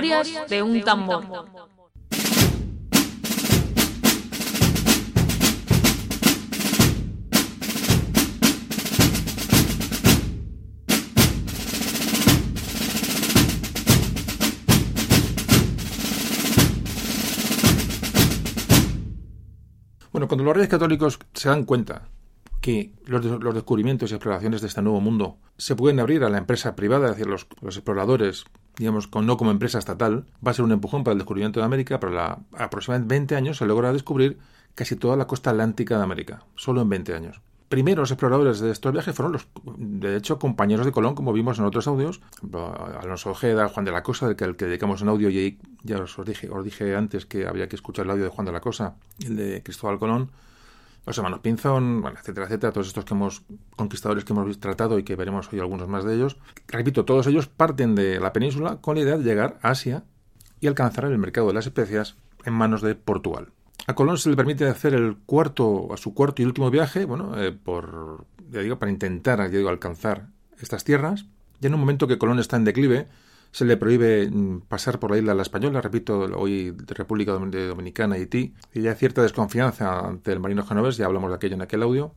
Memorias de un tambor. Bueno, cuando los reyes católicos se dan cuenta que los, los descubrimientos y exploraciones de este nuevo mundo se pueden abrir a la empresa privada, es decir, los, exploradores, digamos, con, no como empresa estatal, va a ser un empujón para el descubrimiento de América, pero a aproximadamente 20 años se logra descubrir casi toda la costa atlántica de América, solo en 20 años. Primero, los exploradores de estos viajes fueron los, de hecho, compañeros de Colón, como vimos en otros audios, Alonso Ojeda, Juan de la Cosa, del que, que dedicamos un audio, y ya os dije, os dije antes que había que escuchar el audio de Juan de la Cosa, el de Cristóbal Colón, los hermanos Pinzón, bueno, etcétera, etcétera, todos estos que hemos conquistadores que hemos tratado y que veremos hoy algunos más de ellos. Repito, todos ellos parten de la península con la idea de llegar a Asia y alcanzar el mercado de las especias en manos de Portugal. A Colón se le permite hacer el cuarto, a su cuarto y último viaje, bueno, eh, por, ya digo, para intentar, ya digo, alcanzar estas tierras. Ya en un momento que Colón está en declive, se le prohíbe mm, pasar por la isla La Española, repito, hoy República Dominicana, Haití, y ya cierta desconfianza ante el marino genovés, ya hablamos de aquello en aquel audio,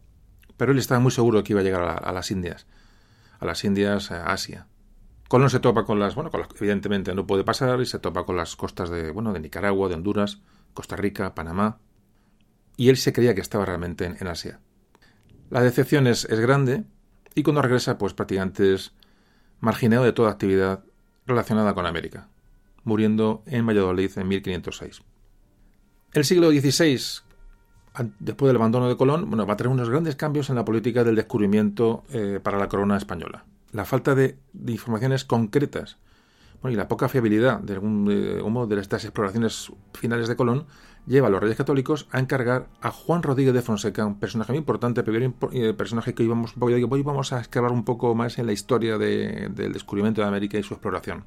pero él estaba muy seguro de que iba a llegar a, las Indias, a las Indias, a Asia. Colón se topa con las, bueno, con las, evidentemente no puede pasar y se topa con las costas de, bueno, de Nicaragua, de Honduras, Costa Rica, Panamá, y él se creía que estaba realmente en, en Asia. La decepción es, es, grande y cuando regresa, pues prácticamente es marginado de toda actividad relacionada con América, muriendo en Valladolid en 1506. El siglo XVI, después del abandono de Colón, bueno, va a tener unos grandes cambios en la política del descubrimiento eh, para la corona española. La falta de, informaciones concretas bueno, y la poca fiabilidad de algún de, de estas exploraciones finales de Colón lleva a los reyes católicos a encargar a Juan Rodríguez de Fonseca, un personaje muy importante, primer eh, personaje que hoy vamos a escalar un poco más en la historia de, del descubrimiento de América y su exploración.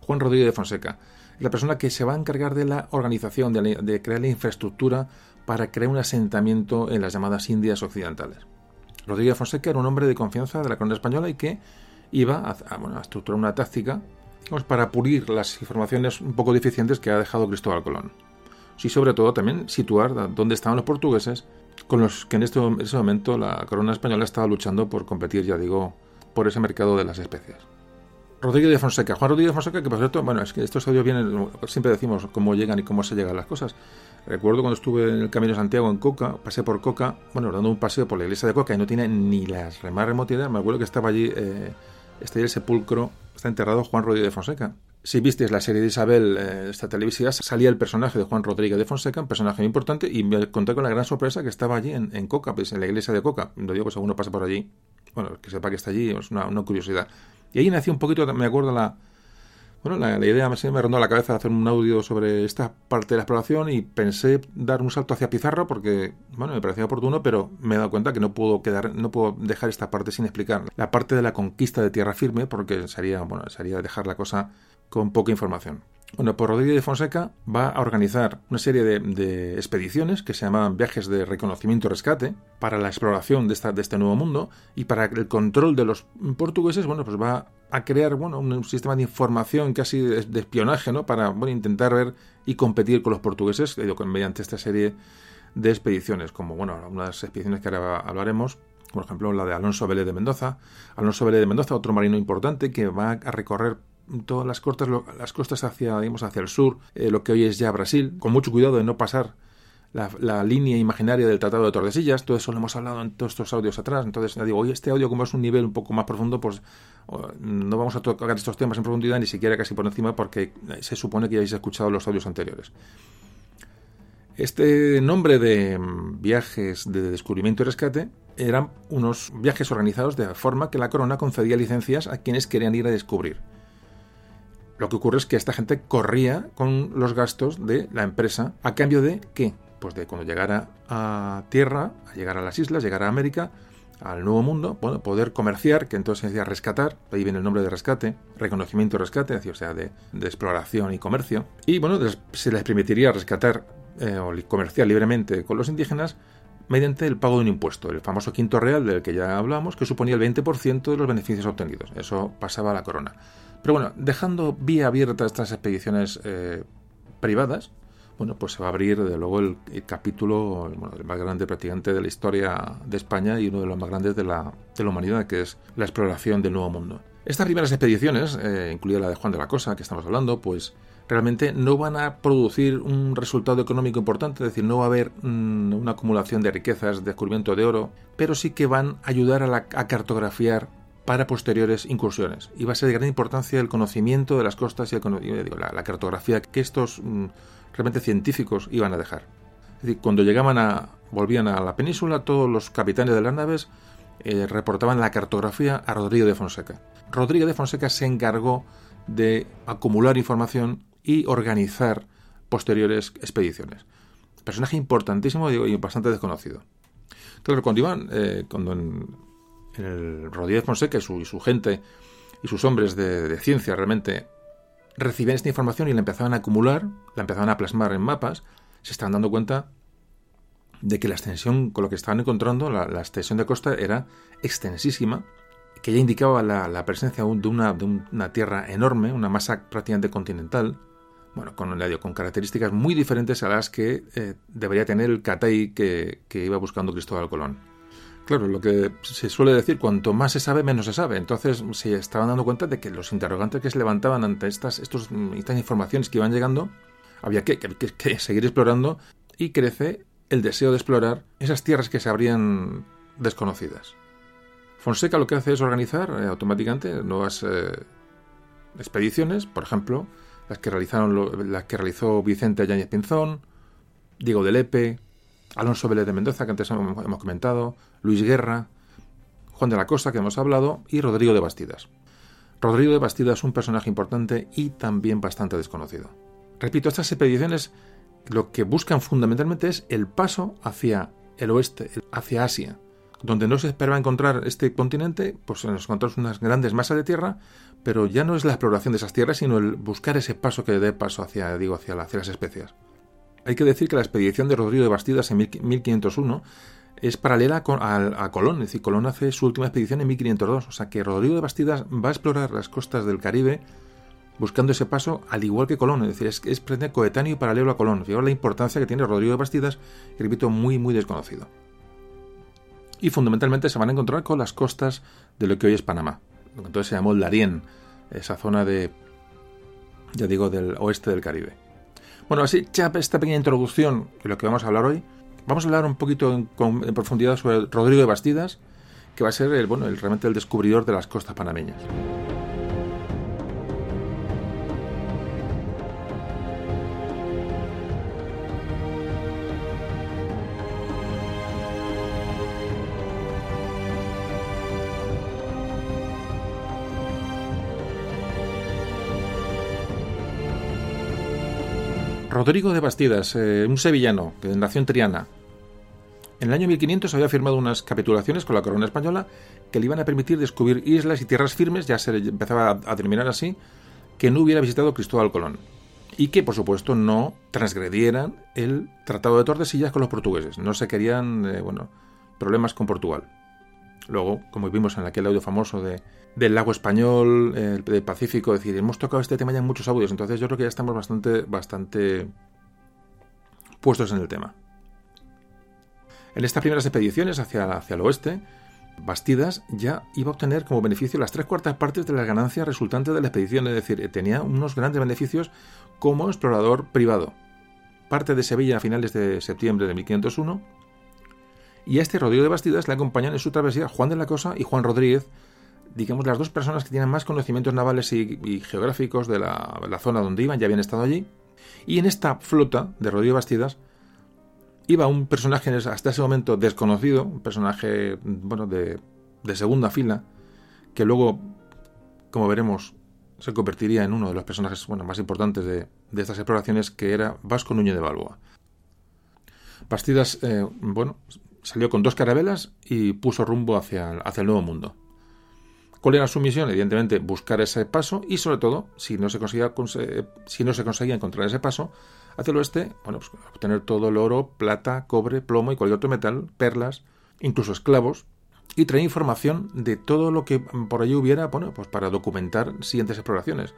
Juan Rodríguez de Fonseca, la persona que se va a encargar de la organización, de, crear la infraestructura para crear un asentamiento en las llamadas Indias Occidentales. Rodríguez de Fonseca era un hombre de confianza de la corona española y que iba a, estructurar una táctica para pulir las informaciones un poco deficientes que ha dejado Cristóbal Colón. Y sobre todo también situar dónde estaban los portugueses con los que en este, ese momento la corona española estaba luchando por competir, ya digo, por ese mercado de las especias. Rodríguez de Fonseca. Juan Rodríguez de Fonseca, que por cierto, bueno, es que estos audios vienen, siempre decimos cómo llegan y cómo se llegan las cosas. Recuerdo cuando estuve en el Camino de Santiago en Coca, pasé por Coca, bueno, dando un paseo por la iglesia de Coca y no tiene ni las más remota idea. Me acuerdo que estaba allí, eh, está ahí el sepulcro, está enterrado Juan Rodríguez de Fonseca. Si visteis la serie de Isabel, eh, esta televisiva, salía el personaje de Juan Rodríguez de Fonseca, un personaje muy importante, y me conté con la gran sorpresa que estaba allí en, Coca, pues en la iglesia de Coca. Lo digo, pues uno pasa por allí, bueno, que sepa que está allí, es una, una curiosidad. Y ahí nació un poquito, me acuerdo, la, bueno, la, idea me, rondó la cabeza de hacer un audio sobre esta parte de la exploración y pensé dar un salto hacia Pizarro porque, bueno, me parecía oportuno, pero me he dado cuenta que no puedo quedar, no puedo dejar esta parte sin explicar. La parte de la conquista de tierra firme, porque sería, bueno, sería dejar la cosa con poca información. Bueno, pues Rodríguez de Fonseca va a organizar una serie de, expediciones que se llaman viajes de reconocimiento y rescate para la exploración de, este nuevo mundo y para el control de los portugueses, bueno, pues va a crear bueno, un, sistema de información casi de, espionaje, ¿no? Para bueno, intentar ver y competir con los portugueses digo, mediante esta serie de expediciones, como bueno, unas expediciones que ahora hablaremos, por ejemplo la de Alonso Vélez de Mendoza. Alonso Vélez de Mendoza, otro marino importante que va a recorrer todas las costas, las costas hacia, digamos, hacia el sur, eh, lo que hoy es ya Brasil, con mucho cuidado de no pasar la, línea imaginaria del Tratado de Tordesillas, todo eso lo hemos hablado en todos estos audios atrás, entonces ya digo, hoy este audio como es un nivel un poco más profundo, pues no vamos a tocar estos temas en profundidad, ni siquiera casi por encima, porque se supone que ya habéis escuchado los audios anteriores. Este nombre de viajes de descubrimiento y rescate eran unos viajes organizados de forma que la corona concedía licencias a quienes querían ir a descubrir. Lo que ocurre es que esta gente corría con los gastos de la empresa a cambio de qué? Pues de cuando llegara a tierra, a llegar a las islas, llegar a América, al nuevo mundo, bueno, poder comerciar, que entonces se decía rescatar, ahí viene el nombre de rescate, reconocimiento rescate, o sea, de, de exploración y comercio. Y bueno, se les permitiría rescatar eh, o comerciar libremente con los indígenas mediante el pago de un impuesto, el famoso quinto real del que ya hablamos, que suponía el 20% de los beneficios obtenidos. Eso pasaba a la corona. Pero bueno, dejando vía abierta estas expediciones eh, privadas, bueno, pues se va a abrir de luego el, capítulo el más grande prácticamente de la historia de España y uno de los más grandes de la, de la humanidad, que es la exploración del Nuevo Mundo. Estas primeras expediciones, eh, incluida la de Juan de la Cosa, que estamos hablando, pues realmente no van a producir un resultado económico importante, es decir, no va a haber mm, una acumulación de riquezas, descubrimiento de oro, pero sí que van a ayudar a, a cartografiar para posteriores incursiones. Y a ser de gran importancia el conocimiento de las costas y la, cartografía que estos mm, realmente científicos iban a dejar. Cuando llegaban a, volvían a la península, todos los capitanes de las naves eh, reportaban la cartografía a Rodrigo de Fonseca. Rodrigo de Fonseca se encargó de acumular información y organizar posteriores expediciones. Personaje importantísimo y bastante desconocido. Claro, cuando iban, eh, cuando en, el Rodríguez Fonseca y su, gente y sus hombres de, ciencia realmente recibían esta información y la empezaban a acumular, la empezaban a plasmar en mapas, se estaban dando cuenta de que la extensión, con lo que estaban encontrando, la, extensión de costa era extensísima, que ya indicaba la, presencia de una, tierra enorme, una masa prácticamente continental, bueno, con, con características muy diferentes a las que eh, debería tener el Catay que iba buscando Cristóbal Colón. Claro, lo que se suele decir, cuanto más se sabe, menos se sabe. Entonces se estaban dando cuenta de que los interrogantes que se levantaban ante estas, estos, estas informaciones que iban llegando, había que, seguir explorando y crece el deseo de explorar esas tierras que se habrían desconocidas. Fonseca lo que hace es organizar eh, automáticamente nuevas eh, expediciones, por ejemplo, las que, realizaron las que realizó Vicente Yáñez Pinzón, Diego de Lepe, Alonso Vélez de Mendoza, que antes hemos comentado, Luis Guerra, Juan de la Costa, que hemos hablado, y Rodrigo de Bastidas. Rodrigo de Bastidas es un personaje importante y también bastante desconocido. Repito, estas expediciones lo que buscan fundamentalmente es el paso hacia el oeste, hacia Asia, donde no se esperaba encontrar este continente, pues nos encontramos unas grandes masas de tierra, pero ya no es la exploración de esas tierras, sino el buscar ese paso que dé paso hacia, digo, hacia, hacia las especias. Hay que decir que la expedición de Rodrigo de Bastidas en 1501 es paralela a, Colón, es decir, Colón hace su última expedición en 1502, o sea que Rodrigo de Bastidas va a explorar las costas del Caribe buscando ese paso al igual que Colón, es decir, es, es coetáneo y paralelo a Colón. Fijaos la importancia que tiene Rodrigo de Bastidas, y repito, muy, muy desconocido. Y fundamentalmente se van a encontrar con las costas de lo que hoy es Panamá, lo que entonces se llamó Darién, esa zona de, ya digo, del oeste del Caribe. Bueno, así, esta pequeña introducción de lo que vamos a hablar hoy, vamos a hablar un poquito en, profundidad sobre Rodrigo de Bastidas, que va a ser el, bueno, el, realmente el descubridor de las costas panameñas. Rodrigo de Bastidas, eh, un sevillano que nació en Triana. En el año 1500 había firmado unas capitulaciones con la corona española que le iban a permitir descubrir islas y tierras firmes, ya se empezaba a, terminar así, que no hubiera visitado Cristóbal Colón. Y que, por supuesto, no transgredieran el Tratado de Tordesillas con los portugueses. No se querían, eh, bueno, problemas con Portugal. Luego, como vimos en aquel audio famoso de, del lago español, el, del Pacífico, es decir, hemos tocado este tema ya en muchos audios, entonces yo creo que ya estamos bastante, bastante puestos en el tema. En estas primeras expediciones hacia, hacia el oeste, Bastidas ya iba a obtener como beneficio las tres cuartas partes de las ganancias resultantes de la expedición, es decir, tenía unos grandes beneficios como explorador privado. Parte de Sevilla a finales de septiembre de 1501 y a este Rodrigo de Bastidas le acompañan en su travesía Juan de la Cosa y Juan Rodríguez, digamos las dos personas que tienen más conocimientos navales y, geográficos de la, zona donde iban, ya habían estado allí. Y en esta flota de Rodrigo Bastidas iba un personaje hasta ese momento desconocido, un personaje bueno de, segunda fila, que luego, como veremos, se convertiría en uno de los personajes bueno, más importantes de, estas exploraciones, que era Vasco Núñez de Balboa. Bastidas, eh, bueno, salió con dos carabelas y puso rumbo hacia, hacia el Nuevo Mundo. ¿Cuál era su misión? Evidentemente, buscar ese paso y, sobre todo, si no se conseguía, si no se conseguía encontrar ese paso, hacia el oeste, bueno, pues obtener todo el oro, plata, cobre, plomo y cualquier otro metal, perlas, incluso esclavos, y traer información de todo lo que por allí hubiera, bueno, pues para documentar siguientes exploraciones.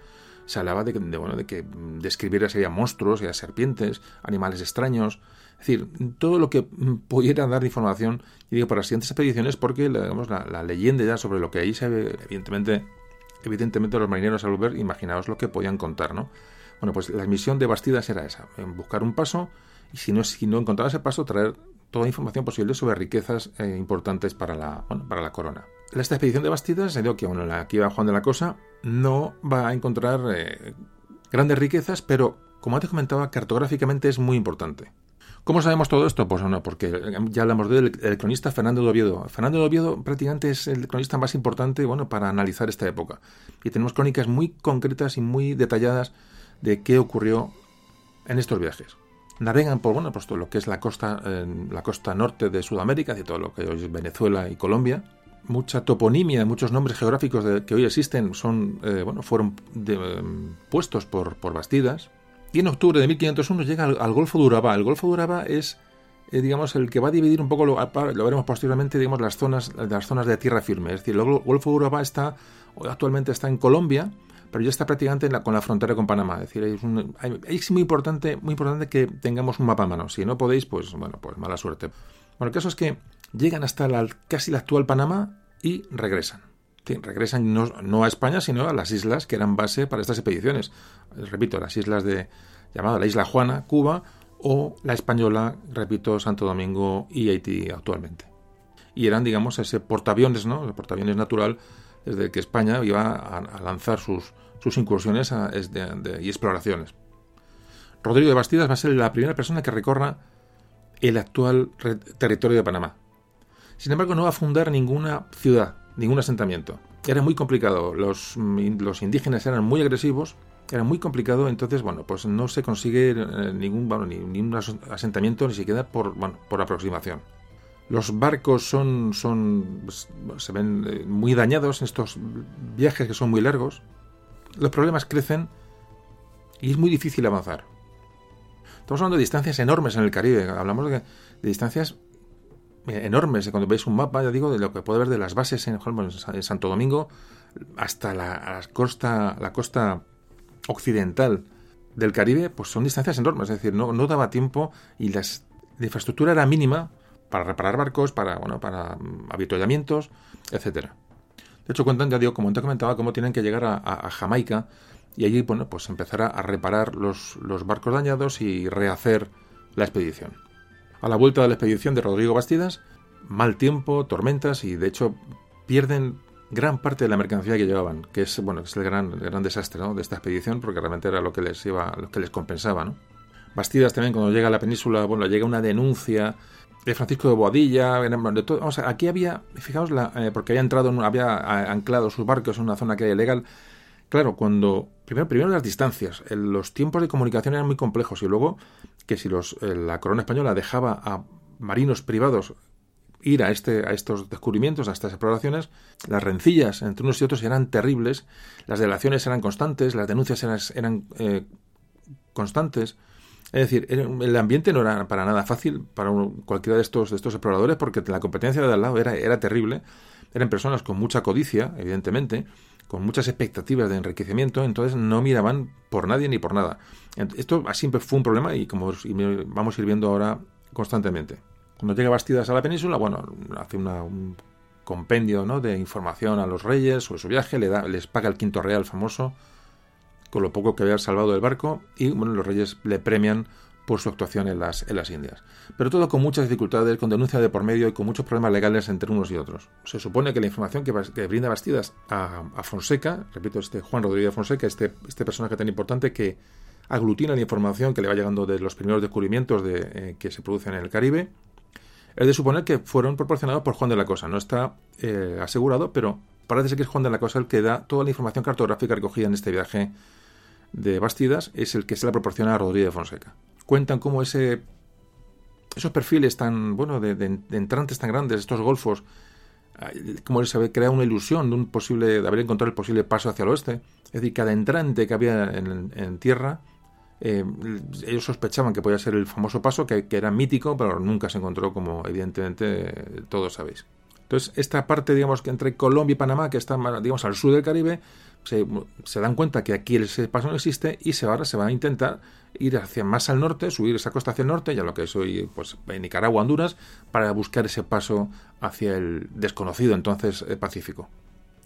Se hablaba de, de bueno, de que describiera si había monstruos, serpientes, animales extraños, es decir, todo lo que pudiera dar información, y digo, para las siguientes expediciones, porque digamos, la, leyenda ya sobre lo que ahí se ve, evidentemente, evidentemente los marineros al ver, imaginaos lo que podían contar, ¿no? Bueno, pues la misión de Bastidas era esa, buscar un paso, y si no, si no encontraba ese paso, traer toda información posible sobre riquezas eh, importantes para la, bueno, para la corona. Esta expedición de Bastidas se dio que, bueno, la que iba Juan de la Cosa no va a encontrar eh, grandes riquezas, pero, como antes comentaba, cartográficamente es muy importante. ¿Cómo sabemos todo esto? Pues no, porque ya hablamos del cronista Fernando de Oviedo. Fernando de Oviedo prácticamente es el cronista más importante bueno, para analizar esta época. Y tenemos crónicas muy concretas y muy detalladas de qué ocurrió en estos viajes navegan por bueno, pues todo lo que es la costa, la costa norte de Sudamérica, de todo lo que hoy es Venezuela y Colombia. Mucha toponimia, muchos nombres geográficos que hoy existen son, eh, bueno, fueron puestos por, por Bastidas. Y en octubre de 1501 llega al, Golfo de Urabá. El Golfo de Urabá es, eh, digamos, el que va a dividir un poco, lo, lo, veremos posteriormente, digamos, las zonas, las zonas de tierra firme. Es decir, el Golfo de Urabá está, actualmente está en Colombia, pero ya está prácticamente con la frontera con Panamá. Es decir, es, muy importante, muy importante que tengamos un mapa a mano. Si no podéis, pues bueno, pues mala suerte. Bueno, el caso es que llegan hasta la, casi la actual Panamá y regresan. Regresan no, a España, sino a las islas que eran base para estas expediciones. Repito, las islas de llamada la Isla Juana, Cuba, o la española, repito, Santo Domingo y Haití actualmente. Y eran, digamos, ese portaaviones, ¿no? El portaaviones natural desde que España iba a lanzar sus, sus incursiones y exploraciones. Rodrigo de Bastidas va a ser la primera persona que recorra el actual territorio de Panamá. Sin embargo, no va a fundar ninguna ciudad, ningún asentamiento. Era muy complicado, los, los indígenas eran muy agresivos, era muy complicado, entonces, bueno, pues no se consigue eh, ningún, bueno, ningún asentamiento, ni siquiera por, bueno, por aproximación. Los barcos son, son, pues, se ven eh, muy dañados en estos viajes que son muy largos los problemas crecen y es muy difícil avanzar. Estamos hablando de distancias enormes en el Caribe. Hablamos de, distancias eh, enormes. Cuando veis un mapa, ya digo, de lo que puede ver de las bases en, en Santo Domingo hasta la, costa, la costa occidental del Caribe, pues son distancias enormes. Es decir, no, no daba tiempo y las, la infraestructura era mínima para reparar barcos, para, bueno, para mm, avituallamientos, etcétera. De hecho, cuentan, ya digo, como te comentaba, cómo tienen que llegar a, Jamaica y allí, bueno, pues empezar a, reparar los, los, barcos dañados y rehacer la expedición. A la vuelta de la expedición de Rodrigo Bastidas, mal tiempo, tormentas y de hecho pierden gran parte de la mercancía que llevaban, que es bueno, es el gran, gran desastre de esta expedición, porque realmente era lo que les iba, lo que les compensaba, ¿no? Bastidas también cuando llega a la península, bueno, llega una denuncia de Francisco de Boadilla, de todo, vamos aquí había, fijaos, la, eh, porque había entrado, había anclado sus barcos en una zona que era ilegal. Claro, cuando primero, primero las distancias, los tiempos de comunicación eran muy complejos y luego que si los, eh, la corona española dejaba a marinos privados ir a, este, a estos descubrimientos, a estas exploraciones, las rencillas entre unos y otros eran terribles, las delaciones eran constantes, las denuncias eran, eh, constantes. Es decir, el ambiente no era para nada fácil para cualquiera de estos, de estos exploradores porque la competencia de al lado era, era terrible. Eran personas con mucha codicia, evidentemente, con muchas expectativas de enriquecimiento, entonces no miraban por nadie ni por nada. Esto siempre fue un problema y como vamos a ir viendo ahora constantemente. Cuando llega Bastidas a la península, bueno, hace un compendio ¿no? de información a los reyes sobre su viaje, le da, les paga el quinto real famoso, con lo poco que había salvado del barco, y bueno, los reyes le premian por su actuación en las, en las Indias. Pero todo con muchas dificultades, con denuncia de por medio y con muchos problemas legales entre unos y otros. Se supone que la información que, brinda Bastidas a, Fonseca, repito, este Juan Rodríguez Fonseca, este, este personaje tan importante que aglutina la información que le va llegando de los primeros descubrimientos de, eh, que se producen en el Caribe, es de suponer que fueron proporcionados por Juan de la Cosa. No está eh, asegurado, pero parece que es Juan de la Cosa el que da toda la información cartográfica recogida en este viaje de Bastidas es el que se la proporciona a Rodríguez Fonseca. Cuentan cómo ese, esos perfiles tan, bueno, de, entrantes tan grandes, estos golfos, cómo se crea una ilusión de un posible, de haber encontrado el posible paso hacia el oeste. Es decir, cada entrante que había en, tierra eh, ellos sospechaban que podía ser el famoso paso, que, era mítico, pero nunca se encontró, como evidentemente todos sabéis. Entonces, esta parte, digamos, que entre Colombia y Panamá, que está, digamos, al sur del Caribe, se, dan cuenta que aquí ese paso no existe y se, ahora se va a intentar ir hacia más al norte, subir esa costa hacia el norte, ya lo que es hoy pues, Nicaragua, Honduras, para buscar ese paso hacia el desconocido entonces eh, Pacífico.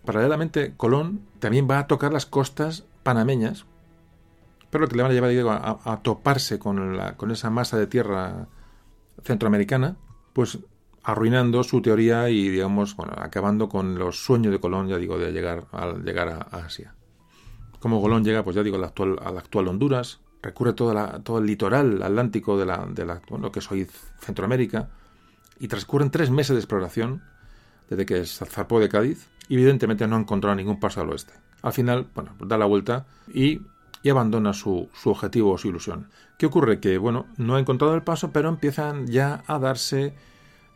Paralelamente, Colón también va a tocar las costas panameñas, pero lo que le van a llevar a, toparse con, la, con esa masa de tierra centroamericana, pues arruinando su teoría y, digamos, bueno, acabando con los sueños de Colón, ya digo, de llegar, al llegar a, Asia. Como Colón llega, pues ya digo, al actual, al actual Honduras, recurre todo, la, todo el litoral atlántico de, la, de la, lo que es hoy Centroamérica, y transcurren tres meses de exploración, desde que se zarpó de Cádiz, y evidentemente no ha encontrado ningún paso al oeste. Al final, bueno, da la vuelta y y abandona su, su, objetivo o su ilusión. ¿Qué ocurre? Que, bueno, no ha encontrado el paso, pero empiezan ya a darse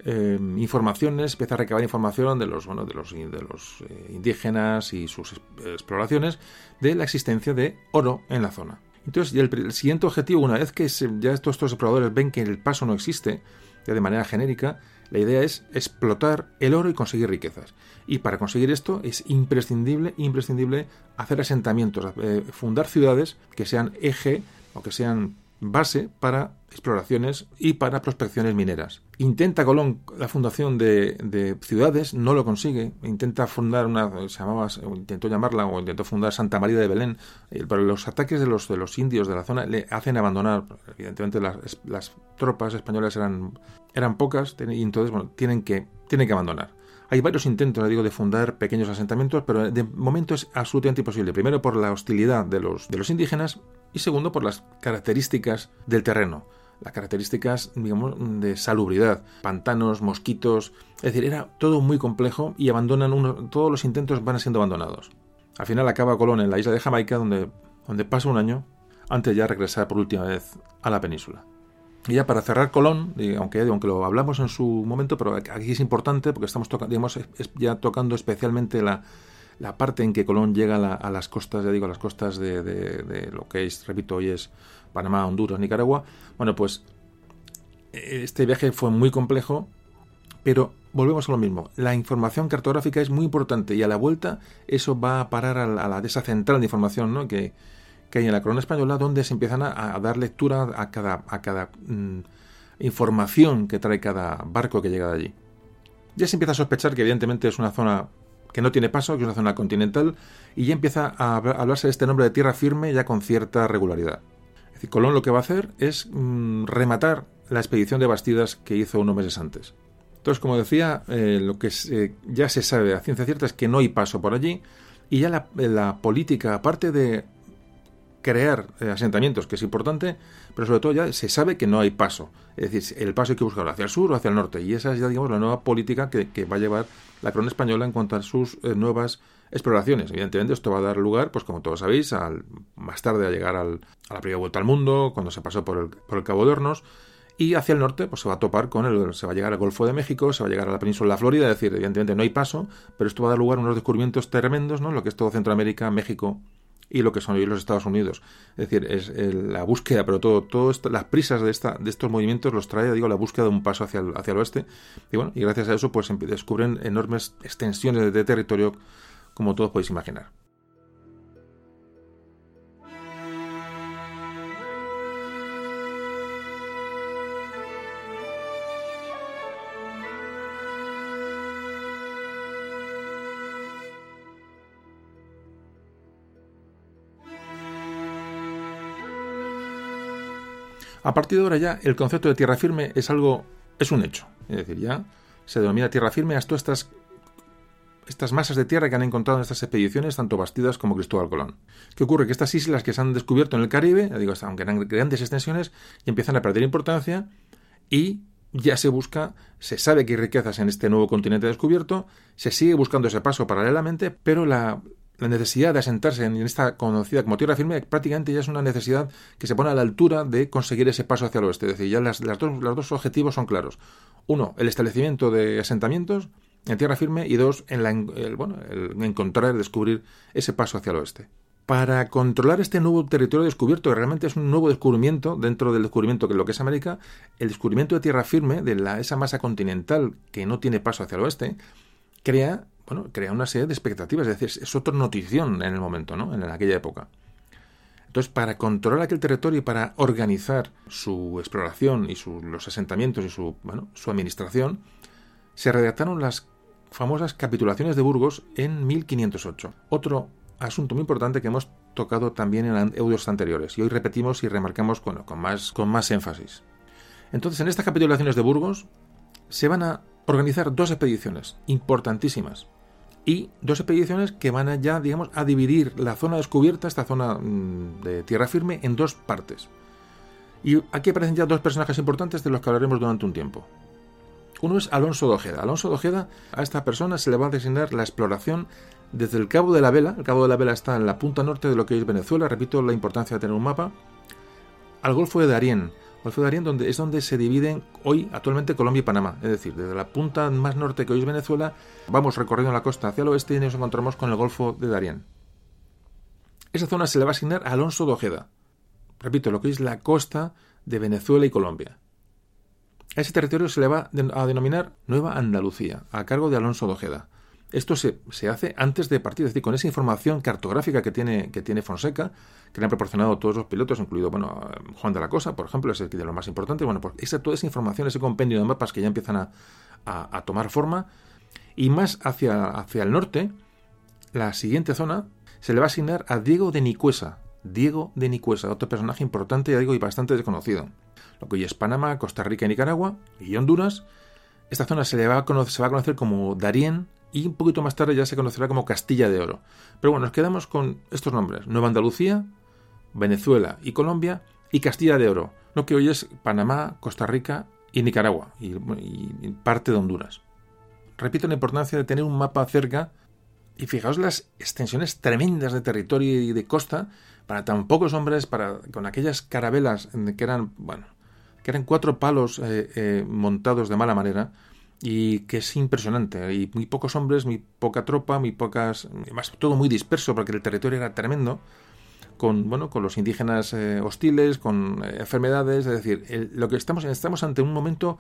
eh, informaciones, empieza a recabar información de los, bueno, de los, de los eh, indígenas y sus exploraciones de la existencia de oro en la zona. Entonces, el, siguiente objetivo, una vez que ya estos, estos exploradores ven que el paso no existe, ya de manera genérica, la idea es explotar el oro y conseguir riquezas. Y para conseguir esto es imprescindible, imprescindible hacer asentamientos, eh, fundar ciudades que sean eje o que sean base para exploraciones y para prospecciones mineras. Intenta Colón la fundación de, ciudades, no lo consigue. Intenta fundar una, se llamaba, intentó llamarla o intentó fundar Santa María de Belén, eh, pero los ataques de los, de los indios de la zona le hacen abandonar. Evidentemente las, las tropas españolas eran, eran pocas y entonces bueno, tienen, que, tienen que abandonar. Hay varios intentos, digo, de fundar pequeños asentamientos, pero de momento es absolutamente imposible. Primero por la hostilidad de los, de los indígenas y segundo por las características del terreno. Las características, digamos, de salubridad, pantanos, mosquitos, es decir, era todo muy complejo y abandonan uno, todos los intentos van siendo abandonados. Al final acaba Colón en la isla de Jamaica, donde, donde pasa un año antes de ya regresar por última vez a la península. Y ya para cerrar Colón, aunque, aunque lo hablamos en su momento, pero aquí es importante porque estamos digamos, ya tocando especialmente la, la, parte en que Colón llega a, las costas, ya digo, a las costas de, de, lo que es, repito, hoy es Panamá, Honduras, Nicaragua. Bueno, pues este viaje fue muy complejo, pero volvemos a lo mismo. La información cartográfica es muy importante y a la vuelta eso va a parar a la, a esa central de información ¿no? que, que hay en la corona española donde se empiezan a, dar lectura a cada, a cada mm, información que trae cada barco que llega de allí. Ya se empieza a sospechar que evidentemente es una zona que no tiene paso, que es una zona continental, y ya empieza a hablarse de este nombre de tierra firme ya con cierta regularidad. Es decir, Colón lo que va a hacer es mm, rematar la expedición de Bastidas que hizo unos meses antes. Entonces, como decía, eh, lo que ya se sabe a ciencia cierta es que no hay paso por allí, y ya la, la política, aparte de crear eh, asentamientos, que es importante, pero sobre todo ya se sabe que no hay paso. Es decir, el paso hay que buscarlo hacia el sur o hacia el norte. Y esa es ya, digamos, la nueva política que, va a llevar la corona española en cuanto a sus eh, nuevas exploraciones. Evidentemente, esto va a dar lugar, pues como todos sabéis, al, más tarde a llegar al, a la primera vuelta al mundo, cuando se pasó por el, por el Cabo de Hornos. Y hacia el norte, pues se va a topar con el, se va a llegar al Golfo de México, se va a llegar a la península de la Florida, es decir, evidentemente no hay paso, pero esto va a dar lugar a unos descubrimientos tremendos, ¿no? Lo que es todo Centroamérica, México, y lo que son hoy los Estados Unidos. Es decir, es la búsqueda, pero todo, todo las prisas de, esta, de estos movimientos los trae, digo, la búsqueda de un paso hacia el, hacia el oeste. Y bueno, y gracias a eso, pues descubren enormes extensiones de territorio, como todos podéis imaginar. A partir de ahora ya el concepto de tierra firme es algo, es un hecho. Es decir, ya se denomina tierra firme a todas estas, estas masas de tierra que han encontrado en estas expediciones, tanto Bastidas como Cristóbal Colón. ¿Qué ocurre? Que estas islas que se han descubierto en el Caribe, digo, aunque eran grandes extensiones, empiezan a perder importancia y ya se busca, se sabe que hay riquezas en este nuevo continente descubierto, se sigue buscando ese paso paralelamente, pero la, la necesidad de asentarse en esta conocida como tierra firme prácticamente ya es una necesidad que se pone a la altura de conseguir ese paso hacia el oeste. Es decir, ya las, dos, los dos objetivos son claros. Uno, el establecimiento de asentamientos en tierra firme y dos, en la, el, bueno, el encontrar, descubrir ese paso hacia el oeste. para controlar este nuevo territorio descubierto, que realmente es un nuevo descubrimiento dentro del descubrimiento que lo que es América, el descubrimiento de tierra firme, de la, esa masa continental que no tiene paso hacia el oeste, crea, bueno, crea una serie de expectativas, es decir, es otra notición en el momento, ¿no? En aquella época. Entonces, para controlar aquel territorio y para organizar su exploración y los asentamientos y su, su administración, se redactaron las famosas capitulaciones de Burgos en 1508. Otro asunto muy importante que hemos tocado también en audios anteriores y hoy repetimos y remarcamos con más énfasis. Entonces, en estas capitulaciones de Burgos se van a organizar dos expediciones importantísimas y dos expediciones que van ya, digamos, a dividir la zona descubierta, esta zona mm, de tierra firme, en dos partes. Y aquí aparecen ya dos personajes importantes de los que hablaremos durante un tiempo. Uno es Alonso de Ojeda. Alonso de Ojeda, a esta persona se le va a designar la exploración desde el Cabo de la Vela. El Cabo de la Vela está en la punta norte de lo que es Venezuela. Repito la importancia de tener un mapa. Al Golfo de Darién. Golfo de Darién donde, es donde se dividen hoy actualmente Colombia y Panamá. Es decir, desde la punta más norte que hoy es Venezuela, vamos recorriendo la costa hacia el oeste y nos encontramos con el Golfo de Darién. Esa zona se le va a asignar a Alonso de Ojeda. Repito, lo que es la costa de Venezuela y Colombia. A ese territorio se le va a denominar Nueva Andalucía, a cargo de Alonso de Ojeda. Esto se, hace antes de partir, es decir, con esa información cartográfica que tiene, que tiene Fonseca, que le han proporcionado todos los pilotos, incluido bueno, Juan de la Cosa, por ejemplo, es el de lo más importante. Bueno, pues esa, toda esa información, ese compendio de mapas que ya empiezan a, a, tomar forma, y más hacia, hacia el norte, la siguiente zona se le va a asignar a Diego de Nicuesa. Diego de Nicuesa, otro personaje importante, ya digo, y bastante desconocido lo que hoy es Panamá, Costa Rica y Nicaragua, y Honduras. Esta zona se, le va a conocer, se va a conocer como Darién y un poquito más tarde ya se conocerá como Castilla de Oro. Pero bueno, nos quedamos con estos nombres. Nueva Andalucía, Venezuela y Colombia y Castilla de Oro, lo que hoy es Panamá, Costa Rica y Nicaragua y, parte de Honduras. Repito la importancia de tener un mapa cerca y fijaos las extensiones tremendas de territorio y de costa para tan pocos hombres, para con aquellas carabelas que eran, bueno, que eran cuatro palos eh, eh, montados de mala manera y que es impresionante. Y muy pocos hombres, muy poca tropa, muy pocas, más todo muy disperso porque el territorio era tremendo. Con, bueno, con los indígenas eh, hostiles, con enfermedades, es decir, lo que estamos, estamos ante un momento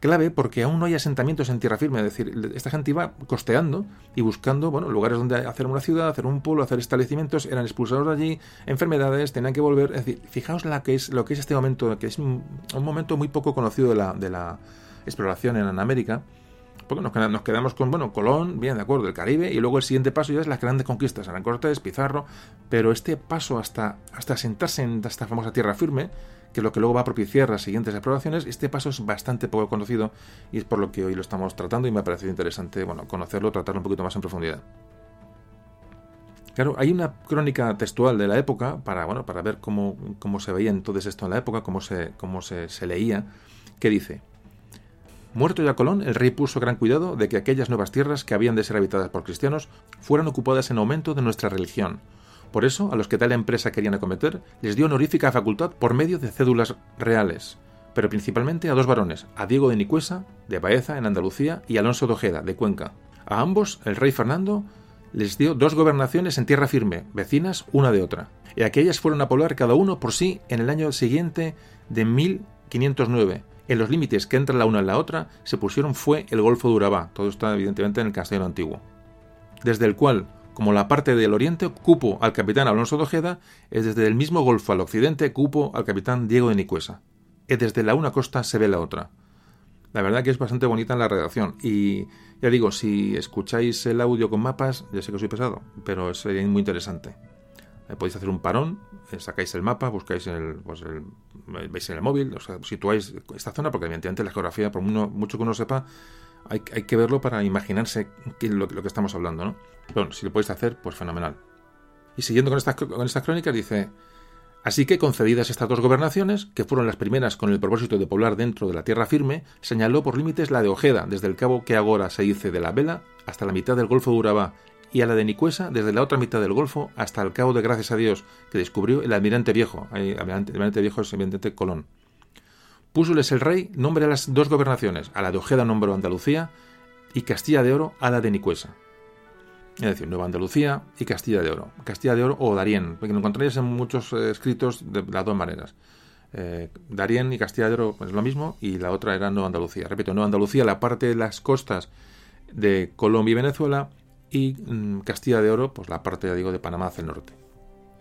clave porque aún no hay asentamientos en tierra firme. Es decir, esta gente iba costeando y buscando bueno, lugares donde hacer una ciudad, hacer un pueblo, hacer establecimientos, eran expulsados de allí, enfermedades, tenían que volver. Es decir, fijaos la que es, lo que es este momento, que es un, momento muy poco conocido de la, de la exploración en América. Porque nos, quedamos con, bueno, Colón, bien, de acuerdo, el Caribe, y luego el siguiente paso ya es las grandes conquistas, Aran Cortés, Pizarro, pero este paso hasta, hasta asentarse en esta famosa tierra firme, que es lo que luego va a propiciar las siguientes exploraciones, este paso es bastante poco conocido y es por lo que hoy lo estamos tratando y me ha parecido interesante bueno, conocerlo, tratarlo un poquito más en profundidad. Claro, hay una crónica textual de la época para, bueno, para ver cómo, cómo se veía entonces esto en la época, cómo se, cómo se, se leía, que dice, Muerto ya Colón, el rey puso gran cuidado de que aquellas nuevas tierras que habían de ser habitadas por cristianos fueran ocupadas en aumento de nuestra religión, por eso, a los que tal empresa querían acometer, les dio honorífica facultad por medio de cédulas reales, pero principalmente a dos varones, a Diego de Nicuesa, de Baeza, en Andalucía, y Alonso de Ojeda, de Cuenca. A ambos, el rey Fernando les dio dos gobernaciones en tierra firme, vecinas una de otra, y aquellas fueron a poblar cada uno por sí en el año siguiente de 1509. En los límites que entran la una en la otra se pusieron fue el Golfo de Urabá, todo está evidentemente en el Castellano Antiguo, desde el cual como la parte del oriente cupo al capitán Alonso de Ojeda, es desde el mismo golfo al occidente cupo al capitán Diego de Nicuesa. Y desde la una costa se ve la otra. La verdad que es bastante bonita la redacción. Y ya digo, si escucháis el audio con mapas, ya sé que soy pesado, pero sería muy interesante. Eh, podéis hacer un parón, eh, sacáis el mapa, buscáis el, pues el, veis en el móvil, o sea, situáis esta zona, porque evidentemente la geografía, por mucho que uno sepa, hay, que verlo para imaginarse lo, lo, que estamos hablando, ¿no? Bueno, si lo podéis hacer, pues fenomenal. Y siguiendo con estas, con estas crónicas, dice, Así que, concedidas estas dos gobernaciones, que fueron las primeras con el propósito de poblar dentro de la tierra firme, señaló por límites la de Ojeda, desde el cabo que ahora se dice de la Vela hasta la mitad del Golfo de Urabá, y a la de Nicuesa desde la otra mitad del Golfo hasta el cabo de Gracias a Dios, que descubrió el almirante viejo. El almirante viejo es evidentemente Colón. Púsoles el rey nombre a las dos gobernaciones, a la de Ojeda nombró Andalucía y Castilla de Oro a la de Nicuesa. es decir, Nueva Andalucía y Castilla de Oro. Castilla de Oro o Darién, porque lo encontraréis en muchos eh, escritos de las dos maneras. Eh, Darién y Castilla de Oro pues, es lo mismo y la otra era Nueva Andalucía. Repito, Nueva Andalucía, la parte de las costas de Colombia y Venezuela y mm, Castilla de Oro, pues la parte, ya digo, de Panamá hacia el norte.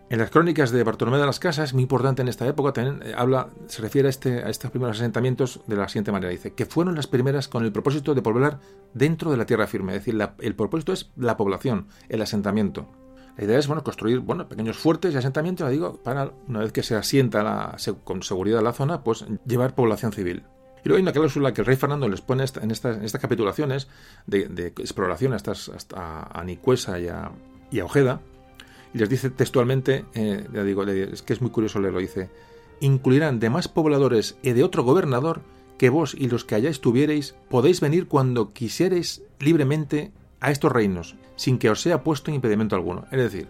En las crónicas de Bartolomé de las Casas, muy importante en esta época, también eh, habla, se refiere a, este, a estos primeros asentamientos de la siguiente manera. Dice que fueron las primeras con el propósito de poblar dentro de la tierra firme. Es decir, el propósito es la población, el asentamiento. La idea es bueno, construir pequeños fuertes y asentamientos, digo, para una vez que se asienta la, con seguridad la zona, pues llevar población civil. Y luego hay una cláusula que el rey Fernando les pone en, estas, estas capitulaciones de, exploración a, estas, hasta a Nicuesa y a, y a Ojeda, y les dice textualmente, eh, ya digo, es que es muy curioso leerlo, dice, incluirán de más pobladores y de otro gobernador que vos y los que allá estuviereis podéis venir cuando quisiereis libremente a estos reinos, sin que os sea puesto impedimento alguno. Es decir,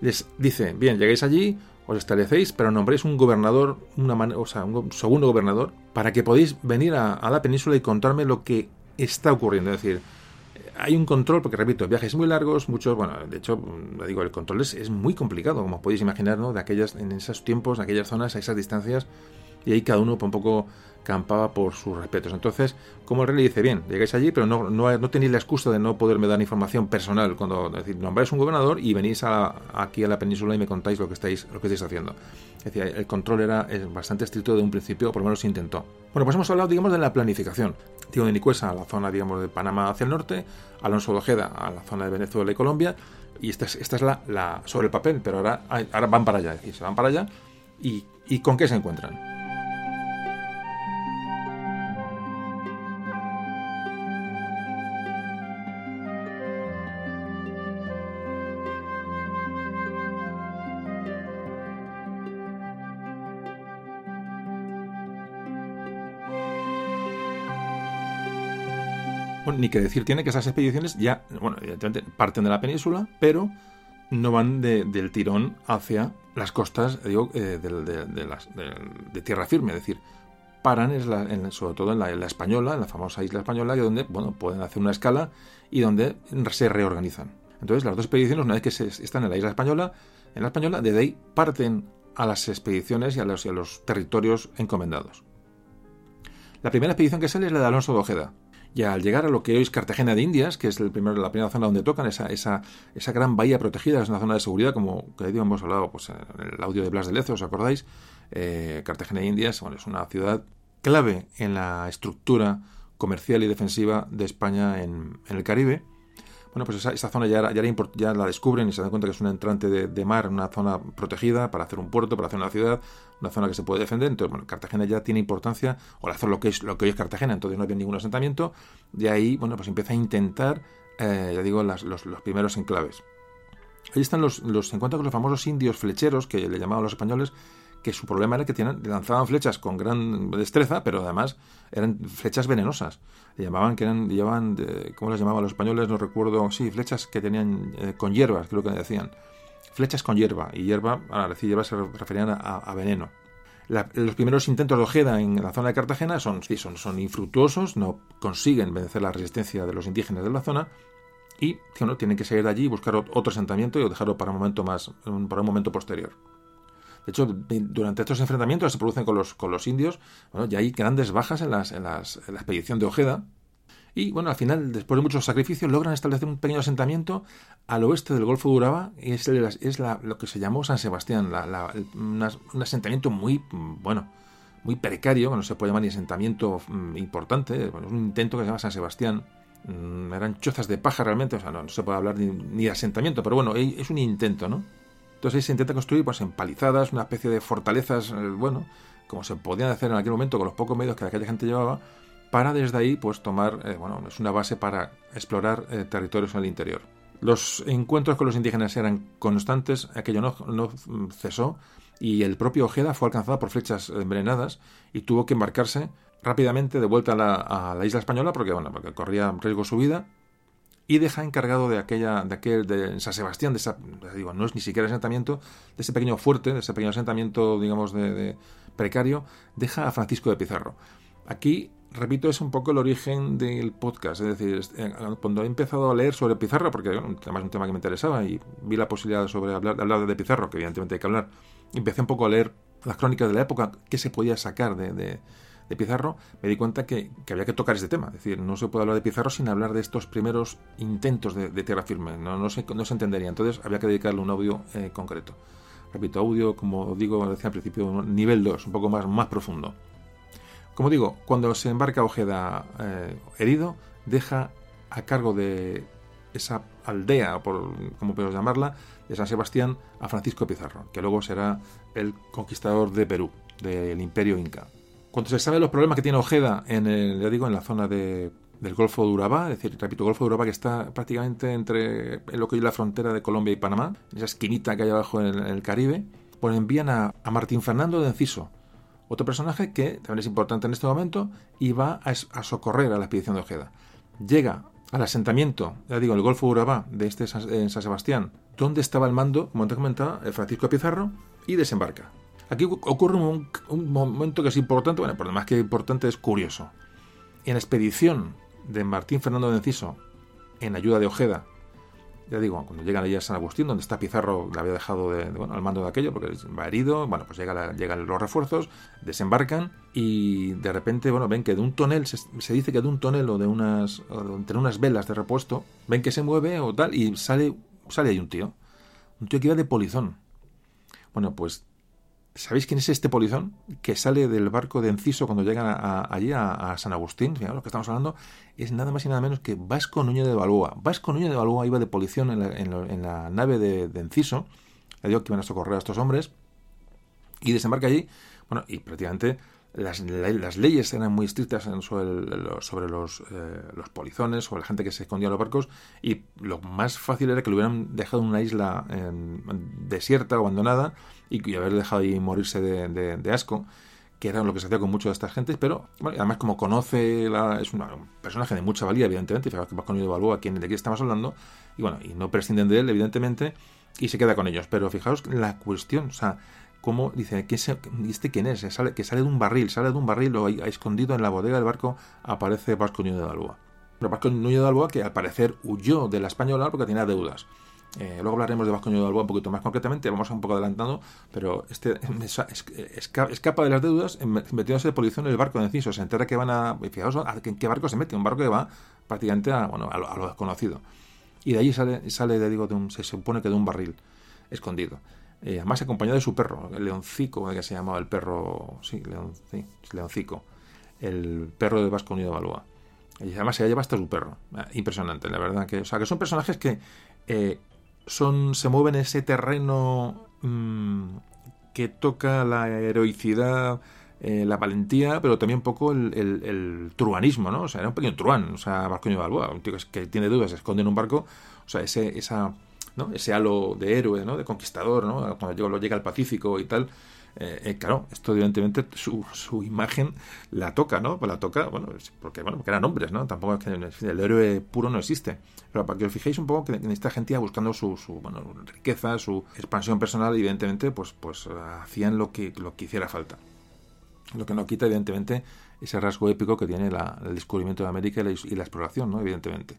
les dice, bien, llegáis allí, os establecéis, pero nombréis un gobernador, una o sea, un segundo gobernador, para que podáis venir a, la península y contarme lo que está ocurriendo. Es decir, hay un control, porque repito, viajes muy largos, muchos, bueno, de hecho, digo, el control es, muy complicado, como podéis imaginar, ¿no? De aquellas, en esos tiempos, en aquellas zonas, a esas distancias, y ahí cada uno un poco campaba por sus respetos. Entonces, como el rey le dice, bien, llegáis allí, pero no, no, no tenéis la excusa de no poderme dar información personal, cuando es decir, nombráis un gobernador y venís aquí a la península y me contáis lo que estáis, lo que estáis haciendo. Es decir, el control era bastante estricto de un principio, por lo menos intentó. Bueno, pues hemos hablado, digamos, de la planificación. Digo, de Nicuesa a la zona, digamos, de Panamá hacia el norte, Alonso de Ojeda a la zona de Venezuela y Colombia, y esta es, esta es la, la sobre el papel, pero ahora, ahora van para allá, y se van para allá, y, y ¿con qué se encuentran? Ni que decir tiene que esas expediciones ya, bueno, evidentemente parten de la península, pero no van del tirón hacia las costas, digo, eh, de, tierra firme, es decir, paran en sobre todo en la, española, en la famosa isla española, que donde bueno, pueden hacer una escala y donde se reorganizan. Entonces, las dos expediciones, una vez que están en la isla española, en la española, de ahí parten a las expediciones y a los, y a los territorios encomendados. La primera expedición que sale es la de Alonso de Ojeda, y al llegar a lo que hoy es Cartagena de Indias, que es el primero, la primera zona donde tocan, esa, esa, esa gran bahía protegida, es una zona de seguridad, como que hemos hablado pues, en el audio de Blas de Lezo, ¿os acordáis? Eh, Cartagena de Indias es una ciudad clave en la estructura comercial y defensiva de España en, el Caribe bueno, pues esa, zona ya, ya, ya, la descubren y se dan cuenta que es un entrante de, mar, una zona protegida para hacer un puerto, para hacer una ciudad, una zona que se puede defender. Entonces, bueno, Cartagena ya tiene importancia, o hacer lo que es lo que hoy es Cartagena, entonces no había ningún asentamiento. De ahí, bueno, pues empieza a intentar, eh, ya digo, los, los, primeros enclaves. Ahí están los, los encuentros con los famosos indios flecheros, que le llamaban los españoles, que su problema era que tienen, lanzaban flechas con gran destreza, pero además eran flechas venenosas. Le llamaban que eran, llevaban, ¿cómo las llamaban los españoles? No recuerdo, sí, flechas que tenían eh, con hierbas, creo que decían. Flechas con hierba, y hierba, al decir hierba se referían a, veneno. los primeros intentos de Ojeda en la zona de Cartagena son, sí, son, infructuosos, no consiguen vencer la resistencia de los indígenas de la zona, y tienen que salir de allí y buscar otro asentamiento y dejarlo para un momento más, para un momento posterior. De hecho, durante estos enfrentamientos que se producen con los, indios, bueno, ya hay grandes bajas en, en, la expedición de Ojeda. Y bueno, al final, después de muchos sacrificios, logran establecer un pequeño asentamiento al oeste del Golfo de Uraba, y es, es lo que se llamó San Sebastián, un asentamiento muy, bueno, muy precario, que no se puede llamar ni asentamiento mm, importante, bueno, es un intento que se llama San Sebastián, mm, eran chozas de paja realmente, o sea, no, no se puede hablar ni, ni, de asentamiento, pero bueno, es un intento, ¿no? Entonces ahí se intenta construir pues empalizadas, una especie de fortalezas, eh, bueno, como se podían hacer en aquel momento con los pocos medios que aquella gente llevaba, para desde ahí pues tomar, eh, bueno, es una base para explorar eh, territorios en el interior. Los encuentros con los indígenas eran constantes, aquello no, no cesó y el propio Ojeda fue alcanzado por flechas envenenadas y tuvo que embarcarse rápidamente de vuelta a la, a la isla española porque, bueno, porque corría riesgo su vida y deja encargado de aquella, de aquel, de San Sebastián, de esa, digo, no es ni siquiera asentamiento, de ese pequeño fuerte, de ese pequeño asentamiento, digamos, de, precario, deja a Francisco de Pizarro. Aquí repito, es un poco el origen del podcast. Es decir, eh, cuando he empezado a leer sobre Pizarro, porque además es un tema que me interesaba y vi la posibilidad sobre hablar, hablar de Pizarro, que evidentemente hay que hablar, empecé un poco a leer las crónicas de la época, qué se podía sacar de, de, Pizarro, me di cuenta que, había que tocar este tema. Es decir, no se puede hablar de Pizarro sin hablar de estos primeros intentos de, tierra firme. No, no, se, no se entendería. Entonces había que dedicarle un audio eh, concreto. Repito, audio, como digo, decía al principio, nivel 2, un poco más, más profundo. Como digo, cuando se embarca Ojeda eh, herido, deja a cargo de esa aldea, por, como podemos llamarla, de San Sebastián a Francisco Pizarro, que luego será el conquistador de Perú, del imperio inca. Cuando se sabe los problemas que tiene Ojeda en el, ya digo, en la zona de, del Golfo de Urabá, es decir, repito, Golfo de Urabá que está prácticamente entre lo que es la frontera de Colombia y Panamá, esa esquinita que hay abajo en el, Caribe, pues envían a, a Martín Fernando de Enciso, otro personaje que también es importante en este momento y va a, socorrer a la expedición de Ojeda. Llega al asentamiento, ya digo, el Golfo Urabá de este en San Sebastián, donde estaba el mando, como te comentaba, el Francisco Pizarro, y desembarca. Aquí ocurre un, momento que es importante, bueno, por lo más que importante es curioso. En la expedición de Martín Fernando de Enciso, en ayuda de Ojeda, ya digo, cuando llegan allí a San Agustín, donde está Pizarro, le había dejado de, bueno, al mando de aquello, porque va herido, bueno, pues llega llegan los refuerzos, desembarcan y de repente, bueno, ven que de un tonel, se, dice que de un tonel o de unas, entre unas velas de repuesto, ven que se mueve o tal, y sale, sale ahí un tío, un tío que iba de polizón. Bueno, pues ¿Sabéis quién es este polizón que sale del barco de Enciso cuando llegan allí a, San Agustín? lo que estamos hablando es nada más y nada menos que Vasco Núñez de Balboa. Vasco Núñez de Balboa iba de polizón en la, nave de, Enciso, le digo que iban a socorrer a estos hombres, y desembarca allí, bueno, y prácticamente las, leyes eran muy estrictas sobre, los, eh, los, polizones, sobre la gente que se escondía en los barcos, y lo más fácil era que lo hubieran dejado en una isla desierta o abandonada y, haber dejado ahí morirse de, asco, que era lo que se hacía con muchas de estas gentes, pero además como conoce, la, es un personaje de mucha valía, evidentemente, fijaos que va con de Balboa, quien, de aquí estamos hablando, y bueno, y no prescinden de él, evidentemente, y se queda con ellos. Pero fijaos la cuestión, o sea, cómo dice, ¿qué ¿este quién es? Que sale de un barril, sale de un barril o escondido en la bodega del barco aparece Vasco Núñez de Balboa. Pero Vasco Núñez de Balboa que al parecer huyó de la española porque tenía deudas. Eh, luego hablaremos de Vasco Núñez de Balboa un poquito más concretamente, vamos un poco adelantando, pero este escapa de las deudas metiéndose de policía en el barco de Enciso. Se entera que van a. Fijaos en qué barco se mete, un barco que va prácticamente a, bueno, a, lo, desconocido. Y de allí sale, sale digo, de un, se supone que de un barril escondido. Eh, además acompañado de su perro, el leoncico, que se llamaba el perro, sí, leon, leoncico, el perro de Vasco Unido de Balboa. Y además se lleva hasta su perro. Ah, impresionante, la verdad. Que, o sea, que son personajes que eh, son, se mueven en ese terreno mm, que toca la heroicidad, eh, la valentía, pero también un poco el, truanismo, ¿no? O sea, era un pequeño truán, o sea, Vasco de Balboa, un tío que, tiene dudas, se esconde en un barco, o sea, ese, esa ¿no? ese halo de héroe, ¿no? de conquistador, ¿no? cuando llega, al Pacífico y tal. Eh, eh, claro, esto evidentemente su, su, imagen la toca, ¿no? Pues la toca, bueno, porque, bueno, porque eran hombres, ¿no? Tampoco es que el héroe puro no existe. Pero para que os fijéis un poco que en esta gente buscando su, su bueno, riqueza, su expansión personal, evidentemente, pues, pues hacían lo que, lo hiciera falta. Lo que no quita, evidentemente, ese rasgo épico que tiene el descubrimiento de América y la, y la exploración, ¿no? Evidentemente.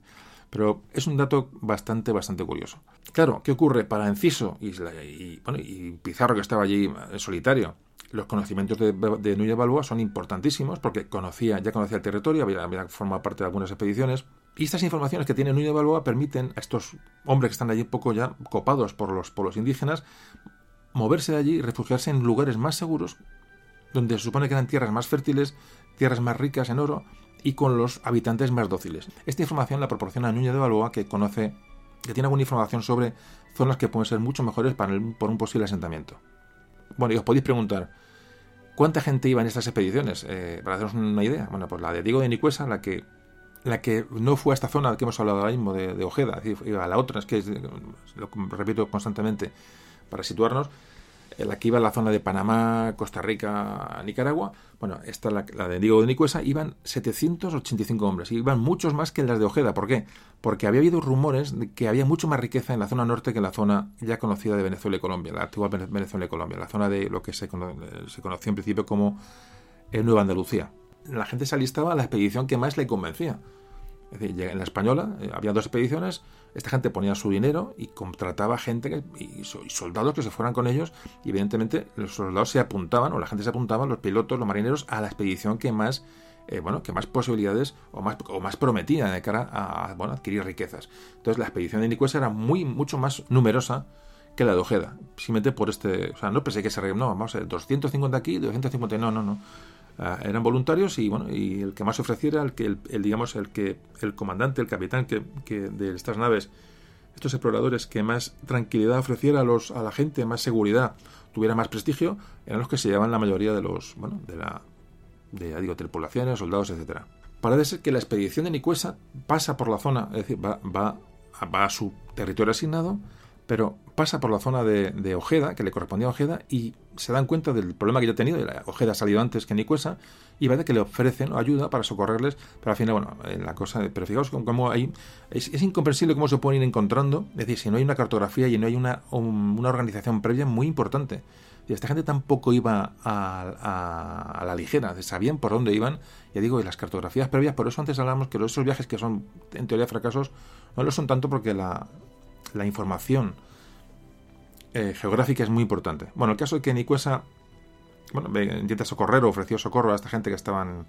Pero es un dato bastante, bastante curioso. Claro, ¿qué ocurre? Para Enciso y, y, Pizarro, que estaba allí en solitario, los conocimientos de, de Núñez Balboa son importantísimos porque conocía, ya conocía el territorio, había, formado parte de algunas expediciones. Y estas informaciones que tiene Núñez Balboa permiten a estos hombres que están allí un poco ya copados por los, por los indígenas moverse de allí y refugiarse en lugares más seguros, donde se supone que eran tierras más fértiles, tierras más ricas en oro y con los habitantes más dóciles. Esta información la proporciona Núñez de Balboa, que conoce, que tiene alguna información sobre zonas que pueden ser mucho mejores para por un posible asentamiento. Bueno, y os podéis preguntar, ¿cuánta gente iba en estas expediciones? Eh, para haceros una idea. Bueno, pues la de Diego de Nicuesa, la que la que no fue a esta zona que hemos hablado ahora mismo de, Ojeda, iba a la otra, es que lo repito constantemente para situarnos, la que iba a la zona de Panamá, Costa Rica, Nicaragua, bueno, esta, la, la de Diego de Nicuesa, iban 785 hombres, iban muchos más que las de Ojeda. ¿Por qué? Porque había habido rumores de que había mucho más riqueza en la zona norte que en la zona ya conocida de Venezuela y Colombia, la antigua Venezuela y Colombia, la zona de lo que se, conoció en principio como Nueva Andalucía. la gente se alistaba a la expedición que más le convencía. Es decir, en la española eh, había dos expediciones, esta gente ponía su dinero y contrataba gente y, soldados que se fueran con ellos y evidentemente los soldados se apuntaban o la gente se apuntaba, los pilotos, los marineros, a la expedición que más eh, bueno, que más posibilidades o más, o más prometía de cara a, bueno, adquirir riquezas. Entonces la expedición de Nicuesa era muy, mucho más numerosa que la de Ojeda. Simplemente por este, o sea, no pensé que se no, vamos a ver, 250 aquí, 250, no, no, no. Ah, eran voluntarios y bueno, y el que más ofreciera, el que, el, digamos, el que, el comandante, el capitán que, que de estas naves, estos exploradores que más tranquilidad ofreciera a los, a la gente, más seguridad, tuviera más prestigio, eran los que se llevaban la mayoría de los, bueno, de la, de digo, tripulaciones, soldados, etcétera. Parece ser que la expedición de Nicuesa pasa por la zona, es decir, va, va, va a su territorio asignado, pero pasa por la zona de, Ojeda, que le correspondía a Ojeda, y se dan cuenta del problema que ya ha tenido, la Ojeda ha salido antes que Nicuesa, y de que le ofrecen ayuda para socorrerles, pero al final, bueno, la cosa, pero fijaos cómo hay, es, incomprensible cómo se pueden ir encontrando, es decir, si no hay una cartografía y no hay una, una organización previa muy importante. Y esta gente tampoco iba a, la ligera, sabían por dónde iban. Ya digo, y las cartografías previas, por eso antes hablamos que esos viajes que son en teoría fracasos, no lo son tanto porque la, información eh, geográfica es muy importante. Bueno, el caso es que Nicuesa bueno, intenta socorrer o ofreció socorro a esta gente que estaban,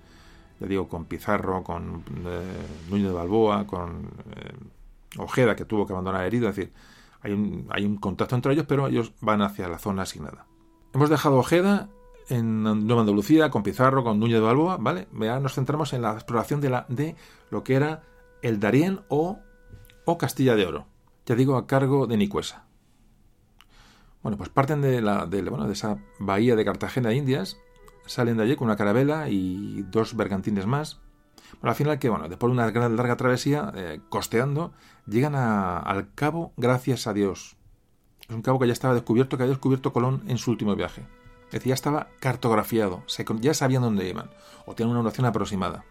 ya digo, con Pizarro, con eh, de Balboa, con eh, Ojeda, que tuvo que abandonar herido. Es decir, hay un, contacto entre ellos, pero ellos van hacia la zona asignada. Hemos dejado Ojeda en Nueva Andalucía, con Pizarro, con Núñez de Balboa, ¿vale? Ahora nos centramos en la exploración de, la, de lo que era el Darién o, o Castilla de Oro. Ya digo, a cargo de Nicuesa. Bueno, pues parten de, la, de, bueno, de esa bahía de Cartagena de Indias, salen de allí con una carabela y dos bergantines más. Bueno, al final que, bueno, después de una gran larga travesía, eh, costeando, llegan al cabo Gracias a Dios, es un cabo que ya estaba descubierto, que había descubierto Colón en su último viaje. Es decir, ya estaba cartografiado, ya sabían dónde iban, o tenían una noción aproximada.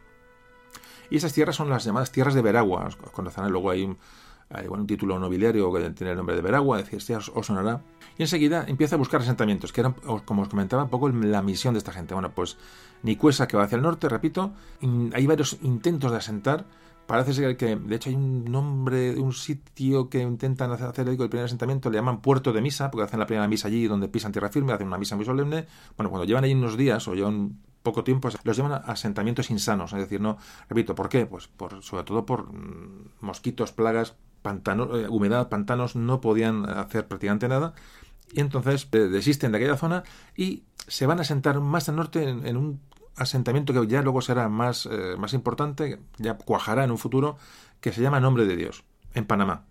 Y esas tierras son las llamadas tierras de Veragua. Os conocerán, luego hay un, un título nobiliario que tiene el nombre de Veragua, decir, os, sonará. Y enseguida empieza a buscar asentamientos, que eran, como os comentaba, un poco la misión de esta gente. Bueno, pues Nicuesa, que va hacia el norte, repito, hay varios intentos de asentar, Parece ser que, de hecho, hay un nombre de un sitio que intentan hacer el primer asentamiento, le llaman Puerto de Misa, porque hacen la primera misa allí donde pisan tierra firme, hacen una misa muy solemne. Bueno, cuando llevan ahí unos días o llevan poco tiempo, los llaman asentamientos insanos. Es decir, no, repito, ¿por qué? Pues por, sobre todo por mm, mosquitos, plagas, eh, humedad, pantanos, no podían hacer prácticamente nada. Y entonces eh, desisten de aquella zona y se van a asentar más al norte en un asentamiento que ya luego será más, eh, más importante, ya cuajará en un futuro, que se llama Nombre de Dios, en Panamá.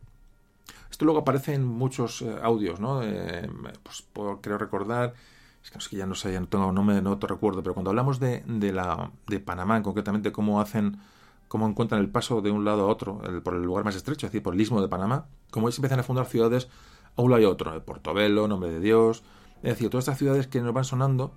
Esto luego aparece en muchos audios, ¿no? Pues creo recordar, es que ya no sé, ya no tengo nombre, no te recuerdo, pero cuando hablamos de, de, la, de Panamá, concretamente cómo hacen, cómo encuentran el paso de un lado a otro, por el lugar más estrecho, es decir, por el istmo de Panamá, cómo ellos empiezan a fundar ciudades a un lado y a otro, Portobelo, Nombre de Dios, es decir, todas estas ciudades que nos van sonando,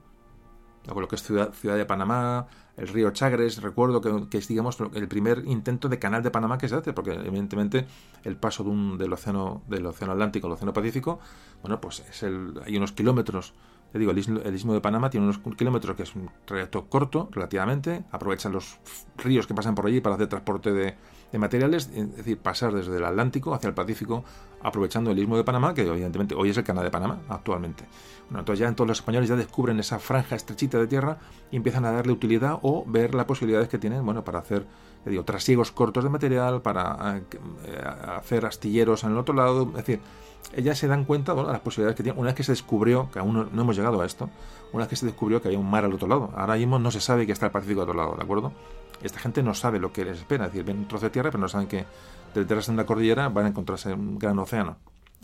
lo que es ciudad, ciudad de Panamá, el río Chagres, recuerdo que, es digamos el primer intento de canal de Panamá que se hace, porque evidentemente el paso de un, del océano del océano Atlántico al océano Pacífico, bueno, pues es el, hay unos kilómetros te digo, el istmo, de Panamá tiene unos kilómetros que es un trayecto corto relativamente, aprovechan los ríos que pasan por allí para hacer transporte de, de materiales, es decir, pasar desde el Atlántico hacia el Pacífico, aprovechando el istmo de Panamá, que evidentemente hoy es el canal de Panamá actualmente. Bueno, entonces ya en todos los españoles ya descubren esa franja estrechita de tierra y empiezan a darle utilidad o ver las posibilidades que tienen, bueno, para hacer, digo, trasiegos cortos de material, para eh, eh, hacer astilleros en el otro lado, es decir, ellas se dan cuenta de las posibilidades que tienen. Una vez que se descubrió, que aún no, hemos llegado a esto, una vez que se descubrió que había un mar al otro lado, ahora mismo no se sabe que está el Pacífico al otro lado, ¿de acuerdo? Esta gente no sabe lo que les espera, es decir, ven un trozo de tierra, pero no saben que detrás de la cordillera van a encontrarse un gran océano.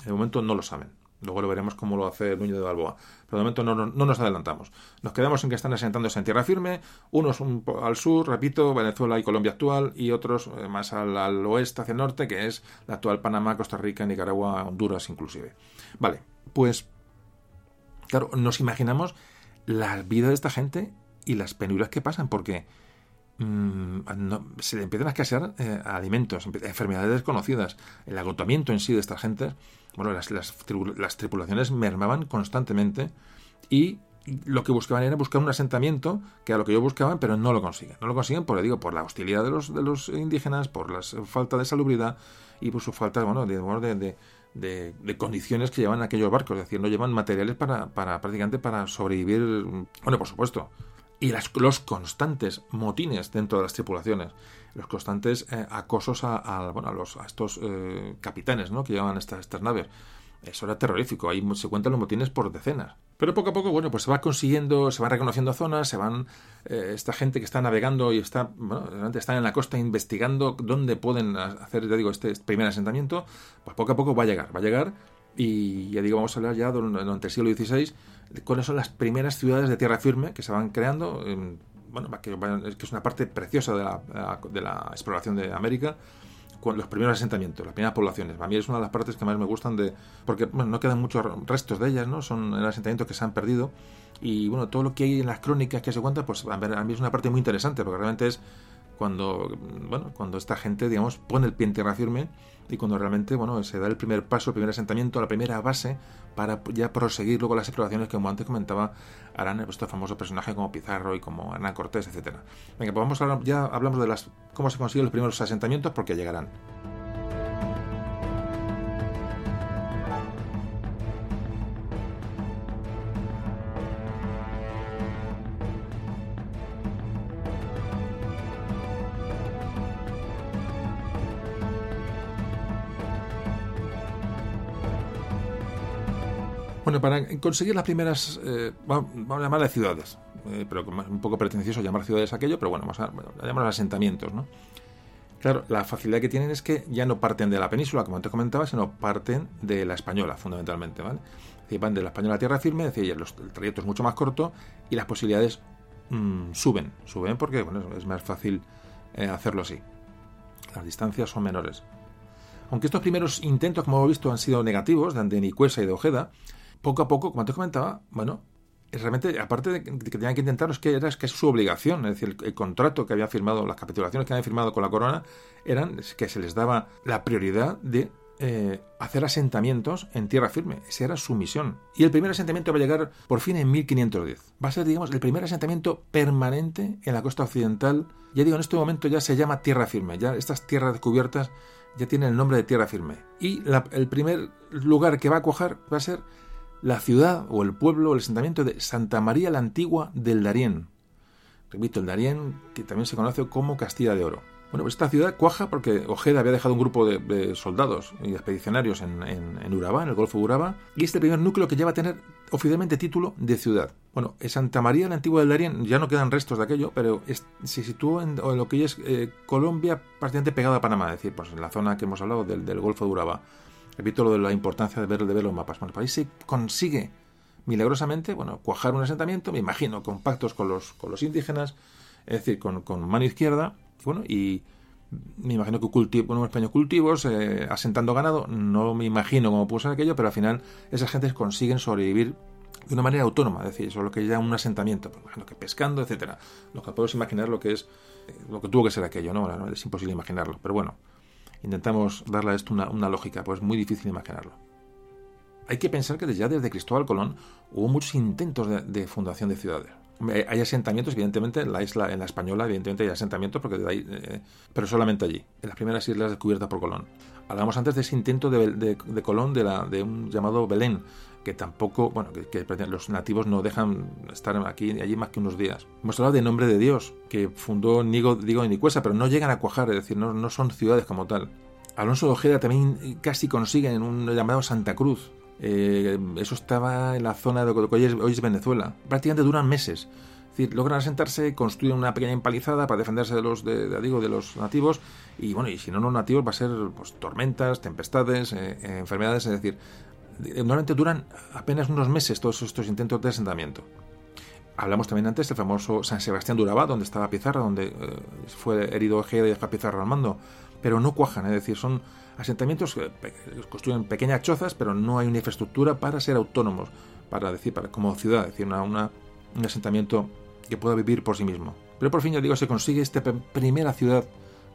De momento no lo saben. Luego lo veremos cómo lo hace el de Balboa. Pero de momento no, nos adelantamos. Nos quedamos en que están asentándose en tierra firme, unos al sur, repito, Venezuela y Colombia actual, y otros eh, más al, oeste, hacia el norte, que es la actual Panamá, Costa Rica, Nicaragua, Honduras inclusive. Vale, pues claro, nos imaginamos la vida de esta gente y las penurias que pasan, porque mm, se le empiezan a escasear eh, alimentos, enfermedades desconocidas, el agotamiento en sí de esta gente bueno, las, las, tripulaciones mermaban constantemente y lo que buscaban era buscar un asentamiento, que era lo que yo buscaba, pero no lo consiguen. No lo consiguen, por, digo, por la hostilidad de los, de los indígenas, por la falta de salubridad y por su falta bueno, de, de, condiciones que llevan aquellos barcos. Es decir, no llevan materiales para, para prácticamente para sobrevivir. Bueno, por supuesto. Y las, los constantes motines dentro de las tripulaciones, los constantes eh, acosos a, bueno, a, estos eh, capitanes ¿no? que llevan estas, estas naves eso era terrorífico. Ahí se cuentan los motines por decenas. Pero poco a poco, bueno, pues se va consiguiendo, se van reconociendo zonas, se van. Eh, esta gente que está navegando y está, bueno, están en la costa investigando dónde pueden hacer, ya digo, este, primer asentamiento, pues poco a poco va a llegar, va a llegar. Y ya digo, vamos a hablar ya durante el siglo XVI, cuáles son las primeras ciudades de tierra firme que se van creando. Bueno, que, es una parte preciosa de la, de la exploración de América los primeros asentamientos, las primeras poblaciones. A mí es una de las partes que más me gustan de. porque bueno, no quedan muchos restos de ellas, ¿no? Son asentamientos que se han perdido. Y bueno, todo lo que hay en las crónicas que se cuentan, pues a mí es una parte muy interesante, porque realmente es cuando, bueno, cuando esta gente, digamos, pone el pie en tierra firme y cuando realmente, bueno, se da el primer paso, el primer asentamiento, la primera base para ya proseguir luego las exploraciones que, como antes comentaba, harán estos famosos personajes como Pizarro y como Hernán Cortés, etcétera. Venga, pues vamos a ya hablamos de las cómo se consiguen los primeros asentamientos porque llegarán. Bueno, para conseguir las primeras, eh, vamos a llamarlas ciudades, eh, pero un poco pretencioso llamar ciudades aquello, pero bueno, vamos a, llamar asentamientos, ¿no? Claro, la facilidad que tienen es que ya no parten de la península, como te comentaba, sino parten de la española, fundamentalmente, ¿vale? Es decir, van de la española a tierra firme, es decir, el trayecto es mucho más corto y las posibilidades mm, suben, suben porque bueno, es más fácil eh, hacerlo así. Las distancias son menores. Aunque estos primeros intentos, como hemos visto, han sido negativos, de Nicuesa y de Ojeda, poco a poco, como te comentaba, bueno, realmente, aparte de que tenían que intentarlo, es que era que es su obligación, es decir, el, contrato que había firmado, las capitulaciones que habían firmado con la corona, eran que se les daba la prioridad de eh, hacer asentamientos en tierra firme. Esa era su misión. Y el primer asentamiento va a llegar por fin en 1510. Va a ser, digamos, el primer asentamiento permanente en la costa occidental. Ya digo, en este momento ya se llama tierra firme. Ya estas tierras descubiertas ya tienen el nombre de tierra firme. Y el primer lugar que va a cuajar va a ser la ciudad o el pueblo el asentamiento de Santa María la Antigua del Darién. Repito, el Darién, que también se conoce como Castilla de Oro. Bueno, pues esta ciudad cuaja porque Ojeda había dejado un grupo de, soldados y expedicionarios en, en, Urabá, en el Golfo de Urabá, y este primer núcleo que lleva a tener oficialmente título de ciudad. Bueno, en Santa María la Antigua del Darién ya no quedan restos de aquello, pero se situó en, lo que es eh, Colombia prácticamente pegada a Panamá, es decir, pues en la zona que hemos hablado del, del Golfo de Urabá. Repito lo de la importancia de ver, de ver los mapas. Bueno, pues ahí se consigue milagrosamente, bueno, cuajar un asentamiento, me imagino, con pactos con los, con los indígenas, es decir, con, mano izquierda, bueno, y me imagino que cultivo, unos pequeños cultivos, eh, asentando ganado, no me imagino cómo puso aquello, pero al final esas gentes consiguen sobrevivir de una manera autónoma, es decir, eso es lo que llama un asentamiento, pues imagino que pescando, etcétera. Lo que podemos imaginar lo que es, eh, lo que tuvo que ser aquello, ¿no? Es imposible imaginarlo, pero bueno, intentamos darle a esto una, lógica, pues es muy difícil imaginarlo. Hay que pensar que ya desde Cristóbal Colón hubo muchos intentos de, fundación de ciudades. Hay asentamientos, evidentemente, en la isla, en la española, evidentemente hay asentamientos, porque de ahí, eh, pero solamente allí, en las primeras islas descubiertas por Colón. Hablamos antes de ese intento de, Colón de, la, de un llamado Belén, que tampoco, bueno, que, los nativos no dejan estar aquí y allí más que unos días. Hemos hablado de Nombre de Dios, que fundó Nigo, Digo y Nicuesa, pero no llegan a cuajar, es decir, no, no son ciudades como tal. Alonso de Ojeda también casi consigue en un llamado Santa Cruz. Eh, eso estaba en la zona de lo que hoy es, Venezuela. Prácticamente duran meses. Es decir, logran asentarse, construyen una pequeña empalizada para defenderse de los, de, digo, de los nativos. Y bueno, y si no, los nativos va a ser pues, tormentas, tempestades, eh, enfermedades. Es decir, normalmente duran apenas unos meses todos estos intentos de asentamiento. Hablamos también antes del famoso San Sebastián de Urabá, donde estaba Pizarra, donde eh, fue herido Ojeda y dejó a Pizarra al mando, pero no cuajan, es decir, son asentamientos que construyen pequeñas chozas, pero no hay una infraestructura para ser autónomos, para decir, para, como ciudad, es decir, una, un asentamiento que pueda vivir por sí mismo. Pero por fin, ya digo, se consigue esta primera ciudad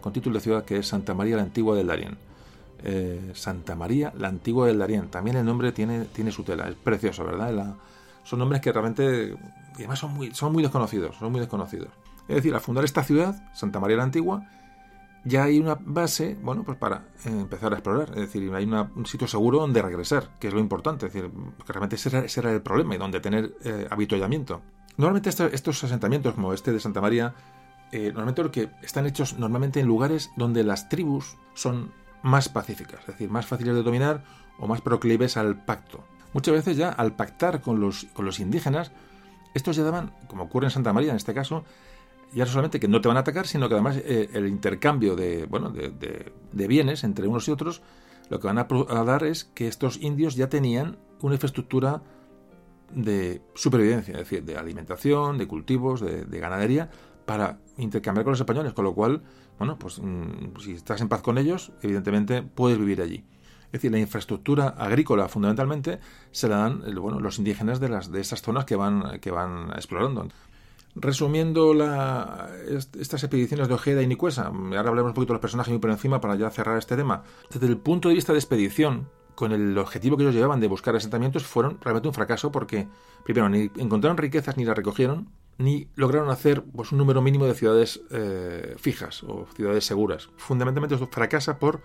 con título de ciudad que es Santa María la Antigua del Darién. Eh, Santa María, la antigua del Darién. También el nombre tiene, tiene su tela, es precioso, ¿verdad? son nombres que realmente, además son muy, son muy desconocidos, son muy desconocidos. Es decir, al fundar esta ciudad, Santa María la Antigua, ya hay una base, bueno, pues para empezar a explorar. Es decir, hay un sitio seguro donde regresar, que es lo importante. Es decir, que realmente ese era, el problema y donde tener eh, habituallamiento. Normalmente estos asentamientos, como este de Santa María, eh, normalmente lo que están hechos normalmente en lugares donde las tribus son más pacíficas, es decir, más fáciles de dominar o más proclives al pacto. Muchas veces ya al pactar con los, con los indígenas, estos ya daban, como ocurre en Santa María en este caso, ya no solamente que no te van a atacar, sino que además eh, el intercambio de, bueno, de, bienes entre unos y otros, lo que van a, dar es que estos indios ya tenían una infraestructura de supervivencia, es decir, de alimentación, de cultivos, de, ganadería, para intercambiar con los españoles, con lo cual, bueno, pues mm, si estás en paz con ellos, evidentemente puedes vivir allí. Es decir, la infraestructura agrícola fundamentalmente se la dan bueno, los indígenas de, las, de esas zonas que van, que van explorando. Resumiendo estas expediciones de Ojeda y Nicuesa, ahora hablaremos un poquito de los personajes muy por encima para ya cerrar este tema. Desde el punto de vista de expedición, con el objetivo que ellos llevaban de buscar asentamientos, fueron realmente un fracaso porque, primero, ni encontraron riquezas ni las recogieron, ni lograron hacer pues, un número mínimo de ciudades eh, fijas o ciudades seguras. Fundamentalmente esto fracasa por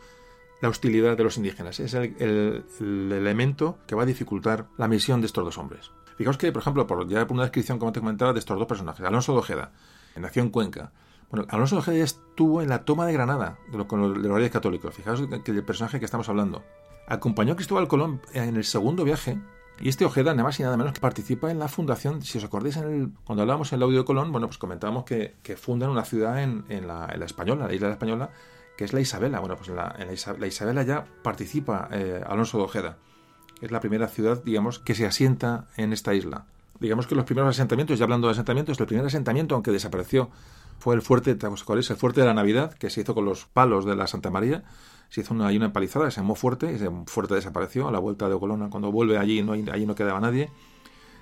la hostilidad de los indígenas. Es el, elemento que va a dificultar la misión de estos dos hombres. Fijaos que, por ejemplo, por, ya por una descripción, como te comentaba, de estos dos personajes, Alonso de Ojeda, nació en Cuenca. Bueno, Alonso de Ojeda estuvo en la toma de Granada de, lo, con los, de los reyes católicos. Fijaos que el personaje que estamos hablando. Acompañó a Cristóbal Colón en el segundo viaje y este Ojeda, nada más y nada menos, que participa en la fundación, si os acordáis, en el, cuando hablábamos en el audio de Colón, bueno, pues comentábamos que, fundan una ciudad en, la, en, la, Española, la isla de la Española, que es la Isabela. Bueno, pues en la, la, Isabela ya participa eh, Alonso de Ojeda. Es la primera ciudad, digamos, que se asienta en esta isla. Digamos que los primeros asentamientos, ya hablando de asentamientos, el primer asentamiento, aunque desapareció, fue el fuerte, ¿cuál es? El fuerte de la Navidad, que se hizo con los palos de la Santa María. Se hizo una, una empalizada, se llamó fuerte, ese fuerte desapareció a la vuelta de Colona. Cuando vuelve allí, no, allí no quedaba nadie.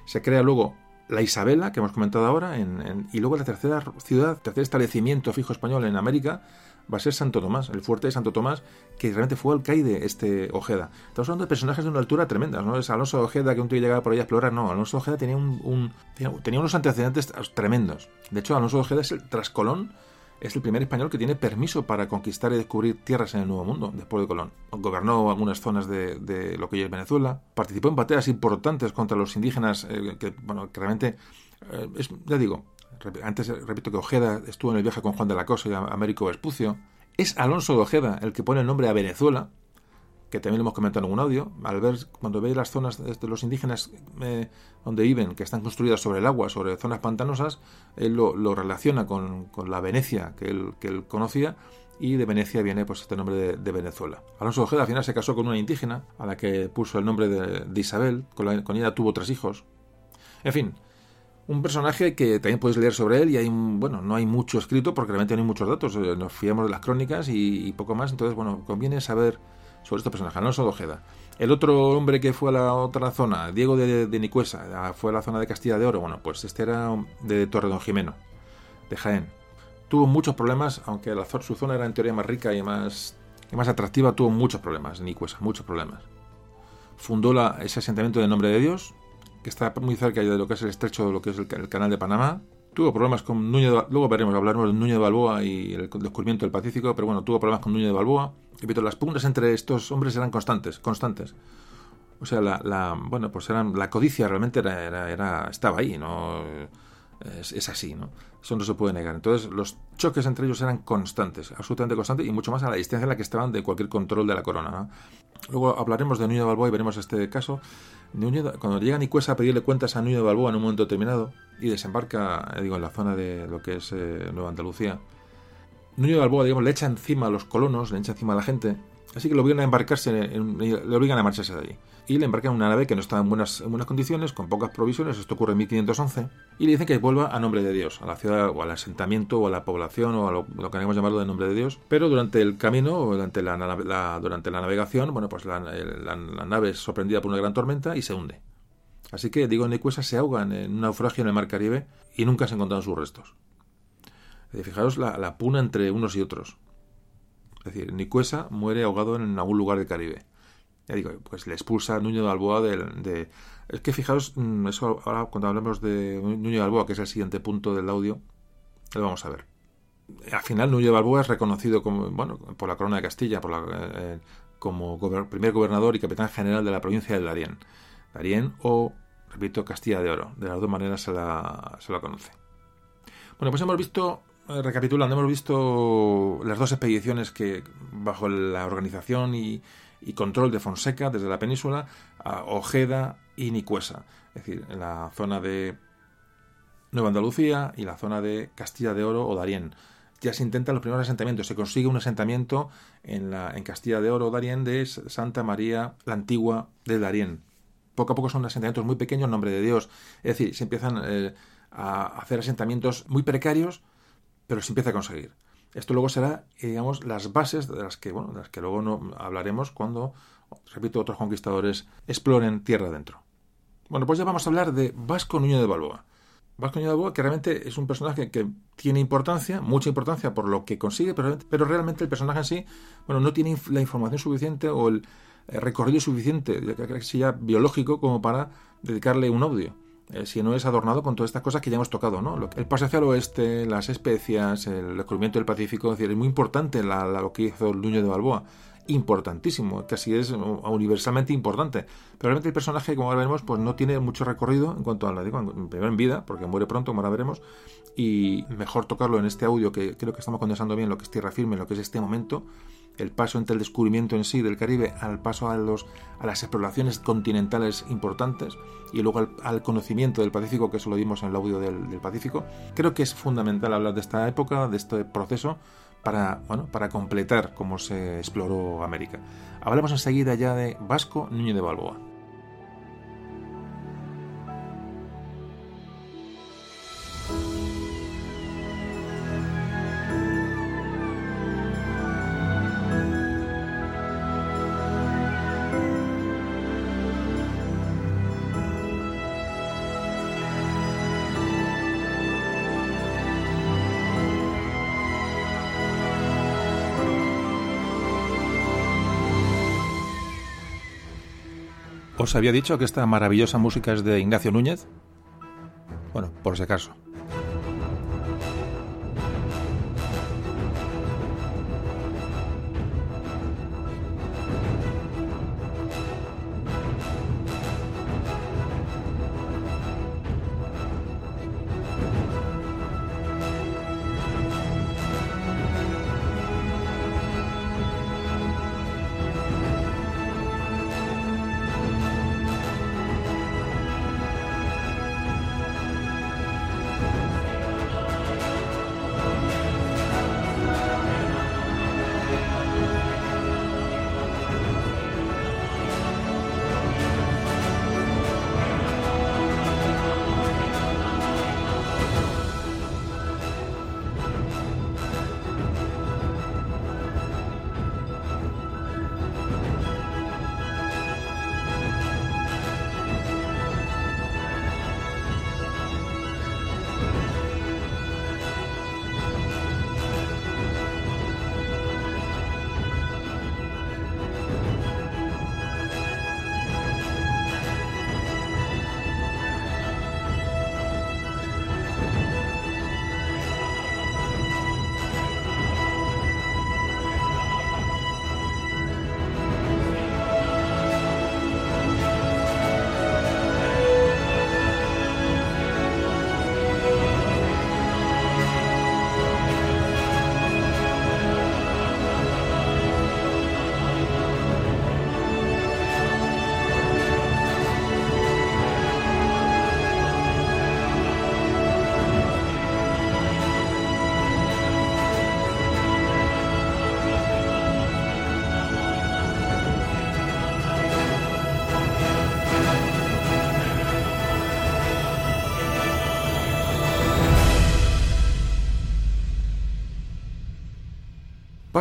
Se crea luego la Isabela, que hemos comentado ahora, y luego la tercera ciudad, tercer establecimiento fijo español en América, va a ser Santo Tomás, el fuerte de Santo Tomás, que realmente fue alcaide este Ojeda. Estamos hablando de personajes de una altura tremenda, no es Alonso Ojeda que un tío llegaba por ahí a explorar, no, Alonso Ojeda tenía, un, tenía unos antecedentes tremendos. De hecho, Alonso Ojeda es el, tras Colón, es el primer español que tiene permiso para conquistar y descubrir tierras en el Nuevo Mundo, después de Colón. Gobernó algunas zonas de, lo que hoy es Venezuela, participó en batallas importantes contra los indígenas, eh, que, bueno, que realmente, eh, es, ya digo, antes repito que Ojeda estuvo en el viaje con Juan de la Cosa y Américo Vespucio, es Alonso de Ojeda el que pone el nombre a Venezuela, que también lo hemos comentado en un audio, al ver, cuando ve las zonas de los indígenas eh, donde viven, que están construidas sobre el agua, sobre zonas pantanosas, él lo, relaciona con, la Venecia que él, que él conocía, y de Venecia viene pues este nombre de, Venezuela. Alonso Ojeda al final se casó con una indígena, a la que puso el nombre de, Isabel, con, con ella tuvo tres hijos. En fin, un personaje que también puedes leer sobre él y hay bueno no hay mucho escrito porque realmente no hay muchos datos eh, nos fiamos de las crónicas y, poco más entonces bueno conviene saber sobre este personaje Alonso de Ojeda el otro hombre que fue a la otra zona Diego de, Nicuesa fue a la zona de Castilla de Oro bueno pues este era de Torre Don Jimeno de Jaén tuvo muchos problemas aunque la, su zona era en teoría más rica y más y más atractiva tuvo muchos problemas Nicuesa muchos problemas fundó la, ese asentamiento de nombre de Dios que está muy cerca de lo que es el estrecho de lo que es el, canal de Panamá. Tuvo problemas con Núñez de, luego veremos, hablaremos de Núñez de Balboa y el descubrimiento del Pacífico, pero bueno, tuvo problemas con Núñez de Balboa. Repito, las pugnas entre estos hombres eran constantes, constantes. O sea, la, bueno, pues eran, la codicia realmente era, era, estaba ahí, ¿no? Es, así, ¿no? Eso no se puede negar. Entonces, los choques entre ellos eran constantes, absolutamente constantes, y mucho más a la distancia en la que estaban de cualquier control de la corona, ¿no? Luego hablaremos de Núñez de Balboa y veremos este caso cuando llega Nicuesa a pedirle cuentas a Núñez de Balboa en un momento determinado y desembarca, eh, digo, en la zona de lo que es eh, Nueva Andalucía, Núñez Balboa, digamos, le echa encima a los colonos, le echa encima a la gente, así que lo obligan a embarcarse, le obligan a marcharse de allí y le embarcan en una nave que no está en buenas, condiciones, con pocas provisiones, esto ocurre en 1511, y le dicen que vuelva a nombre de Dios, a la ciudad o al asentamiento o a la población o a lo, que queremos llamarlo de nombre de Dios, pero durante el camino o durante la, la navegación, bueno, pues la, nave es sorprendida por una gran tormenta y se hunde. Así que Diego Nicuesa se ahogan en un naufragio en el mar Caribe y nunca se encontraron sus restos. Fijaros la, puna entre unos y otros. Es decir, Nicuesa muere ahogado en algún lugar del Caribe Ya digo, pues le expulsa a Nuño de Balboa de, Es que fijaos, mm, eso ahora cuando hablamos de Nuño de Balboa, que es el siguiente punto del audio, lo vamos a ver. Al final Nuño de Balboa es reconocido como, bueno, por la corona de Castilla, por eh, como primer gobernador y capitán general de la provincia de Darién. Darién o, repito, Castilla de Oro. De las dos maneras se la, se la conoce. Bueno, pues hemos visto, recapitulando, hemos visto las dos expediciones que, bajo la organización y, control de Fonseca, desde la península, a Ojeda y Nicuesa. Es decir, en la zona de Nueva Andalucía y la zona de Castilla de Oro o Darién ya se intentan los primeros asentamientos. Se consigue un asentamiento en, la, en Castilla de Oro, Darién, de Santa María la Antigua de Darién. Poco a poco son asentamientos muy pequeños, nombre de Dios. Es decir, se empiezan eh, a hacer asentamientos muy precarios, pero se empieza a conseguir. Esto luego será, eh, digamos, las bases de las que, bueno, de las que luego no hablaremos cuando, repito, otros conquistadores exploren tierra adentro. Bueno, pues ya vamos a hablar de Vasco Nuño de Balboa. Vasco de Balboa, que realmente es un personaje que tiene importancia, mucha importancia por lo que consigue, pero, pero realmente el personaje en sí, bueno, no tiene la información suficiente o el, recorrido suficiente, que sea biológico, como para dedicarle un audio. Eh, si no es adornado con todas estas cosas que ya hemos tocado, ¿no? El paso hacia el oeste, las especias, el descubrimiento del Pacífico, es es muy importante lo que hizo el de Balboa importantísimo, casi es universalmente importante. Pero realmente el personaje, como ahora veremos, pues no tiene mucho recorrido en cuanto a la digo, primero en vida, porque muere pronto, como ahora veremos, y mejor tocarlo en este audio, que creo que estamos condensando bien lo que es tierra firme, lo que es este momento, el paso entre el descubrimiento en sí del Caribe al paso a, los, a las exploraciones continentales importantes y luego al, conocimiento del Pacífico, que eso lo vimos en el audio del, Pacífico. Creo que es fundamental hablar de esta época, de este proceso, para, bueno, para completar cómo se exploró América. Hablamos enseguida ya de Vasco Niño de Balboa. ¿Os había dicho que esta maravillosa música es de Ignacio Núñez? Bueno, por si acaso.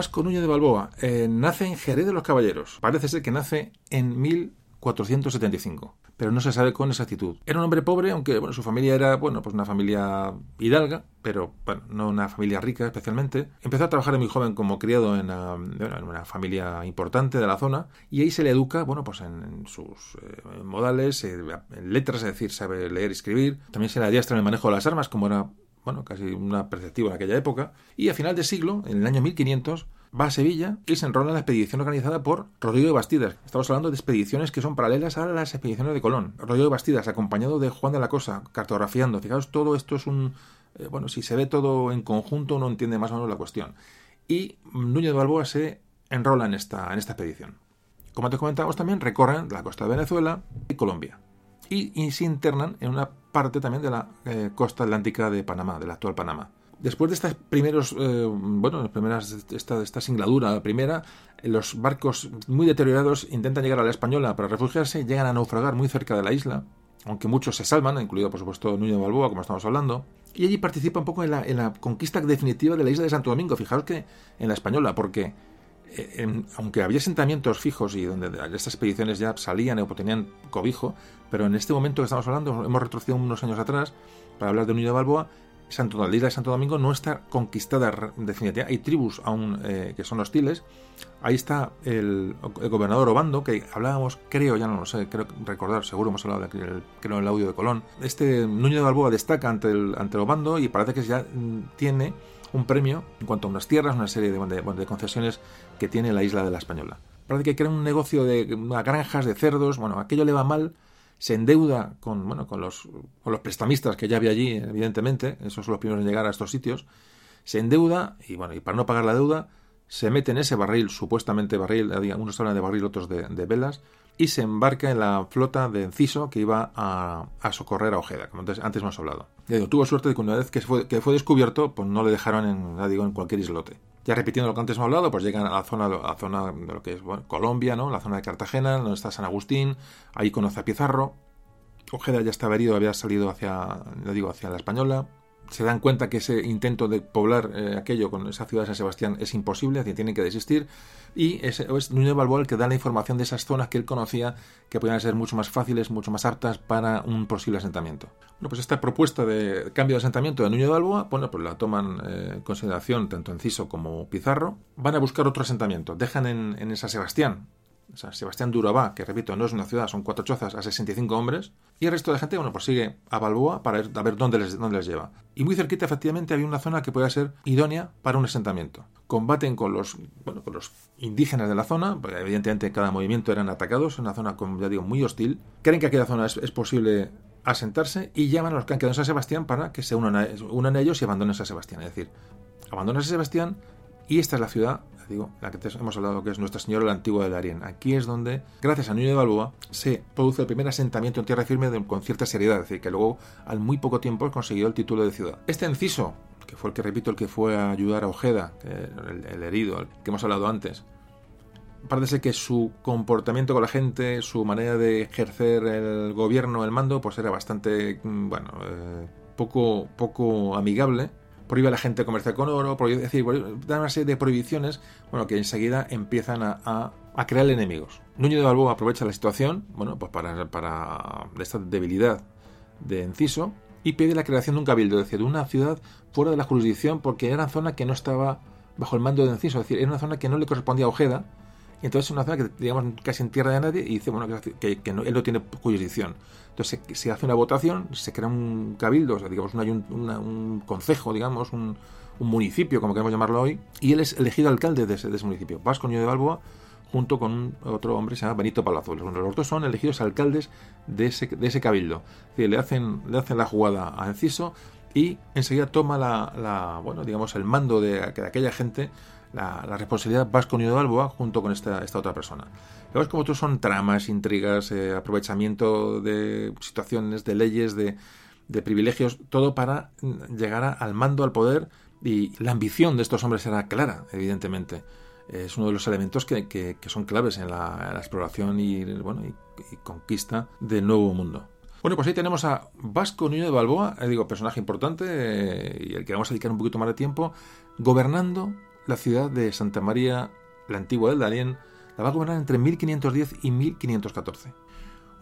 Vasco Núñez de Balboa eh, nace en Jerez de los Caballeros. Parece ser que nace en 1000 1475, pero no se sabe con exactitud. Era un hombre pobre, aunque bueno, su familia era bueno, pues una familia hidalga, pero bueno, no una familia rica especialmente. Empezó a trabajar muy joven como criado en una, familia importante de la zona y ahí se le educa, bueno, pues en, sus eh, modales, eh, en letras, es decir, sabe leer y escribir. También se le adiestra en el manejo de las armas, como era bueno, casi una perceptiva en aquella época. Y a final de siglo, en el año 1500, va a Sevilla y se enrola en la expedición organizada por Rodrigo de Bastidas. Estamos hablando de expediciones que son paralelas a las expediciones de Colón. Rodrigo de Bastidas, acompañado de Juan de la Cosa, cartografiando. Fijaos, todo esto es un... Eh, bueno, si se ve todo en conjunto, uno entiende más o menos la cuestión. Y Núñez de Balboa se enrola en esta, en esta expedición. Como te comentamos también, recorren la costa de Venezuela y Colombia. Y, se internan en una parte también de la eh, costa atlántica de Panamá, del actual Panamá. Después de estas primeros, eh, bueno, primeras, esta, esta singladura, la primera, los barcos muy deteriorados intentan llegar a la Española para refugiarse, llegan a naufragar muy cerca de la isla, aunque muchos se salvan, incluido por supuesto Núñez de Balboa, como estamos hablando, y allí participa un poco en la, en la conquista definitiva de la isla de Santo Domingo. Fijaos que en la Española, porque aunque había asentamientos fijos y donde estas expediciones ya salían o tenían cobijo, pero en este momento que estamos hablando, hemos retrocedido unos años atrás para hablar de Núñez de Balboa, Santo, la isla de Santo Domingo no está conquistada definitivamente. Hay tribus aún eh, que son hostiles. Ahí está el, gobernador Obando, que hablábamos, creo, ya no lo sé, creo recordar, seguro hemos hablado de creo en el audio de Colón. Este Núñez de Balboa destaca ante el, ante Obando y parece que ya mm, tiene un premio en cuanto a unas tierras, una serie de, de, concesiones que tiene la isla de la Española. Parece que crea un negocio de granjas, de cerdos, bueno, aquello le va mal se endeuda con, bueno, con, los, con los prestamistas que ya había allí, evidentemente, esos son los primeros en llegar a estos sitios, se endeuda y, bueno, y para no pagar la deuda, se mete en ese barril, supuestamente barril, unos hablan de barril, otros de, velas, y se embarca en la flota de Enciso que iba a, socorrer a Ojeda, como antes, antes hemos hablado. digo, tuvo suerte de que una vez que fue, que fue descubierto, pues no le dejaron en, digo, en cualquier islote. Ya repitiendo lo que antes hemos hablado, pues llegan a la zona, a la zona de lo que es Colombia, ¿no? La zona de Cartagena, donde está San Agustín, ahí conoce a Pizarro. Ojeda ya estaba herido, había salido hacia, digo, hacia la Española. Se dan cuenta que ese intento de poblar eh, aquello con esa ciudad de San Sebastián es imposible, que tienen que desistir. Y es, es Núñez Balboa el que da la información de esas zonas que él conocía que podían ser mucho más fáciles, mucho más aptas para un posible asentamiento. Bueno, pues esta propuesta de cambio de asentamiento de Núñez de Balboa, bueno, pues la toman eh, en consideración tanto Enciso como Pizarro. Van a buscar otro asentamiento. Dejan en, en San Sebastián Sebastián de Urabá, que repito, no es una ciudad, son cuatro chozas a 65 hombres, y el resto de gente, bueno, pues sigue a Balboa para ver, dónde, les, dónde les lleva. Y muy cerquita, efectivamente, había una zona que podía ser idónea para un asentamiento. Combaten con los, bueno, con los indígenas de la zona, porque evidentemente cada movimiento eran atacados, en una zona, como ya digo, muy hostil. Creen que aquella zona es, posible asentarse y llaman a los que han quedado en San Sebastián para que se unan a, unan a ellos y abandonen San Sebastián. Es decir, abandonan San Sebastián y esta es la ciudad digo, la que hemos hablado que es Nuestra Señora la Antigua de Darien. Aquí es donde, gracias a Núñez de Balboa, se produce el primer asentamiento en tierra firme con cierta seriedad, es decir, que luego al muy poco tiempo consiguió el título de ciudad. Este enciso, que fue el que repito, el que fue a ayudar a Ojeda, el, herido, que hemos hablado antes, parece que su comportamiento con la gente, su manera de ejercer el gobierno, el mando, pues era bastante, mm, bueno, eh, poco, poco amigable prohíbe a la gente comerciar con oro, prohíbe, es decir, da una serie de prohibiciones bueno, que enseguida empiezan a, a, crear enemigos. Núñez de Balboa aprovecha la situación bueno, pues para, para esta debilidad de Enciso y pide la creación de un cabildo, es decir, de una ciudad fuera de la jurisdicción porque era una zona que no estaba bajo el mando de Enciso, es decir, era una zona que no le correspondía a Ojeda, y entonces es una zona que, digamos, casi en tierra de nadie y dice, bueno, que, que él no tiene jurisdicción. Entonces se, hace una votación, se crea un cabildo, o sea, digamos, un, un concejo, digamos, un, municipio, como queremos llamarlo hoy, y él es elegido alcalde de ese, municipio. Vasco Niño de Balboa junto con otro hombre se llama Benito Palazuelos. los dos son elegidos alcaldes de ese, de ese cabildo. le hacen, le hacen la jugada a Enciso y enseguida toma la, bueno, digamos, el mando de, aquella gente, la, responsabilidad Vasco Niño de Balboa junto con esta, esta otra persona. Luego como tú son tramas, intrigas, eh, aprovechamiento de situaciones, de leyes, de, privilegios, todo para llegar al mando, al poder y la ambición de estos hombres era clara, evidentemente. Es uno de los elementos que, son claves en la, exploración y, bueno, y, conquista del nuevo mundo. Bueno, pues ahí tenemos a Vasco Nuño de Balboa, eh, digo, personaje importante eh, y el que vamos a dedicar un poquito más de tiempo, gobernando la ciudad de Santa María, la antigua del Darién, la va a gobernar entre 1510 y 1514.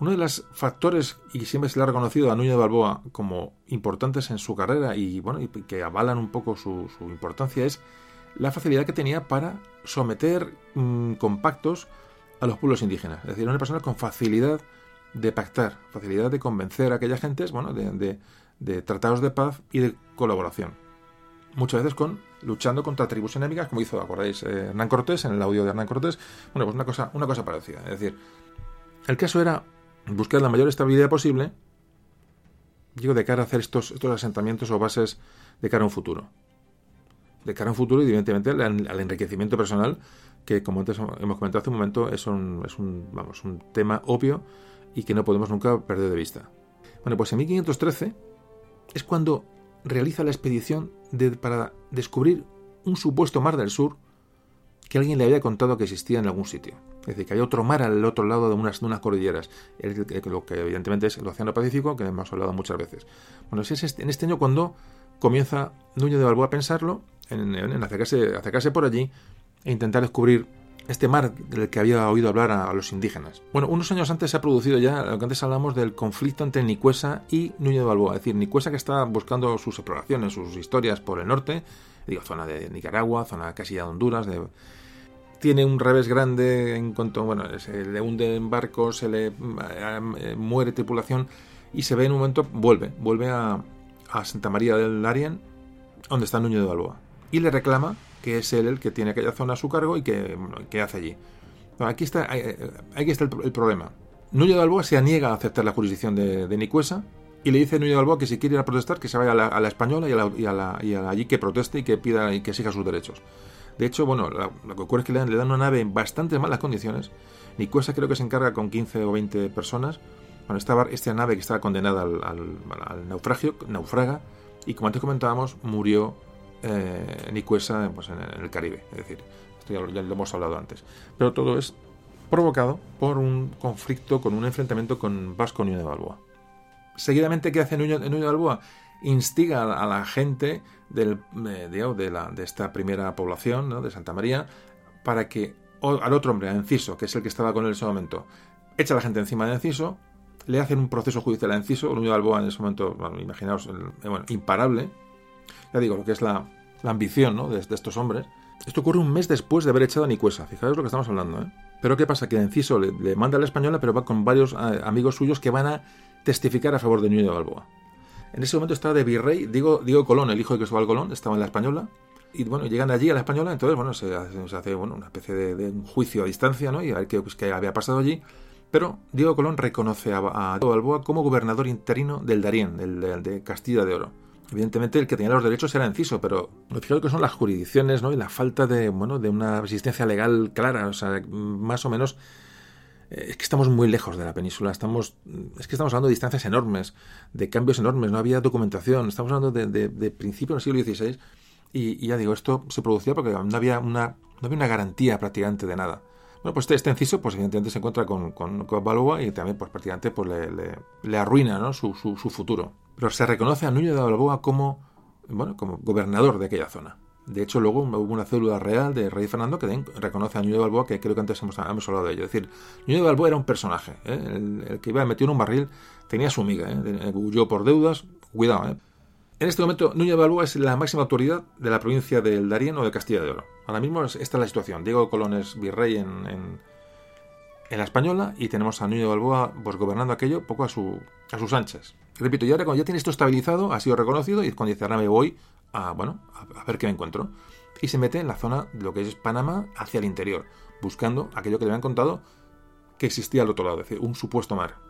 Uno de los factores, y siempre se le ha reconocido a Núñez de Balboa como importantes en su carrera y bueno, y que avalan un poco su, importancia, es la facilidad que tenía para someter mm, compactos a los pueblos indígenas. Es decir, una persona con facilidad de pactar, facilidad de convencer a aquellas gentes, bueno, de, tratados de paz y de colaboración. Muchas veces con luchando contra tribus enemigas, como hizo, acordáis, eh, Hernán Cortés, en el audio de Hernán Cortés. Bueno, pues una cosa, una cosa parecida. Es decir, el caso era buscar la mayor estabilidad posible, digo, de cara a hacer estos, estos asentamientos o bases de cara a un futuro. De cara a un futuro y, evidentemente, al, enriquecimiento personal, que, como antes hemos comentado hace un momento, es un, es un, vamos, un tema obvio y que no podemos nunca perder de vista. Bueno, pues en 1513 es cuando realiza la expedición de, para descubrir un supuesto mar del sur que alguien le había contado que existía en algún sitio. Es decir, que hay otro mar al otro lado de unas, cordilleras, lo que evidentemente es el Océano Pacífico, que hemos hablado muchas veces. Bueno, es este, en este año cuando comienza Núñez de Balboa a pensarlo, en, acercarse por allí e intentar descubrir este mar del que había oído hablar a, los indígenas. Bueno, unos años antes se ha producido ya lo que antes hablamos del conflicto entre Nicuesa y Núñez de Balboa. Es decir, Nicuesa que está buscando sus exploraciones, sus historias por el norte, digo, zona de Nicaragua, zona casi de Honduras, tiene un revés grande en cuanto, bueno, se le hunde en barco, se le eh, muere tripulación y se ve en un momento, vuelve, vuelve a, Santa María del Arién, donde está Núñez de Balboa, y le reclama que es él el que tiene aquella zona a su cargo y que, hace allí. aquí está, aquí está el, problema. Núñez de Balboa se niega a aceptar la jurisdicción de, de Nicuesa y le dice a Núñez de Balboa que si quiere ir a protestar, que se vaya a la, española y, a la, y, allí que proteste y que pida y que exija sus derechos. De hecho, bueno, lo que ocurre es que le dan, una nave en bastante malas condiciones. Nicuesa creo que se encarga con 15 o 20 personas. Bueno, esta, esta nave que estaba condenada al, naufragio, naufraga, y como antes comentábamos, murió eh, Nicuesa pues, en, el Caribe. Es decir, esto ya lo, hemos hablado antes. Pero todo es provocado por un conflicto, con un enfrentamiento con Vasco Núñez de Balboa. Seguidamente, ¿qué hace Núñez, de Balboa? Instiga a la gente del, eh, de, la, de, esta primera población, de Santa María, para que al otro hombre, a Enciso, que es el que estaba con él en ese momento, echa a la gente encima de Enciso, le hacen un proceso judicial a Enciso, Núñez de Balboa en ese momento, imaginaos, eh, bueno, imparable, ya digo, lo que es la, ambición de, estos hombres. Esto ocurre un mes después de haber echado a Nicuesa, fijaos lo que estamos hablando. ¿eh? Pero ¿qué pasa? Que Enciso le, manda a la española, pero va con varios eh, amigos suyos que van a testificar a favor de Núñez de Balboa. En ese momento está de virrey, digo Colón, el hijo de Cristóbal Colón, estaba en la española. Y bueno, llegan allí a la española, entonces bueno, se hace, una especie de, un juicio a distancia, ¿no? Y a ver qué, pues, qué había pasado allí. Pero Diego Colón reconoce a, a Balboa como gobernador interino del Darién, del, de Castilla de Oro. Evidentemente el que tenía los derechos era Enciso, pero fijaros que son las jurisdicciones ¿no? y la falta de, bueno, de una existencia legal clara, o sea, más o menos eh, es que estamos muy lejos de la península, estamos, es que estamos hablando de distancias enormes, de cambios enormes, no había documentación, estamos hablando de, de, principios del siglo XVI y, ya digo, esto se producía porque no había una, no había una garantía prácticamente de nada. Bueno, pues este, este inciso, pues evidentemente se encuentra con, con, Balboa y también, pues prácticamente, pues le, le, arruina ¿no? su, su, futuro. Pero se reconoce a Núñez de Balboa como, bueno, como gobernador de aquella zona. De hecho, luego hubo una célula real de Rey Fernando que reconoce a Núñez de Balboa, que creo que antes hemos, hablado de ello. Es decir, Núñez de Balboa era un personaje. ¿eh? El, que iba metido en un barril tenía su miga. ¿eh? Huyó por deudas. Cuidado. ¿eh? En este momento, Núñez Balboa es la máxima autoridad de la provincia del Darién o de Castilla de Oro. Ahora mismo esta es la situación. Diego Colón es virrey en, en, la Española y tenemos a Núñez Balboa pues, gobernando aquello poco a, su, a sus anchas. Repito, y ahora cuando ya tiene esto estabilizado, ha sido reconocido y cuando dice ahora me voy a, bueno, a, ver qué me encuentro. Y se mete en la zona de lo que es Panamá hacia el interior, buscando aquello que le habían contado que existía al otro lado, es decir, un supuesto mar.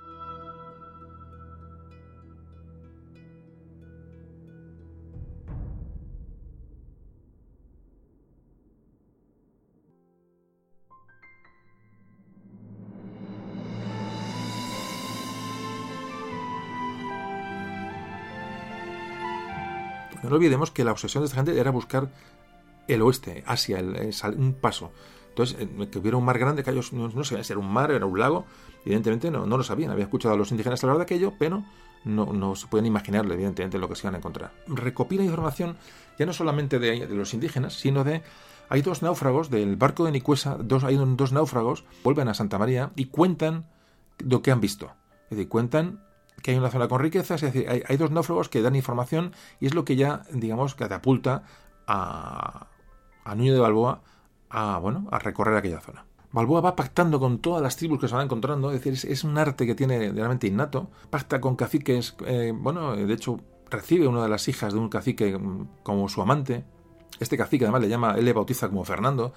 No olvidemos que la obsesión de esta gente era buscar el oeste, Asia, el, un paso. Entonces, eh, que hubiera un mar grande, que ellos no, sabían si era un mar, era un lago, evidentemente no, no lo sabían. Habían escuchado a los indígenas hablar de aquello, pero no, no se pueden imaginarle, evidentemente, lo que se iban a encontrar. Recopila información ya no solamente de, de los indígenas, sino de hay dos náufragos del barco de Nicuesa, dos, hay dos náufragos, vuelven a Santa María y cuentan lo que han visto. Es decir, cuentan que hay una zona con riquezas, es decir, hay, dos náufragos que dan información y es lo que ya, digamos, catapulta a, a Nuño de Balboa a, bueno, a recorrer aquella zona. Balboa va pactando con todas las tribus que se van encontrando, es decir, es, un arte que tiene realmente innato. Pacta con caciques, eh, bueno, de hecho recibe una de las hijas de un cacique mm, como su amante. Este cacique además le llama, él le bautiza como Fernando.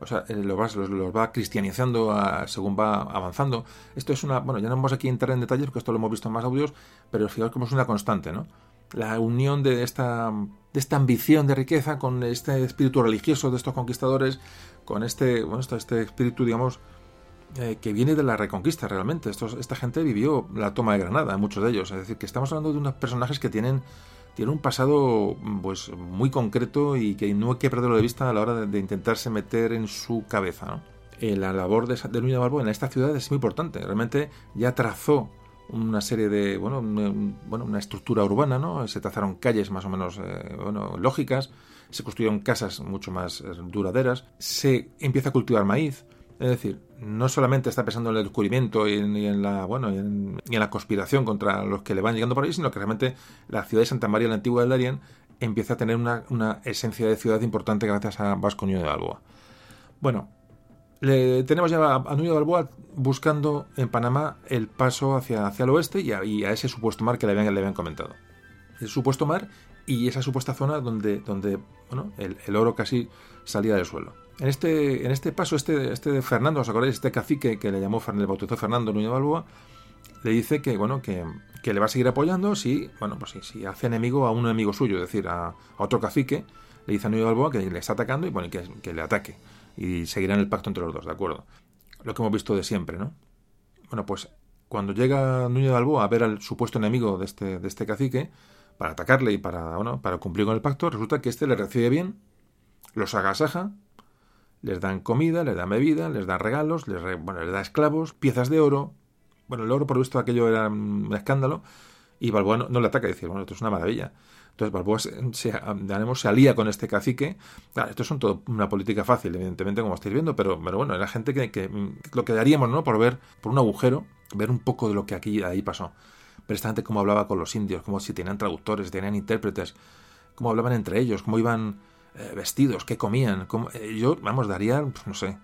O sea, los va, los, va cristianizando según va avanzando. Esto es una. Bueno, ya no vamos aquí a entrar en detalles porque esto lo hemos visto en más audios, pero fijaos como es una constante, ¿no? La unión de esta, de esta ambición de riqueza con este espíritu religioso de estos conquistadores, con este, bueno, este espíritu, digamos, eh, que viene de la reconquista realmente. Estos, esta gente vivió la toma de Granada, muchos de ellos. Es decir, que estamos hablando de unos personajes que tienen tiene un pasado pues muy concreto y que no hay que perderlo de vista a la hora de, intentarse meter en su cabeza. ¿no? Eh, la labor de, de de Balboa en esta ciudad es muy importante. Realmente ya trazó una serie de, bueno, bueno, una estructura urbana, ¿no? Se trazaron calles más o menos, eh, bueno, lógicas, se construyeron casas mucho más eh, duraderas, se empieza a cultivar maíz, es decir, no solamente está pensando en el descubrimiento y en, la bueno y en, la conspiración contra los que le van llegando por ahí, sino que realmente la ciudad de Santa María la Antigua del Darien empieza a tener una, esencia de ciudad importante gracias a Vasco Núñez de Balboa. Bueno, le, tenemos ya a, Núñez de Balboa buscando en Panamá el paso hacia, hacia el oeste y a, ese supuesto mar que le habían, le habían comentado. El supuesto mar y esa supuesta zona donde, donde bueno, el oro casi salía del suelo. En este, en este paso, este, este de Fernando, ¿os acordáis? Este cacique que le llamó, le bautizó Fernando Núñez Balboa, le dice que, bueno, que, le va a seguir apoyando si, bueno, pues si, hace enemigo a un enemigo suyo, es decir, a, otro cacique, le dice a Núñez Balboa que le está atacando y bueno, que, le ataque. Y seguirán el pacto entre los dos, ¿de acuerdo? Lo que hemos visto de siempre, ¿no? Bueno, pues cuando llega Núñez Balboa a ver al supuesto enemigo de este, de este cacique, para atacarle y para, bueno, para cumplir con el pacto, resulta que este le recibe bien, los agasaja les dan comida, les dan bebida, les dan regalos, les, bueno, les da esclavos, piezas de oro. Bueno, el oro, por visto, aquello era un escándalo. Y Balboa no, le ataca y dice, bueno, esto es una maravilla. Entonces Balboa se, se, alía con este cacique. Claro, esto es un todo una política fácil, evidentemente, como estáis viendo, pero, pero bueno, era gente que, que, lo que daríamos, ¿no? Por ver, por un agujero, ver un poco de lo que aquí ahí pasó. Pero esta cómo hablaba con los indios, como si tenían traductores, tenían intérpretes, cómo hablaban entre ellos, cómo iban eh, vestidos, qué comían. Eh, yo, vamos, daría, pues, no sé,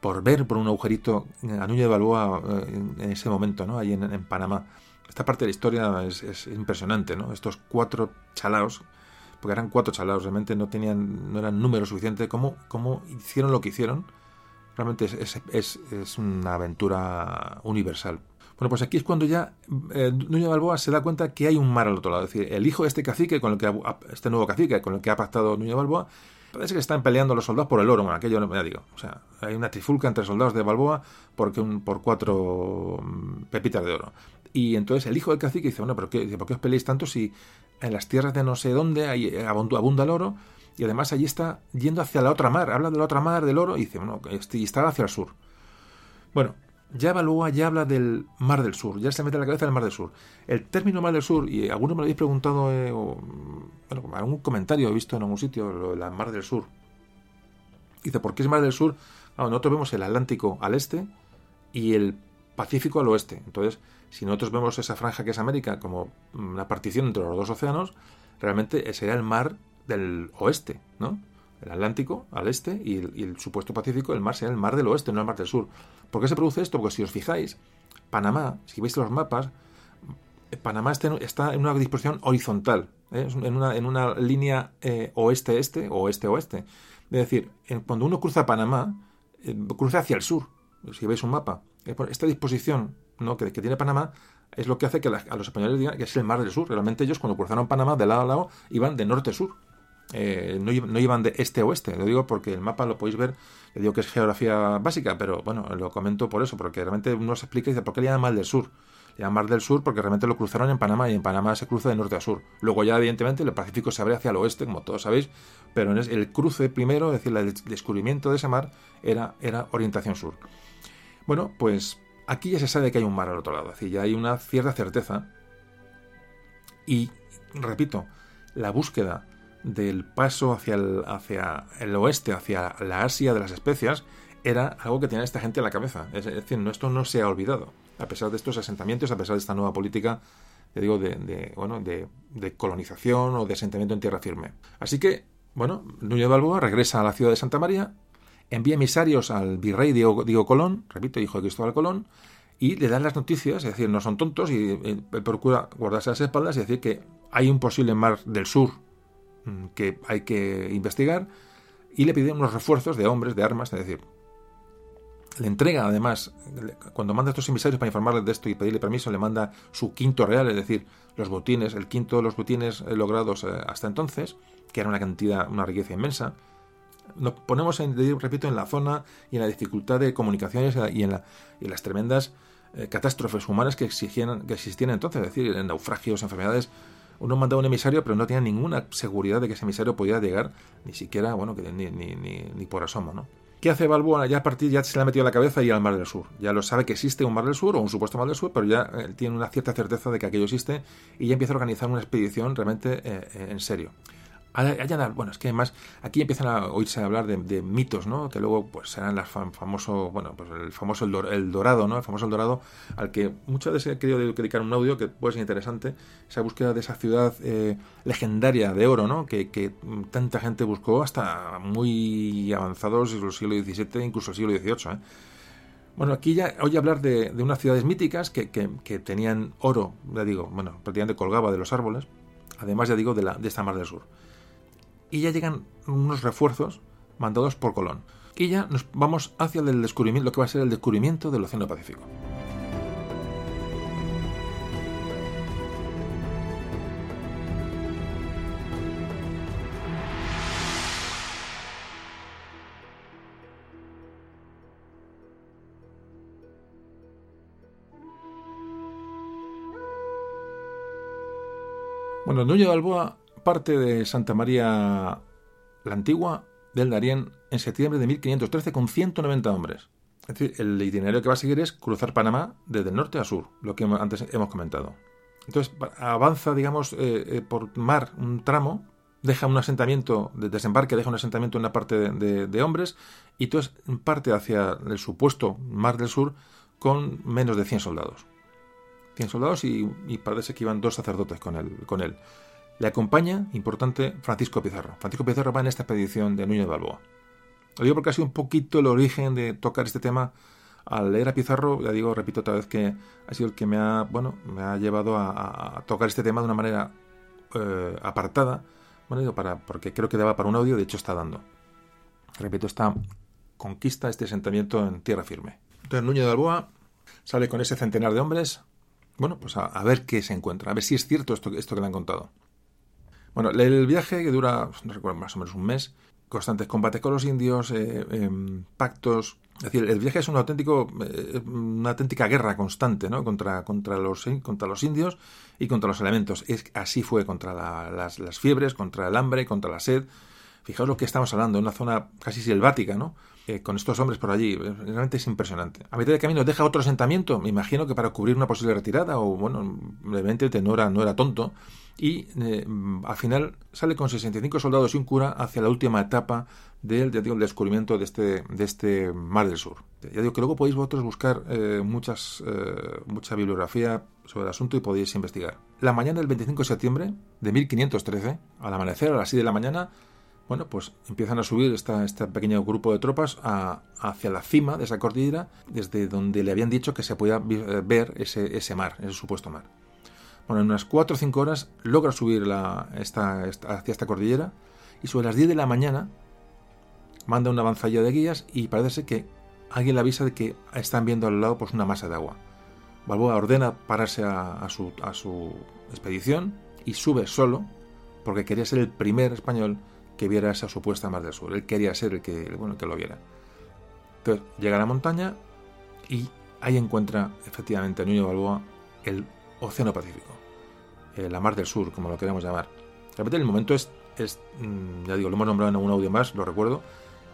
por ver por un agujerito a Núñez de Balboa eh, en, ese momento, ¿no? Ahí en, Panamá. Esta parte de la historia es, impresionante, ¿no? Estos cuatro chalaos, porque eran cuatro chalaos, realmente no tenían, no eran número suficiente. ¿Cómo, cómo hicieron lo que hicieron? Realmente es, es, es una aventura universal. Bueno, pues aquí es cuando ya eh, Núñez Balboa se da cuenta que hay un mar al otro lado. Es decir, el hijo de este cacique, con el que este nuevo cacique con el que ha pactado Núñez Balboa, parece que están peleando los soldados por el oro. Bueno, aquello no me digo. O sea, hay una trifulca entre soldados de Balboa porque un, por cuatro mm, pepitas de oro. Y entonces el hijo del cacique dice, bueno, pero ¿por qué os peleáis tanto si en las tierras de no sé dónde hay, eh, abunda el oro? Y además allí está yendo hacia la otra mar. Habla de la otra mar, del oro, y dice, bueno, y está hacia el sur. Bueno, ya evalúa, ya habla del Mar del Sur, ya se mete en la cabeza del Mar del Sur. El término Mar del Sur, y algunos me lo habéis preguntado, eh, bueno, algún comentario he visto en algún sitio, lo de la Mar del Sur. Dice, ¿por qué es Mar del Sur? nosotros vemos el Atlántico al este y el Pacífico al oeste. Entonces, si nosotros vemos esa franja que es América como una partición entre los dos océanos, realmente sería el mar del oeste, ¿no? El Atlántico al este y el, supuesto Pacífico, el mar será el mar del oeste, no el mar del sur. ¿Por qué se produce esto? Porque si os fijáis, Panamá, si veis los mapas, Panamá está en una disposición horizontal, ¿eh? en, una, en, una, línea eh, oeste-este o oeste-oeste. Es decir, cuando uno cruza Panamá, eh, cruza hacia el sur, si veis un mapa. Esta disposición ¿no? que, tiene Panamá es lo que hace que a los españoles digan que es el mar del sur. Realmente ellos cuando cruzaron Panamá de lado a lado iban de norte a sur. Eh, no, no, llevan de este a oeste. Lo digo porque el mapa lo podéis ver. Le digo que es geografía básica, pero bueno, lo comento por eso, porque realmente uno se explica y dice, ¿por qué le llaman Mar del Sur? Le llaman Mar del Sur porque realmente lo cruzaron en Panamá y en Panamá se cruza de norte a sur. Luego ya, evidentemente, el Pacífico se abre hacia el oeste, como todos sabéis, pero el cruce primero, es decir, el descubrimiento de ese mar, era, era orientación sur. Bueno, pues aquí ya se sabe que hay un mar al otro lado, es decir, ya hay una cierta certeza. Y, repito, la búsqueda del paso hacia el, hacia el oeste, hacia la Asia de las especias, era algo que tenía esta gente en la cabeza. Es decir, esto no se ha olvidado. a pesar de estos asentamientos, a pesar de esta nueva política, te digo, de, bueno, de, colonización o de asentamiento en tierra firme. Así que, bueno, Núñez de Balboa regresa a la ciudad de Santa María, envía emisarios al virrey Diego, Colón, repito, hijo de Cristóbal Colón, y le dan las noticias, es decir, no son tontos, y, procura guardarse las espaldas y decir que hay un posible mar del sur que hay que investigar, y le piden unos refuerzos de hombres, de armas, es decir, le entrega además, cuando manda a estos emisarios para informarles de esto y pedirle permiso, le manda su quinto real, es decir, los botines, el quinto de los botines eh, logrados eh, hasta entonces, que era una cantidad, una riqueza inmensa. Nos ponemos, en, repito, en la zona y en la dificultad de comunicaciones y en, las tremendas eh, catástrofes humanas que, exigían, que existían entonces, es decir, en naufragios, enfermedades. Uno mandaba un emisario, pero no tenía ninguna seguridad de que ese emisario pudiera llegar, ni siquiera, bueno, que ni, ni, ni, ni por asomo, ¿no? ¿Qué hace Balboa? Ya a partir ya se le ha metido la cabeza y al Mar del Sur. Ya lo sabe que existe un Mar del Sur o un supuesto Mar del Sur, pero ya eh, tiene una cierta certeza de que aquello existe y ya empieza a organizar una expedición realmente eh, eh, en serio bueno, es que además aquí empiezan a oírse hablar de, mitos, ¿no? Que luego pues serán las famoso, bueno, pues el famoso el, dorado, ¿no? El famoso el dorado al que muchas veces he querido dedicar un audio que puede ser interesante, esa búsqueda de esa ciudad eh, legendaria de oro, ¿no? Que, tanta gente buscó hasta muy avanzados el siglo XVII, incluso el siglo XVIII, ¿eh? Bueno, aquí ya oye hablar de, unas ciudades míticas que, que, tenían oro, ya digo, bueno, prácticamente colgaba de los árboles, además ya digo de, la, de esta mar del sur y ya llegan unos refuerzos mandados por Colón. Y ya nos vamos hacia el descubrimiento, lo que va a ser el descubrimiento del Océano Pacífico. Bueno, Núñez Balboa parte de Santa María la Antigua del Darién en septiembre de 1513 con 190 hombres. Es decir, el itinerario que va a seguir es cruzar Panamá desde el norte a sur, lo que antes hemos comentado. Entonces avanza, digamos, eh, eh, por mar un tramo, deja un asentamiento de desembarque, deja un asentamiento en la parte de, hombres y entonces parte hacia el supuesto mar del sur con menos de 100 soldados. 100 soldados y, parece que iban dos sacerdotes con. Con él. Le acompaña, importante, Francisco Pizarro. Francisco Pizarro va en esta expedición de Núñez de Balboa. Lo digo porque ha sido un poquito el origen de tocar este tema. Al leer a Pizarro, ya digo, repito otra vez que ha sido el que me ha, bueno, me ha llevado a, tocar este tema de una manera eh, apartada, bueno, digo, para, porque creo que daba para un audio, de hecho está dando. Repito, esta conquista, este asentamiento en tierra firme. Entonces Núñez de Balboa sale con ese centenar de hombres, bueno, pues a, ver qué se encuentra, a ver si es cierto esto, esto que le han contado. Bueno, el viaje que dura, no recuerdo, más o menos un mes, constantes combates con los indios, eh, em, pactos. Es decir, el viaje es un auténtico, eh, una auténtica guerra constante, ¿no? Contra, contra, los, contra los indios y contra los elementos. Es, así fue contra las, las, fiebres, contra el hambre, contra la sed. Fijaos lo que estamos hablando, una zona casi selvática, ¿no? Eh, con estos hombres por allí. Realmente es impresionante. A mitad de camino deja otro asentamiento, me imagino que para cubrir una posible retirada, o bueno, evidentemente no era, no era tonto y eh, al final sale con 65 soldados y un cura hacia la última etapa del, descubrimiento de este, de este Mar del Sur. Ya digo que luego podéis vosotros buscar eh, muchas, eh, mucha bibliografía sobre el asunto y podéis investigar. La mañana del 25 de septiembre de 1513, al amanecer a las 6 de la mañana, bueno, pues empiezan a subir esta, este pequeño grupo de tropas hacia la cima de esa cordillera, desde donde le habían dicho que se podía ver ese, ese mar, ese supuesto mar. Bueno, en unas 4 o 5 horas logra subir esta, hacia esta cordillera y sobre las 10 de la mañana manda una avanzalla de guías y parece que alguien le avisa de que están viendo al lado pues, una masa de agua. Balboa ordena pararse a, su, expedición y sube solo porque quería ser el primer español que viera esa supuesta mar del sur. Él quería ser el que, bueno, que lo viera. Entonces llega a la montaña y ahí encuentra efectivamente Nuño Balboa el Océano Pacífico, eh, la Mar del Sur, como lo queremos llamar. Realmente el momento es, mm, ya digo, lo hemos nombrado en algún audio más, lo recuerdo,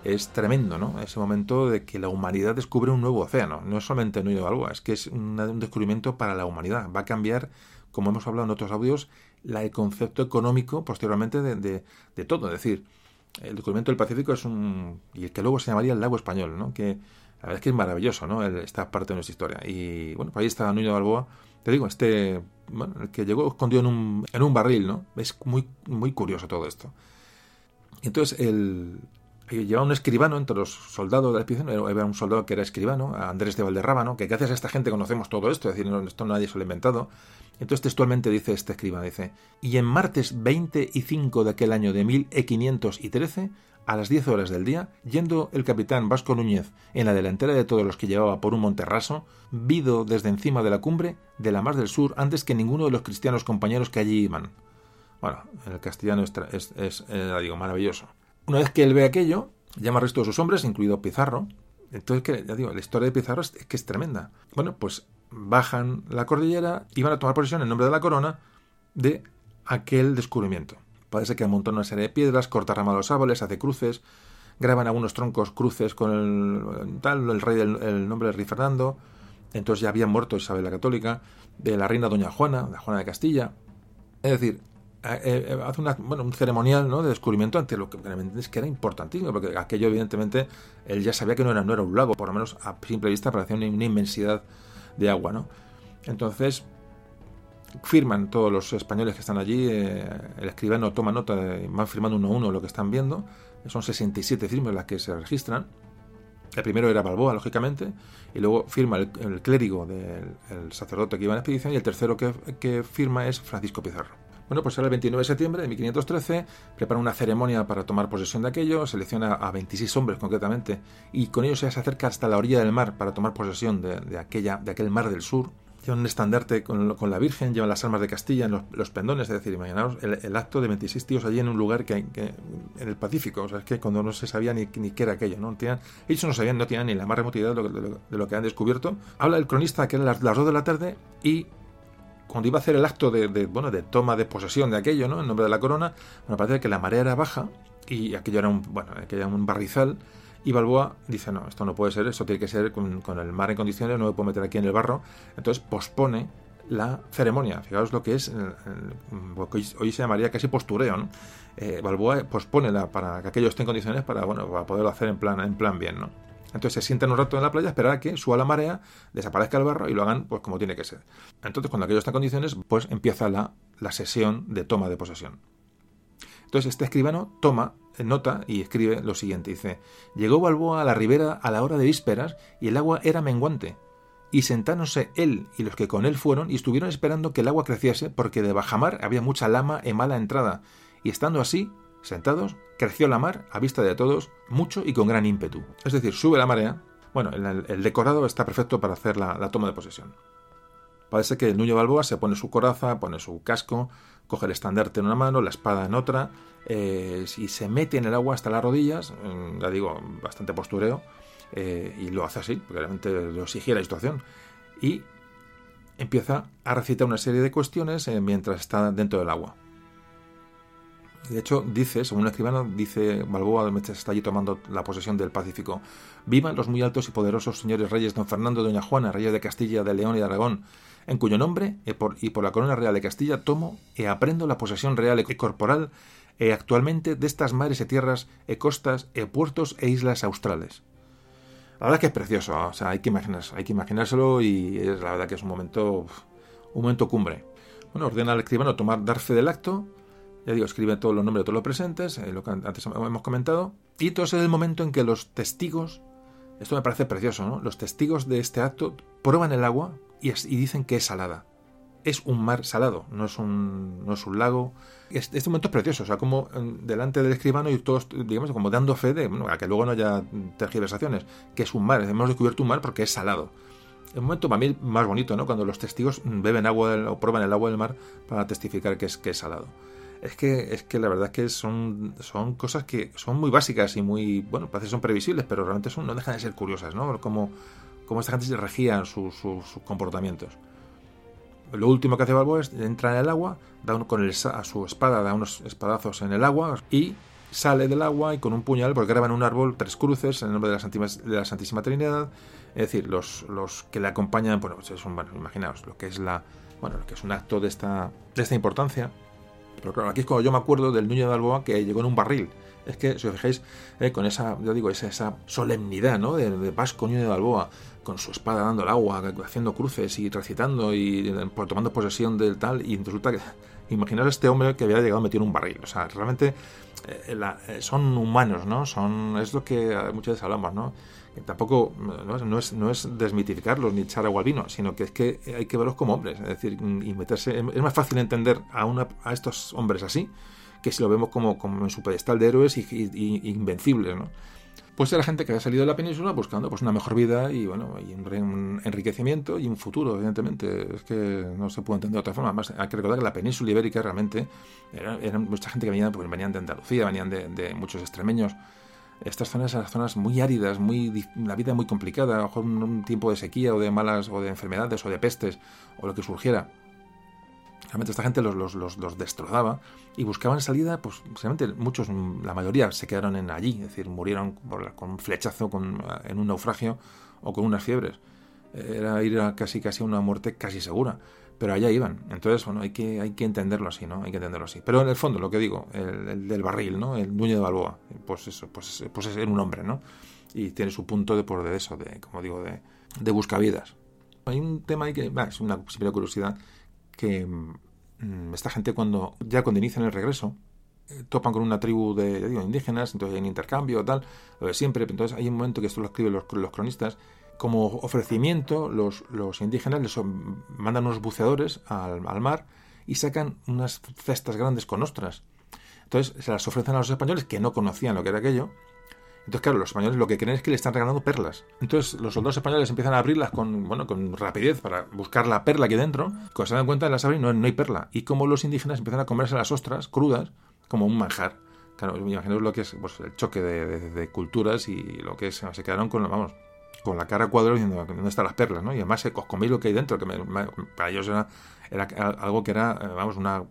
es tremendo, ¿no? Ese momento de que la humanidad descubre un nuevo océano, no es solamente Nuevo Balboa, es que es un descubrimiento para la humanidad. Va a cambiar, como hemos hablado en otros audios, la, el concepto económico posteriormente de, todo. Es decir, el descubrimiento del Pacífico es un. y el que luego se llamaría el lago español, ¿no? Que La verdad es que es maravilloso, ¿no? Esta parte de nuestra historia. Y bueno, pues ahí está de Balboa. Te digo, este, bueno, el que llegó escondido en un, en un barril, ¿no? Es muy, muy curioso todo esto. Entonces, el, llevaba un escribano entre los soldados de la expedición, era un soldado que era escribano, Andrés de Valderrábano, que gracias a esta gente conocemos todo esto, es decir, esto nadie se lo ha inventado. Entonces textualmente dice este escribano, dice, y en martes 25 de aquel año de 1513, a las 10 horas del día, yendo el capitán Vasco Núñez en la delantera de todos los que llevaba por un monterraso, vido desde encima de la cumbre de la mar del sur antes que ninguno de los cristianos compañeros que allí iban. Bueno, en el castellano es, es, es digo, maravilloso. Una vez que él ve aquello, llama al resto de sus hombres, incluido Pizarro. Entonces, que, ya digo, la historia de Pizarro es que es tremenda. Bueno, pues bajan la cordillera y van a tomar posesión en nombre de la corona de aquel descubrimiento. Parece que montón una serie de piedras, corta rama los árboles, hace cruces, graban algunos troncos cruces con el, tal, el rey del el nombre de rey Fernando. Entonces ya había muerto Isabel la Católica, de la reina Doña Juana, la Juana de Castilla. Es decir, eh, eh, hace una, bueno, un ceremonial ¿no? de descubrimiento ante lo que realmente es que era importantísimo, porque aquello evidentemente él ya sabía que no era, no era un lago, por lo menos a simple vista parecía una, inmensidad de agua. ¿no? Entonces firman todos los españoles que están allí, eh, el escribano toma nota, van firmando uno a uno lo que están viendo, son 67 firmas las que se registran. El primero era Balboa, lógicamente, y luego firma el, clérigo del sacerdote que iba en la expedición, y el tercero que, firma es Francisco Pizarro. Bueno, pues era el 29 de septiembre de 1513, prepara una ceremonia para tomar posesión de aquello, selecciona a 26 hombres concretamente, y con ellos se acerca hasta la orilla del mar para tomar posesión de, aquella, de aquel mar del sur. Un estandarte con, la Virgen, llevan las armas de Castilla en los, pendones, es decir, imaginaos el, acto de 26 tíos allí en un lugar que, en el Pacífico, o sea, es que cuando no se sabía ni, ni qué era aquello, ¿no? ellos no sabían, no tenían ni la más remota idea de lo, que han descubierto. Habla el cronista que eran las, las 2 de la tarde y cuando iba a hacer el acto de, bueno, de toma de posesión de aquello, ¿no? En nombre de la corona, bueno, parece que la marea era baja y aquello era un, bueno, aquello era un barrizal y Balboa dice, no, esto no puede ser, esto tiene que ser con, el mar en condiciones, no me puedo meter aquí en el barro. Entonces pospone la ceremonia. Fijaos lo que es, hoy, se llamaría casi postureo, ¿no? Eh, Balboa pospone la, para que aquello esté en condiciones para, bueno, para poderlo hacer en plan, en plan bien, ¿no? Entonces se sientan un rato en la playa, esperar a que suba la marea, desaparezca el barro y lo hagan pues como tiene que ser. Entonces cuando aquello está en condiciones, pues empieza la, la sesión de toma de posesión. Entonces este escribano toma nota y escribe lo siguiente. Dice, llegó Balboa a la ribera a la hora de vísperas y el agua era menguante. Y sentáronse él y los que con él fueron y estuvieron esperando que el agua creciese porque de bajamar había mucha lama en mala entrada. Y estando así, Sentados, creció la mar a vista de todos mucho y con gran ímpetu. Es decir, sube la marea. Bueno, el, decorado está perfecto para hacer la, toma de posesión. Parece que el Nuño Balboa se pone su coraza, pone su casco, coge el estandarte en una mano, la espada en otra, eh, y se mete en el agua hasta las rodillas, mm, ya digo, bastante postureo, eh, y lo hace así, porque realmente lo exigía la situación, y empieza a recitar una serie de cuestiones eh, mientras está dentro del agua. De hecho, dice, según el escribano, dice Balboa, mientras está allí tomando la posesión del Pacífico, vivan los muy altos y poderosos señores reyes don Fernando doña Juana, reyes de Castilla, de León y de Aragón, en cuyo nombre y por, y por la corona real de Castilla tomo e aprendo la posesión real y corporal e actualmente de estas mares y tierras e costas e puertos e islas australes. La verdad que es precioso, o sea, hay que imaginarse, hay que imaginárselo y es la verdad que es un momento, un momento cumbre. Bueno, ordena al escribano tomar dar fe del acto ya digo, escribe todos los nombres de todos los presentes, eh, lo que antes hemos comentado. Y entonces es el momento en que los testigos, esto me parece precioso, ¿no? Los testigos de este acto prueban el agua y, dicen que es salada. Es un mar salado, no es un, no es un lago. Este, este momento es precioso, o sea, como delante del escribano y todos, digamos, como dando fe de, bueno, a que luego no haya tergiversaciones, que es un mar, hemos descubierto un mar porque es salado. Es un momento para mí más bonito, ¿no? Cuando los testigos beben agua o prueban el agua del mar para testificar que es, que es salado es que, es que la verdad es que son, son cosas que son muy básicas y muy, bueno, parece que son previsibles, pero realmente son, no dejan de ser curiosas, ¿no? Como, como esta gente se regía sus, comportamientos. Lo último que hace Balboa es entrar en el agua, da con el, a su espada, da unos espadazos en el agua y sale del agua y con un puñal, porque graba en un árbol tres cruces en el nombre de la Santísima, Trinidad. Es decir, los, los que le acompañan, bueno, son, bueno, imaginaos, lo que es la, bueno, lo que es un acto de esta, de esta importancia Pero claro, aquí es cuando yo me acuerdo del Nuño de Balboa que llegó en un barril. Es que, si os fijáis, eh, con esa, yo digo, esa, esa solemnidad, ¿no? De, de Vasco Nuño de Balboa, con su espada dando el agua, haciendo cruces y recitando y por, tomando posesión del tal, y resulta que, imaginaos a este hombre que había llegado metido en un barril. O sea, realmente eh, eh, son humanos, ¿no? Son, es lo que muchas veces hablamos, ¿no? Tampoco no es, no es desmitificarlos ni echar agua al vino, sino que es que hay que verlos como hombres. Es decir, y meterse. Es más fácil entender a, una, a estos hombres así que si lo vemos como, como en su pedestal de héroes y, y invencibles, ¿no? Pues era gente que había salido de la península buscando pues una mejor vida y bueno y un enriquecimiento y un futuro evidentemente. Es que no se puede entender de otra forma. Además, hay que recordar que la península ibérica realmente era, mucha gente que venía pues, venían de Andalucía venían de, muchos extremeños. Estas zonas eran zonas muy áridas muy la vida muy complicada a lo mejor un, tiempo de sequía o de malas o de enfermedades o de pestes o lo que surgiera realmente esta gente los, los, los, destrozaba y buscaban salida, pues realmente muchos, la mayoría se quedaron en allí, es decir, murieron con un flechazo con, en un naufragio o con unas fiebres. Era ir a casi casi una muerte casi segura, pero allá iban. Entonces, bueno, hay que, hay que entenderlo así, ¿no? Hay que entenderlo así. Pero en el fondo, lo que digo, el, del barril, ¿no? El dueño de Balboa, pues eso, pues, pues es un hombre, ¿no? Y tiene su punto de por de eso, de, como digo, de, de buscavidas. Hay un tema ahí que, es una simple curiosidad, que Mm, esta gente cuando ya cuando inician el regreso eh, topan con una tribu de indígenas, entonces hay un intercambio, tal, lo de siempre, entonces hay un momento que esto lo escriben los, los cronistas, como ofrecimiento los, los, indígenas les mandan unos buceadores al, al, mar y sacan unas cestas grandes con ostras. Entonces se las ofrecen a los españoles que no conocían lo que era aquello entonces, claro, los españoles lo que creen es que le están regalando perlas. Entonces, los soldados españoles empiezan a abrirlas con, bueno, con rapidez para buscar la perla aquí dentro. Cuando se dan cuenta las abren, no, no hay perla. Y como los indígenas empiezan a comerse las ostras crudas como un manjar. Claro, imaginaos lo que es pues, el choque de, culturas y lo que es, se quedaron con, vamos, con la cara cuadro diciendo dónde están las perlas, ¿no? Y además os coméis lo que hay dentro, que para ellos era, era, algo que era, eh, vamos, una,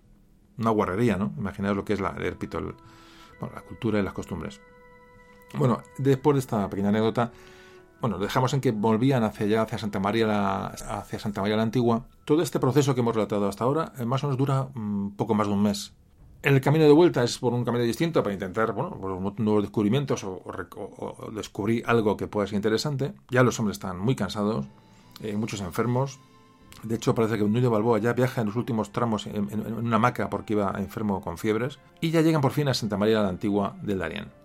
una guarrería, ¿no? Imaginaos lo que es la, el, bueno, la cultura y las costumbres. Bueno, después de esta pequeña anécdota, bueno, dejamos en que volvían hacia allá, hacia Santa María la, hacia Santa María la Antigua. Todo este proceso que hemos relatado hasta ahora, eh, más o menos dura mm, poco más de un mes. El camino de vuelta es por un camino distinto para intentar, bueno, por nuevos descubrimientos o, descubrir algo que pueda ser interesante. Ya los hombres están muy cansados, eh, muchos enfermos. De hecho, parece que un de Balboa ya viaja en los últimos tramos en, en, una hamaca porque iba enfermo con fiebres. Y ya llegan por fin a Santa María la Antigua del Darién.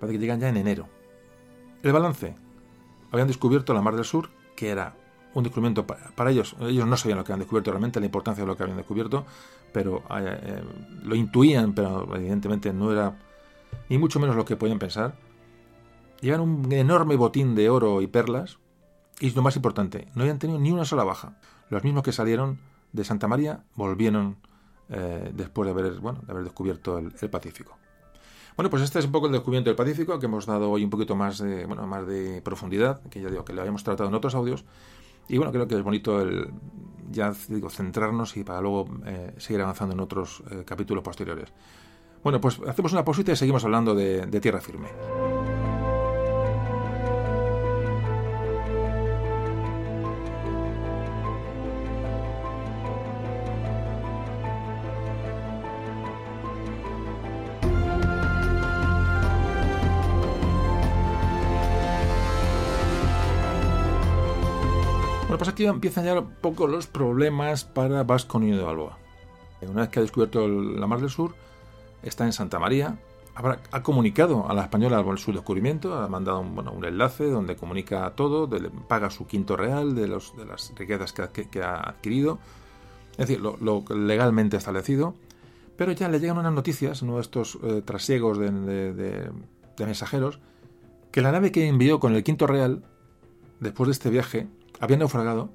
Parece que llegan ya en enero. El balance. Habían descubierto la Mar del Sur, que era un descubrimiento para, ellos. Ellos no sabían lo que habían descubierto realmente, la importancia de lo que habían descubierto, pero eh, eh, lo intuían, pero evidentemente no era ni mucho menos lo que podían pensar. Llevan un enorme botín de oro y perlas, y lo más importante, no habían tenido ni una sola baja. Los mismos que salieron de Santa María volvieron eh, después de haber, bueno, de haber descubierto el Pacífico. Bueno, pues este es un poco el descubrimiento del Pacífico, que hemos dado hoy un poquito más de, bueno, más de profundidad, que ya digo que lo habíamos tratado en otros audios. Y bueno, creo que es bonito el ya digo, centrarnos y para luego eh, seguir avanzando en otros eh, capítulos posteriores. Bueno, pues hacemos una pausita y seguimos hablando de, de tierra firme. Aquí empiezan ya un poco los problemas para Vasco Niño de Balboa. Una vez que ha descubierto la Mar del Sur, está en Santa María, ha comunicado a la española su descubrimiento, ha mandado un, enlace donde comunica todo, paga su quinto real de, los, de las riquezas que, ha adquirido, es decir, lo, legalmente establecido, pero ya le llegan unas noticias, uno de estos eh, trasiegos de, mensajeros, que la nave que envió con el quinto real, después de este viaje, había naufragado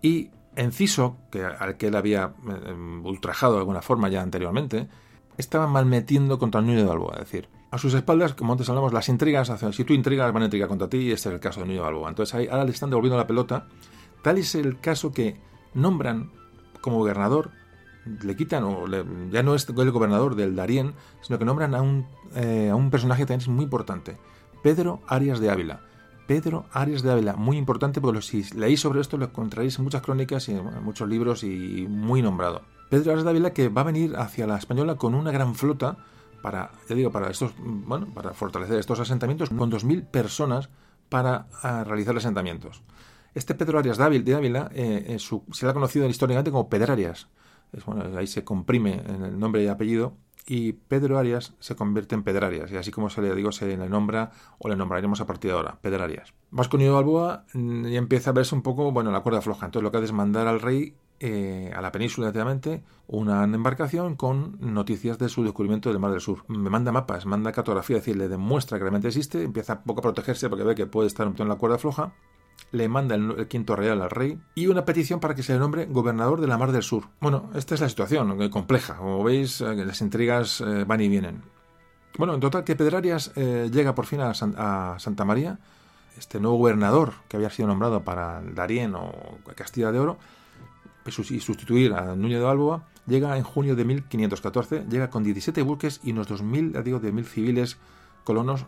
y Enciso, que, al que él había eh, ultrajado de alguna forma ya anteriormente, estaba malmetiendo contra Nuño de Balboa. Es decir, a sus espaldas, como antes hablamos, las intrigas, si tú intrigas, van a intrigar contra ti, y este es el caso de Nuño de Balboa. Entonces ahí, ahora le están devolviendo la pelota. Tal es el caso que nombran como gobernador, le quitan, o ya no es el gobernador del Darién, sino que nombran a un, eh, a un personaje también muy importante, Pedro Arias de Ávila Pedro Arias de Ávila, muy importante porque si leéis sobre esto lo encontraréis en muchas crónicas y en muchos libros y muy nombrado. Pedro Arias Dávila que va a venir hacia la Española con una gran flota para, ya digo, para estos, bueno, para fortalecer estos asentamientos con 2.000 personas para realizar asentamientos. Este Pedro Arias de Ávila eh, se le ha conocido históricamente como Pedrarias. Es, ahí se comprime en el nombre y apellido y Pedro Arias se convierte en Pedrarias, y así como se le digo, se le nombra o le nombraremos a partir de ahora, Pedrarias. Vasco Unido Balboa mm, y empieza a verse un poco, bueno, la cuerda floja. Entonces lo que hace es mandar al rey eh, a la península, directamente, una embarcación con noticias de su descubrimiento del Mar del Sur. Me manda mapas, manda cartografía, es decir, le demuestra que realmente existe, empieza un poco a protegerse porque ve que puede estar en la cuerda floja le manda el, quinto real al rey y una petición para que se le nombre gobernador de la Mar del Sur. Bueno, esta es la situación, eh, compleja. Como veis, eh, las intrigas eh, van y vienen. Bueno, en total que Pedrarias llega por fin a, Santa María, este nuevo gobernador que había sido nombrado para Darién o Castilla de Oro, pues, y sustituir a Núñez de Balboa, llega en junio de 1514, llega con 17 buques y unos 2.000, digo, de civiles colonos,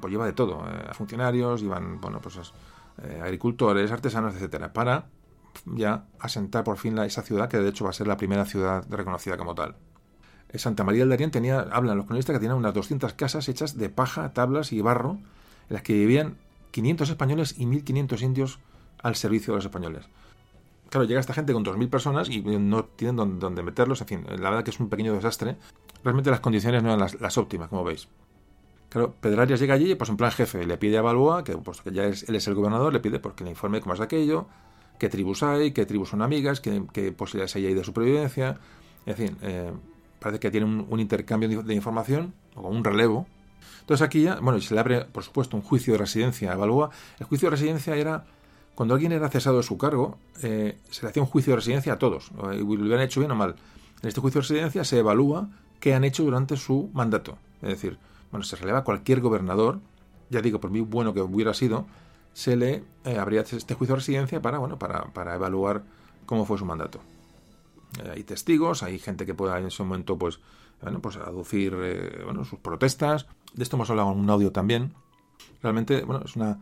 pues lleva de todo, funcionarios, iban, bueno, pues eh, agricultores, artesanos, etcétera, para ya asentar por fin la, esa ciudad que de hecho va a ser la primera ciudad reconocida como tal. En Santa María del Darién tenía, hablan los cronistas que tenía unas 200 casas hechas de paja, tablas y barro, en las que vivían 500 españoles y 1500 indios al servicio de los españoles. Claro, llega esta gente con 2.000 personas y no tienen dónde, meterlos, en fin, la verdad que es un pequeño desastre. Realmente las condiciones no eran las óptimas, como veis. Claro, Pedrarias llega allí, pues en plan jefe, le pide a Balboa, que, pues, que ya es, él es el gobernador, le pide porque le informe cómo es aquello, qué tribus hay, qué tribus son amigas, qué, posibilidades hay de supervivencia. En fin, eh, parece que tiene un, intercambio de, información, o un relevo. Entonces aquí ya, bueno, se le abre, por supuesto, un juicio de residencia a Balboa. El juicio de residencia era cuando alguien era cesado de su cargo, eh, se le hacía un juicio de residencia a todos, lo hubieran hecho bien o mal. En este juicio de residencia se evalúa qué han hecho durante su mandato. Es decir, bueno, se releva cualquier gobernador, ya digo, por muy bueno que hubiera sido, se le eh, habría este juicio de residencia para, bueno, para, para evaluar cómo fue su mandato. Eh, hay testigos, hay gente que pueda en ese momento, pues, bueno, pues aducir eh, bueno, sus protestas. De esto hemos hablado en un audio también. Realmente, bueno, es una,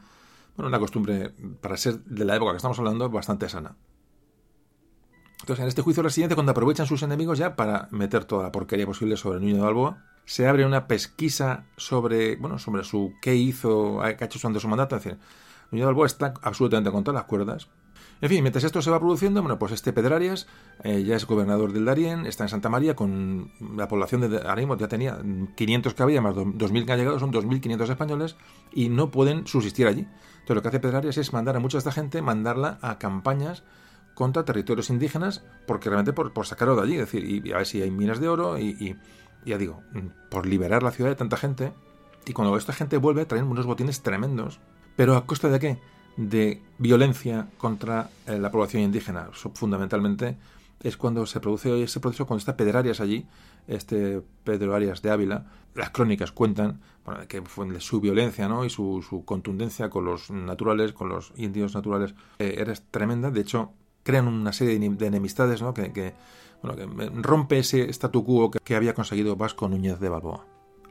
bueno, una costumbre, para ser de la época que estamos hablando, bastante sana. Entonces, en este juicio de residencia, cuando aprovechan sus enemigos ya para meter toda la porquería posible sobre el niño de Balboa, se abre una pesquisa sobre, bueno, sobre su qué hizo, qué ha hecho durante su mandato. Es decir, Núñez Balboa está absolutamente con todas las cuerdas. En fin, mientras esto se va produciendo, bueno, pues este Pedrarias eh, ya es gobernador del Darién, está en Santa María con la población de Arimo, ya tenía 500 que había, más 2.000 que han llegado, son 2.500 españoles y no pueden subsistir allí. Entonces lo que hace Pedrarias es mandar a mucha de esta gente, mandarla a campañas contra territorios indígenas, porque realmente por, por sacarlo de allí, es decir, y, a ver si hay minas de oro y ya digo, por liberar la ciudad de tanta gente. Y cuando esta gente vuelve, traen unos botines tremendos. ¿Pero a costa de qué? De violencia contra eh, la población indígena. fundamentalmente es cuando se produce ese proceso, cuando está Pedro Arias allí, este Pedro Arias de Ávila. Las crónicas cuentan que fue su violencia ¿no? y su, contundencia con los naturales, con los indios naturales, eh, era tremenda. De hecho, crean una serie de enemistades ¿no? que bueno, que rompe ese statu quo que, había conseguido Vasco Núñez de Balboa.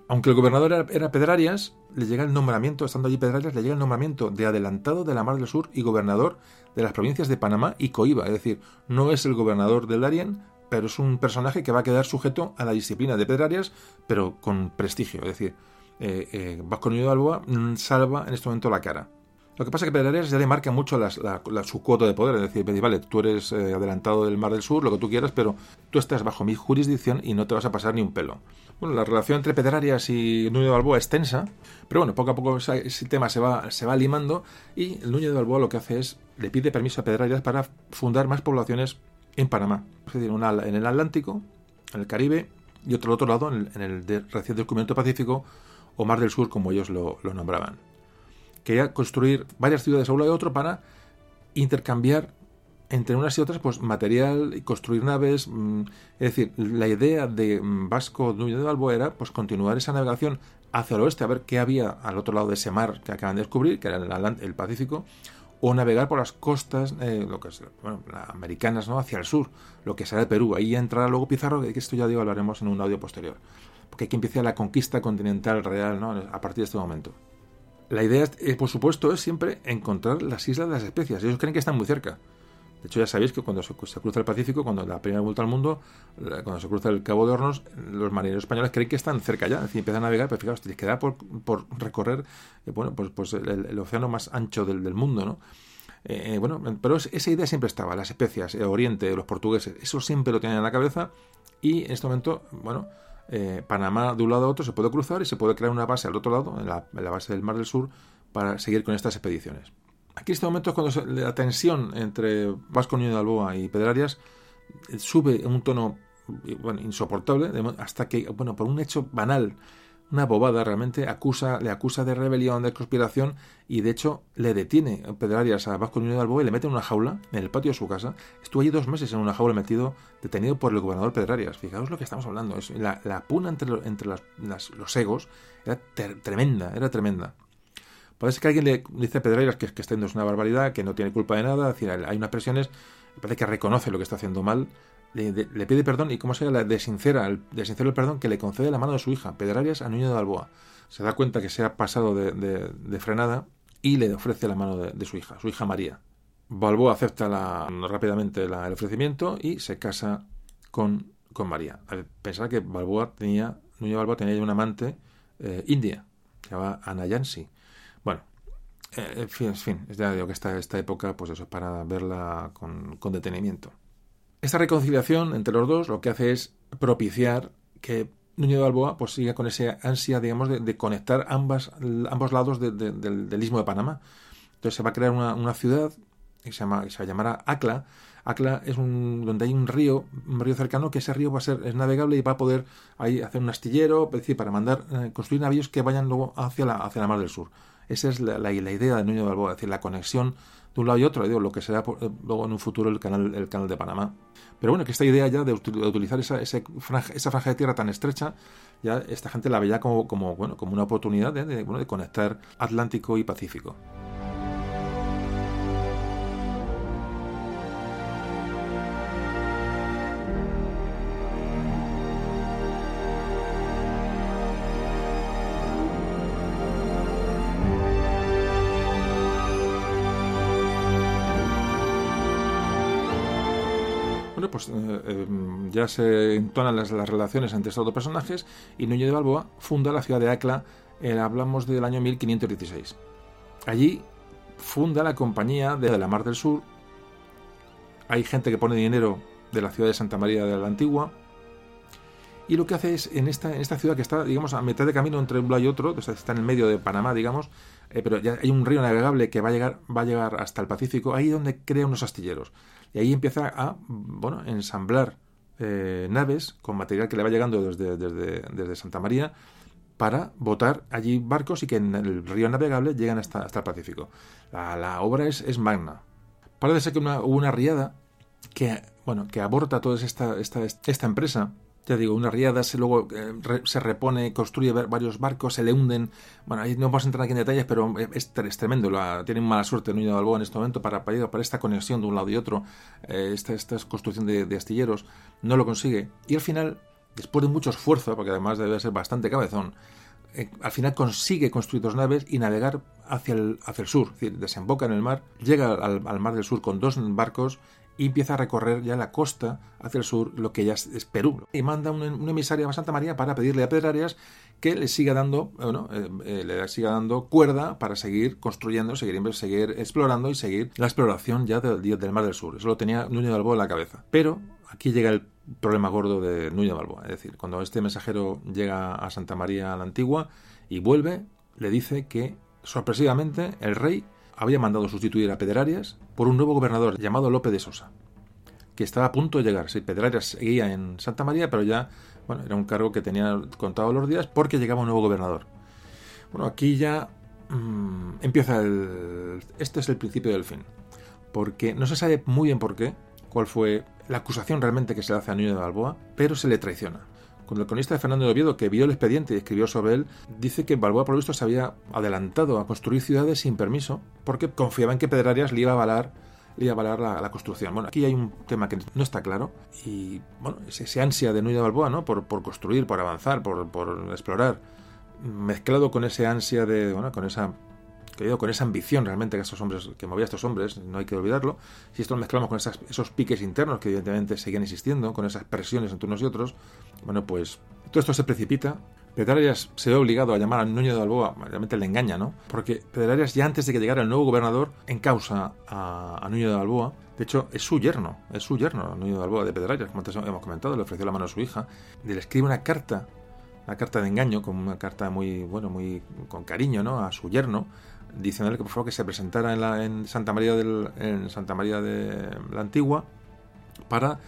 Aunque el gobernador era, Pedrarias, le llega el nombramiento, estando allí Pedrarias, le llega el nombramiento de adelantado de la Mar del Sur y gobernador de las provincias de Panamá y Coiba. Es decir, no es el gobernador del Darién, pero es un personaje que va a quedar sujeto a la disciplina de Pedrarias, pero con prestigio. Es decir, eh, eh, Vasco Núñez de Balboa mm, salva en este momento la cara. Lo que pasa es que Pedrarias ya le marca mucho su cuota de poder, es decir, vale, tú eres eh, adelantado del Mar del Sur, lo que tú quieras, pero tú estás bajo mi jurisdicción y no te vas a pasar ni un pelo. Bueno, la relación entre Pedrarias y Núñez de Balboa es tensa, pero bueno, poco a poco ese, tema se va, limando y Núñez de Balboa lo que hace es, le pide permiso a Pedrarias para fundar más poblaciones en Panamá, es decir, una en el Atlántico, en el Caribe y otro al otro lado en el, recién descubrimiento Pacífico o Mar del Sur, como ellos lo nombraban quería construir varias ciudades a un lado de otro para intercambiar entre unas y otras pues material y construir naves mm, es decir la idea de mm, Vasco Núñez de Balboa era pues continuar esa navegación hacia el oeste a ver qué había al otro lado de ese mar que acaban de descubrir que era el, Pacífico o navegar por las costas eh, lo que es, bueno, americanas no hacia el sur lo que será de Perú. Ahí entrará luego Pizarro que esto ya digo hablaremos en un audio posterior porque aquí empieza la conquista continental real ¿no? a partir de este momento la idea, eh, por supuesto, es siempre encontrar las islas de las especias. Ellos creen que están muy cerca. De hecho, ya sabéis que cuando se, cruza el Pacífico, cuando la primera vuelta al mundo, cuando se cruza el Cabo de Hornos, los marineros españoles creen que están cerca ya, es decir, empiezan a navegar, pero fijaos, les queda por, por recorrer eh, bueno, pues, pues el, océano más ancho del, del mundo, ¿no? Eh, bueno, pero esa idea siempre estaba, las especias, el Oriente, los portugueses, eso siempre lo tenían en la cabeza y en este momento, bueno, eh, Panamá de un lado a otro se puede cruzar y se puede crear una base al otro lado, en la, base del Mar del Sur, para seguir con estas expediciones. Aquí este momento es cuando la tensión entre Vasco Núñez de Alboa y Pedrarias eh, sube en un tono bueno, insoportable, hasta que, bueno, por un hecho banal, una bobada realmente, acusa, le acusa de rebelión, de conspiración y de hecho le detiene Pedrarias a Vasco Núñez de y le mete en una jaula en el patio de su casa. Estuvo allí dos meses en una jaula metido, detenido por el gobernador Pedrarias. Fijaos lo que estamos hablando. Es, la, la puna entre, entre los egos era tremenda, era tremenda. Parece que alguien le dice a Pedrarias que, que está haciendo una barbaridad, que no tiene culpa de nada, decir, hay unas presiones, parece que reconoce lo que está haciendo mal, le, pide perdón y como se la sincera el, el perdón que le concede la mano de su hija, Pedrarias, a Nuño de Alboa. Se da cuenta que se ha pasado de, frenada y le ofrece la mano de, su hija, su hija María. Balboa acepta rápidamente el ofrecimiento y se casa con, con María. Pensar que Balboa tenía, Nuño de Balboa tenía un amante eh, india, se llama Anayansi. Bueno, eh, en fin, en fin, ya digo que esta, esta época, pues eso es para verla con, con detenimiento. Esta reconciliación entre los dos lo que hace es propiciar que Núñez de Balboa pues, siga con esa ansia, digamos, de, conectar ambas, ambos lados del, istmo de Panamá. Entonces se va a crear una, ciudad que se, llama, se a llamar Acla. Acla es un, donde hay un río, un río cercano, que ese río va a ser es navegable y va a poder ahí hacer un astillero, es decir, para mandar, eh, construir navíos que vayan luego hacia la, hacia la mar del sur. Esa es la, la, idea de Núñez de Balboa, es decir, la conexión de un lado y otro, digo, lo que será eh, luego en un futuro el canal, el canal de Panamá. Pero bueno, que esta idea ya de, utilizar esa, franja, de tierra tan estrecha, ya esta gente la veía como, como, bueno, como una oportunidad de, de conectar Atlántico y Pacífico. Ya se entonan las, relaciones entre estos dos personajes y Núñez de Balboa funda la ciudad de Acla, eh, hablamos del año 1516. Allí funda la compañía de la Mar del Sur. Hay gente que pone dinero de la ciudad de Santa María de la Antigua. Y lo que hace es, en esta, ciudad que está, digamos, a mitad de camino entre un lado y otro, está en el medio de Panamá, digamos, pero ya hay un río navegable que va a llegar, va a llegar hasta el Pacífico, ahí donde crea unos astilleros. Y ahí empieza a bueno, ensamblar eh, naves con material que le va llegando desde, desde, Santa María para botar allí barcos y que en el río navegable llegan hasta, hasta el Pacífico. La, obra es, es, magna. Parece ser que una, hubo una riada que, bueno, que aborta toda esta, esta, esta empresa ya digo, una riada, se luego eh, se repone, construye varios barcos, se le hunden. Bueno, ahí no vamos a entrar aquí en detalles, pero es, tremendo. La, tienen mala suerte Núñez de Balboa en este momento para, para, esta conexión de un lado y otro, eh, esta, esta, construcción de, astilleros. No lo consigue. Y al final, después de mucho esfuerzo, porque además debe ser bastante cabezón, eh, al final consigue construir dos naves y navegar hacia el, hacia el sur, desemboca en el mar, llega al mar del sur con dos barcos y empieza a recorrer ya la costa hacia el sur, lo que ya es, Perú. Y manda un, emisario a Santa María para pedirle a Pedrarias que le siga dando, bueno, eh, eh, le siga dando cuerda para seguir construyendo, seguir, seguir explorando y seguir la exploración ya del, del Mar del Sur. Eso lo tenía Núñez de Balboa en la cabeza. Pero aquí llega el problema gordo de Núñez de Balboa. Es decir, cuando este mensajero llega a Santa María la Antigua y vuelve, le dice que sorpresivamente el rey había mandado sustituir a Pedrarias por un nuevo gobernador llamado López de Sosa, que estaba a punto de llegar. Sí, Pedrarias seguía en Santa María, pero ya bueno, era un cargo que tenía contado los días porque llegaba un nuevo gobernador. Bueno, aquí ya mm, empieza el... Este es el principio del fin, porque no se sabe muy bien por qué, cuál fue la acusación realmente que se le hace a Núñez de Balboa, pero se le traiciona. Cuando el cronista de Fernando de Oviedo, que vio el expediente y escribió sobre él, dice que Balboa, por lo visto, se había adelantado a construir ciudades sin permiso porque confiaba en que Pedrarias le iba a avalar le iba a avalar la, construcción. Bueno, aquí hay un tema que no está claro y, bueno, ese, ansia de Núñez Balboa, ¿no? Por, construir, por avanzar, por, explorar, mezclado con ese ansia de, bueno, con esa que con esa ambición realmente que estos hombres, que movía a estos hombres, no hay que olvidarlo, si esto lo mezclamos con esos piques internos que evidentemente seguían existiendo, con esas presiones entre unos y otros, bueno, pues todo esto se precipita. Pedrarias se ve obligado a llamar a Nuño de Balboa, realmente le engaña, ¿no? Porque Pedrarias ya antes de que llegara el nuevo gobernador encausa a, a Nuño de Balboa. De hecho, es su yerno, es su yerno, Nuño de Balboa de Pedrarias, como antes hemos comentado, le ofreció la mano a su hija, le escribe una carta, una carta de engaño, como una carta muy, bueno, muy con cariño, ¿no? A su yerno, diciéndole que por favor que se presentara en, la, en Santa María del, en Santa María de la Antigua para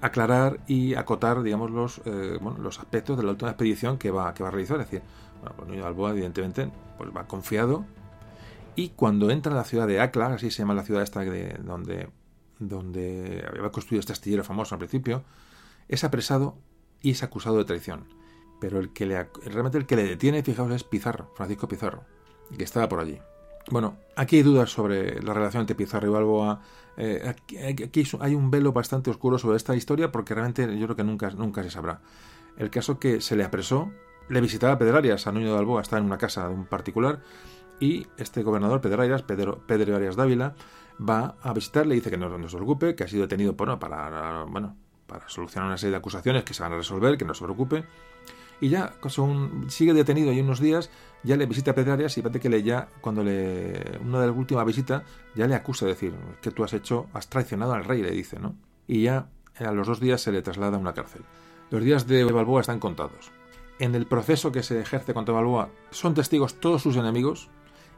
aclarar y acotar digamos los eh, bueno, los aspectos de la última expedición que va que va a realizar. Es decir bueno, pues Nuño de Alboa evidentemente pues va confiado y cuando entra a la ciudad de Acla así se llama la ciudad esta de, donde donde había construido este astillero famoso al principio es apresado y es acusado de traición. Pero el que le realmente el que le detiene fijaos es Pizarro Francisco Pizarro que estaba por allí. Bueno, aquí hay dudas sobre la relación entre Pizarro y Balboa. Eh, aquí, hay un velo bastante oscuro sobre esta historia porque realmente yo creo que nunca, nunca se sabrá. El caso que se le apresó, le visitaba Pedrarias a Nuño de Balboa, está en una casa de un particular, y este gobernador Pedrarias, Pedro, Pedro Arias Dávila, va a visitarle y dice que no, no se preocupe, que ha sido detenido bueno, para, bueno, para solucionar una serie de acusaciones que se van a resolver, que no se preocupe. Y ya sigue detenido y unos días ya le visita a Pedrarias y parece que le ya, cuando le, una de las últimas visitas, ya le acusa de decir que tú has hecho, has traicionado al rey, le dice, ¿no? Y ya a los dos días se le traslada a una cárcel. Los días de Balboa están contados. En el proceso que se ejerce contra Balboa son testigos todos sus enemigos,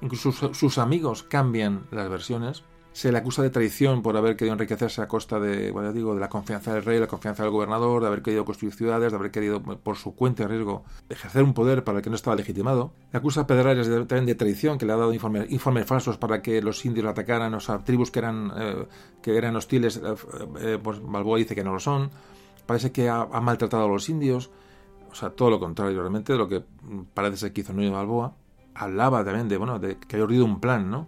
incluso sus amigos cambian las versiones, se le acusa de traición por haber querido enriquecerse a costa de, bueno, digo, de la confianza del rey, la confianza del gobernador, de haber querido construir ciudades, de haber querido por su cuenta y riesgo ejercer un poder para el que no estaba legitimado. Le acusa a Pedrarias también de traición, que le ha dado informes, informes falsos para que los indios atacaran, o sea, tribus que eran, eh, que eran hostiles, eh, eh, pues Balboa dice que no lo son. Parece que ha, maltratado a los indios. O sea, todo lo contrario realmente de lo que parece ser que hizo Núñez Balboa. Hablaba también de, bueno, de que había urdido un plan, ¿no?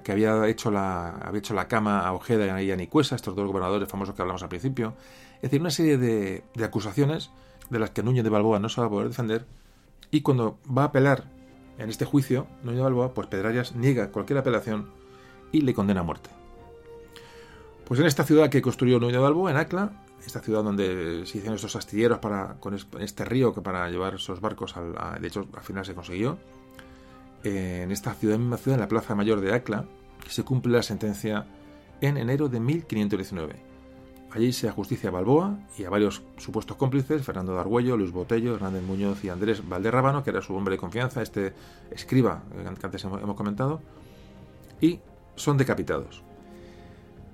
Que había hecho la, había hecho la cama a Ojeda y a Nicuesa, estos dos gobernadores famosos que hablamos al principio. Es decir, una serie de, acusaciones de las que Núñez de Balboa no se va a poder defender. Y cuando va a apelar en este juicio, Núñez de Balboa, pues Pedrarias niega cualquier apelación y le condena a muerte. Pues en esta ciudad que construyó Núñez de Balboa, en Acla, esta ciudad donde se hicieron estos astilleros para, con este río que para llevar esos barcos, al, de hecho al final se consiguió, en esta ciudad, misma ciudad, en la Plaza Mayor de Acla, se cumple la sentencia en enero de 1519. Allí se justicia a Balboa y a varios supuestos cómplices, Fernando de Argüello, Luis Botello, Hernández Muñoz y Andrés Valderrábano, que era su hombre de confianza, este escriba que antes hemos comentado, y son decapitados.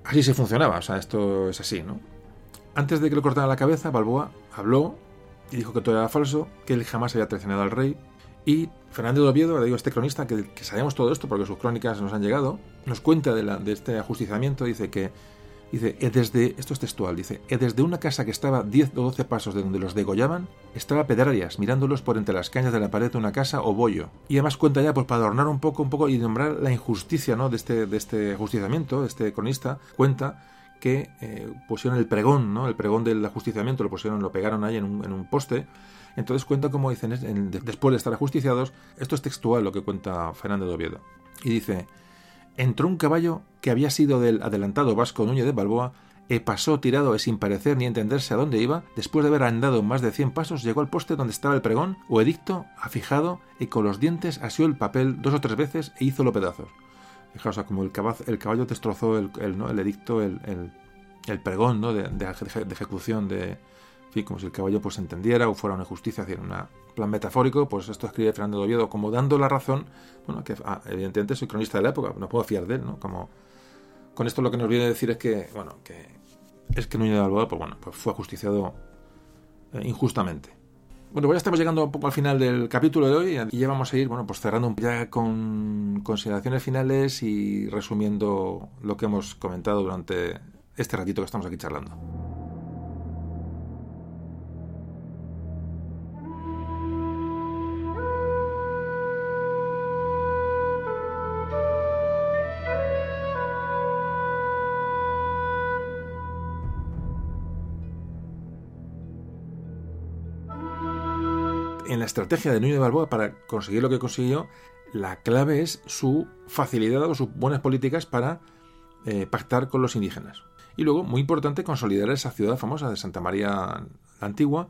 Así se funcionaba, o sea, esto es así, ¿no? Antes de que le cortaran la cabeza, Balboa habló y dijo que todo era falso, que él jamás había traicionado al rey y Fernando de Oviedo, digo, este cronista, que, sabemos todo esto porque sus crónicas nos han llegado, nos cuenta de, este ajusticiamiento, dice que, dice, desde, esto es textual, dice, desde una casa que estaba 10 o 12 pasos de donde los degollaban, estaba Pedrarias mirándolos por entre las cañas de la pared de una casa o bollo. Y además cuenta ya, pues para adornar un poco, un poco y nombrar la injusticia, ¿no? De este, de este ajusticiamiento, este cronista, cuenta que eh, pusieron el pregón, ¿no? El pregón del ajusticiamiento, lo pusieron, lo pegaron ahí en un, en un poste entonces cuenta como dicen, después de estar ajusticiados, esto es textual lo que cuenta Fernando de Oviedo. Y dice, entró un caballo que había sido del adelantado vasco Núñez de Balboa e pasó tirado e sin parecer ni entenderse a dónde iba, después de haber andado más de cien pasos, llegó al poste donde estaba el pregón o edicto, afijado, y con los dientes asió el papel dos o tres veces e hízolo pedazos. Fijaos, o sea, como el caballo, el caballo destrozó el, ¿no? el edicto, el, pregón ¿no? de, ejecución de, fin, como si el caballo pues entendiera o fuera una justicia, es decir, un plan metafórico, pues esto escribe Fernando de Oviedo como dando la razón, bueno, que ah, evidentemente soy cronista de la época, no puedo fiar de él, ¿no? Como con esto lo que nos viene a decir es que, bueno, que es que Núñez de Balboa, pues bueno, pues fue ajusticiado eh, injustamente. Bueno, pues ya estamos llegando un poco al final del capítulo de hoy y ya vamos a ir, bueno, pues cerrando ya con consideraciones finales y resumiendo lo que hemos comentado durante este ratito que estamos aquí charlando. En la estrategia de Núñez de Balboa para conseguir lo que consiguió, la clave es su facilidad o sus buenas políticas para eh, pactar con los indígenas. Y luego, muy importante, consolidar esa ciudad famosa de Santa María la Antigua.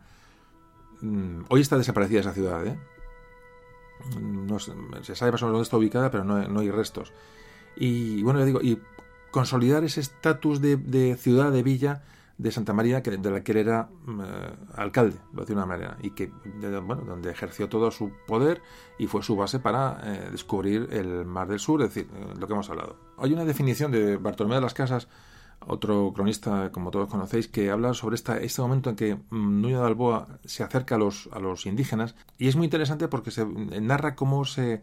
Mm, hoy está desaparecida esa ciudad, ¿eh? No se sabe más o menos dónde está ubicada, pero no, hay restos. Y bueno, ya digo, y consolidar ese estatus de, ciudad, de villa de Santa María, que, de la que él era mm, alcalde, de una manera, y que, bueno, donde ejerció todo su poder y fue su base para eh, descubrir el Mar del Sur, es decir, eh, lo que hemos hablado. Hay una definición de Bartolomé de las Casas, otro cronista, como todos conocéis, que habla sobre esta, este momento en que mm, Nuño de Alboa se acerca a los, a los indígenas, y es muy interesante porque se narra cómo se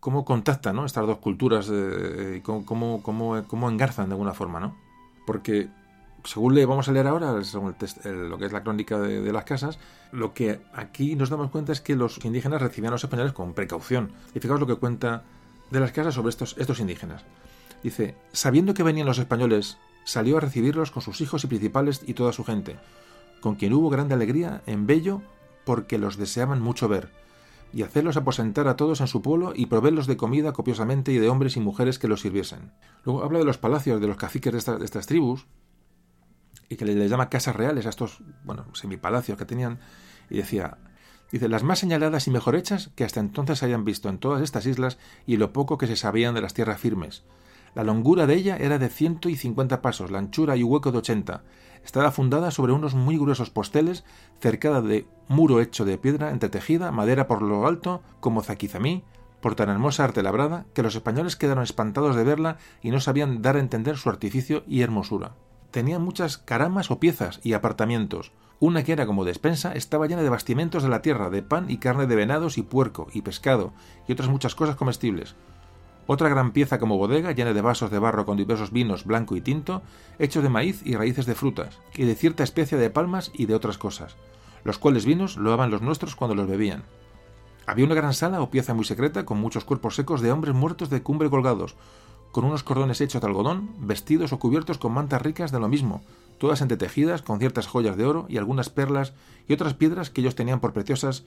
cómo contactan estas dos culturas, eh, cómo, cómo, cómo, engarzan de alguna forma, ¿no? Porque según le vamos a leer ahora, según lo que es la crónica de, las casas, lo que aquí nos damos cuenta es que los indígenas recibían a los españoles con precaución. Y fijaos lo que cuenta de las casas sobre estos, indígenas. Dice, sabiendo que venían los españoles, salió a recibirlos con sus hijos y principales y toda su gente, con quien hubo grande alegría en Bello porque los deseaban mucho ver, y hacerlos aposentar a todos en su pueblo y proveerlos de comida copiosamente y de hombres y mujeres que los sirviesen. Luego habla de los palacios de los caciques de estas tribus, y que les llama casas reales a estos, bueno, semipalacios que tenían, y decía, dice, las más señaladas y mejor hechas que hasta entonces hayan visto en todas estas islas y lo poco que se sabían de las tierras firmes. La longura de ella era de ciento y cincuenta pasos, la anchura y hueco de ochenta. Estaba fundada sobre unos muy gruesos posteles, cercada de muro hecho de piedra entretejida, madera por lo alto, como zaquizamí, por tan hermosa arte labrada, que los españoles quedaron espantados de verla y no sabían dar a entender su artificio y hermosura tenía muchas caramas o piezas y apartamientos. Una que era como despensa estaba llena de bastimentos de la tierra, de pan y carne de venados y puerco y pescado y otras muchas cosas comestibles. Otra gran pieza como bodega llena de vasos de barro con diversos vinos blanco y tinto, hechos de maíz y raíces de frutas, y de cierta especie de palmas y de otras cosas, los cuales vinos loaban los nuestros cuando los bebían. Había una gran sala o pieza muy secreta con muchos cuerpos secos de hombres muertos de cumbre colgados, con unos cordones hechos de algodón, vestidos o cubiertos con mantas ricas de lo mismo, todas entretejidas con ciertas joyas de oro y algunas perlas y otras piedras que ellos tenían por preciosas.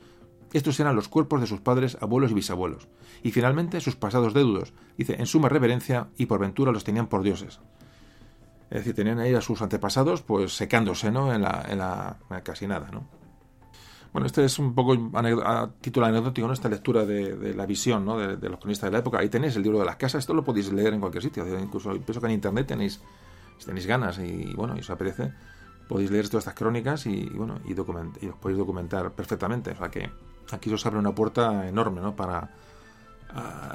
Estos eran los cuerpos de sus padres, abuelos y bisabuelos, y finalmente sus pasados deudos, dice, en suma reverencia, y por ventura los tenían por dioses. Es decir, tenían ahí a sus antepasados, pues secándose, ¿no? En la, en la casi nada, ¿no? Bueno, este es un poco a título anecdótico, ¿no? esta lectura de, la visión ¿no? de, los cronistas de la época. Ahí tenéis el libro de las casas, esto lo podéis leer en cualquier sitio. Incluso pienso que en internet tenéis, si tenéis ganas y bueno, y os apetece, podéis leer todas estas crónicas y, bueno, y, y os podéis documentar perfectamente. O sea que aquí os abre una puerta enorme ¿no? para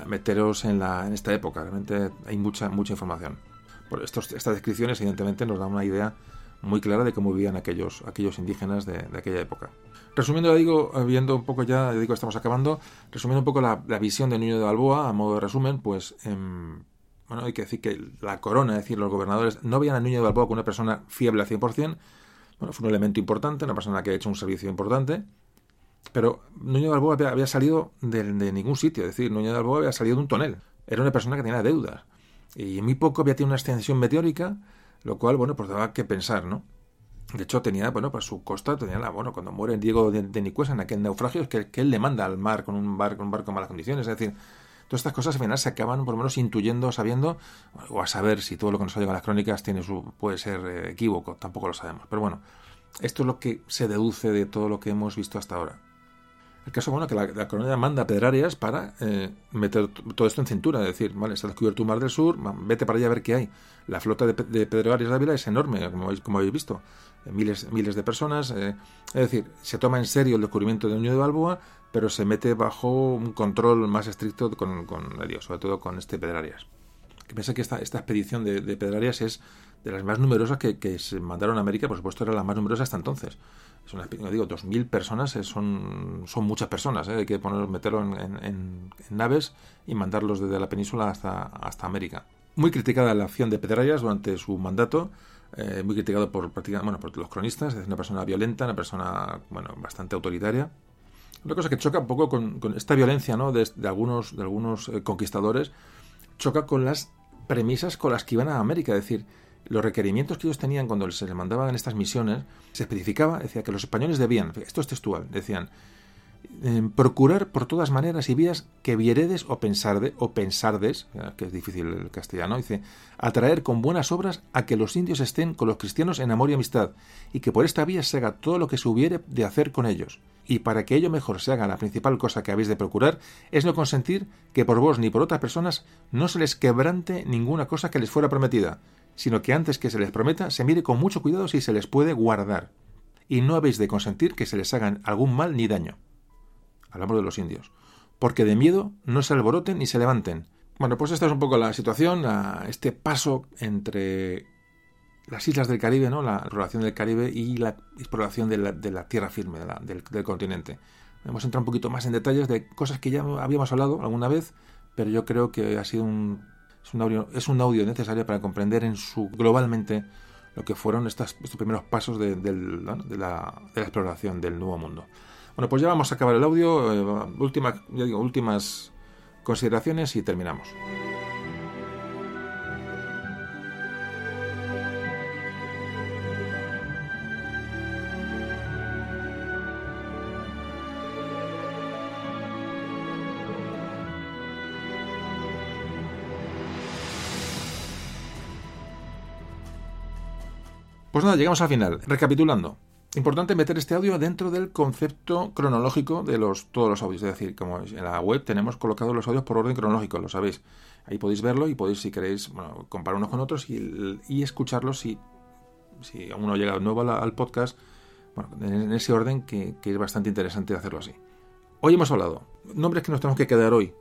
meteros en, la, en esta época. Realmente hay mucha, mucha información. Por estos, estas descripciones, evidentemente, nos dan una idea muy clara de cómo vivían aquellos, aquellos indígenas de, aquella época. Resumiendo, ya digo, viendo un poco ya, digo, estamos acabando, resumiendo un poco la, visión de Nuño de Balboa, a modo de resumen, pues, em, bueno, hay que decir que la corona, es decir, los gobernadores, no veían a Nuño de Balboa como una persona fiable al 100%, bueno, fue un elemento importante, una persona que ha hecho un servicio importante, pero Nuño de Balboa había, salido de, ningún sitio, es decir, Nuño de Balboa había salido de un tonel, era una persona que tenía deudas, y muy poco había tenido una extensión meteórica, lo cual, bueno, pues daba que pensar, ¿no? De hecho, tenía, bueno, para su costa, tenía la, bueno, cuando muere Diego de, de Nicuesa en aquel naufragio, es que, él le manda al mar con un barco, un barco en malas condiciones. Es decir, todas estas cosas al final se acaban por lo menos intuyendo, sabiendo, o a saber si todo lo que nos ha llegado a las crónicas tiene su, puede ser eh, equívoco, tampoco lo sabemos. Pero bueno, esto es lo que se deduce de todo lo que hemos visto hasta ahora. El caso, bueno, que la, la colonia manda a Pedrarias para eh, meter todo esto en cintura, es decir, vale, está descubierto un mar del sur, vete para allá a ver qué hay. La flota de, Pedrarias de Ávila es enorme, como, habéis visto, eh, miles, miles de personas, eh, es decir, se toma en serio el descubrimiento de Unión de Balboa, pero se mete bajo un control más estricto con, con sobre todo con este Pedrarias. Que piensa que esta, expedición de, de Pedrarias es de las más numerosas que, que, se mandaron a América, por supuesto era la más numerosa hasta entonces. Es una digo, 2.000 personas eh, son, son muchas personas, ¿eh? hay que poner, meterlo en, naves y mandarlos desde la península hasta, hasta América. Muy criticada la acción de Pedrarias durante su mandato, eh, muy criticado por, bueno, por los cronistas, es una persona violenta, una persona bueno, bastante autoritaria. Una cosa que choca un poco con, con esta violencia ¿no? de, algunos, de algunos conquistadores, choca con las premisas con las que iban a América, es decir, los requerimientos que ellos tenían cuando se les mandaban estas misiones, se especificaba, decía que los españoles debían, esto es textual, decían, procurar por todas maneras y vías que vieredes o pensarde, o pensardes, que es difícil el castellano, dice, atraer con buenas obras a que los indios estén con los cristianos en amor y amistad, y que por esta vía se haga todo lo que se hubiere de hacer con ellos. Y para que ello mejor se haga la principal cosa que habéis de procurar, es no consentir que por vos ni por otras personas no se les quebrante ninguna cosa que les fuera prometida, sino que antes que se les prometa se mire con mucho cuidado si se les puede guardar. Y no habéis de consentir que se les hagan algún mal ni daño hablamos de los indios, porque de miedo no se alboroten ni se levanten. Bueno, pues esta es un poco la situación, este paso entre las islas del Caribe, ¿no? la exploración del Caribe y la exploración de la, tierra firme del, continente. Hemos entrado un poquito más en detalles de cosas que ya habíamos hablado alguna vez, pero yo creo que ha sido un, es un audio, necesario para comprender en su globalmente lo que fueron estos primeros pasos de, la, exploración del Nuevo Mundo. Bueno, pues ya vamos a acabar el audio. Eh, última, ya digo, últimas consideraciones y terminamos. Pues nada, llegamos al final. Recapitulando. Importante meter este audio dentro del concepto cronológico de los, todos los audios. Es decir, como en la web tenemos colocados los audios por orden cronológico, lo sabéis. Ahí podéis verlo y podéis, si queréis, bueno, comparar unos con otros y, escucharlos si, si uno llega nuevo al, podcast, bueno, en ese orden que, que es bastante interesante hacerlo así. Hoy hemos hablado, nombres que nos tenemos que quedar hoy,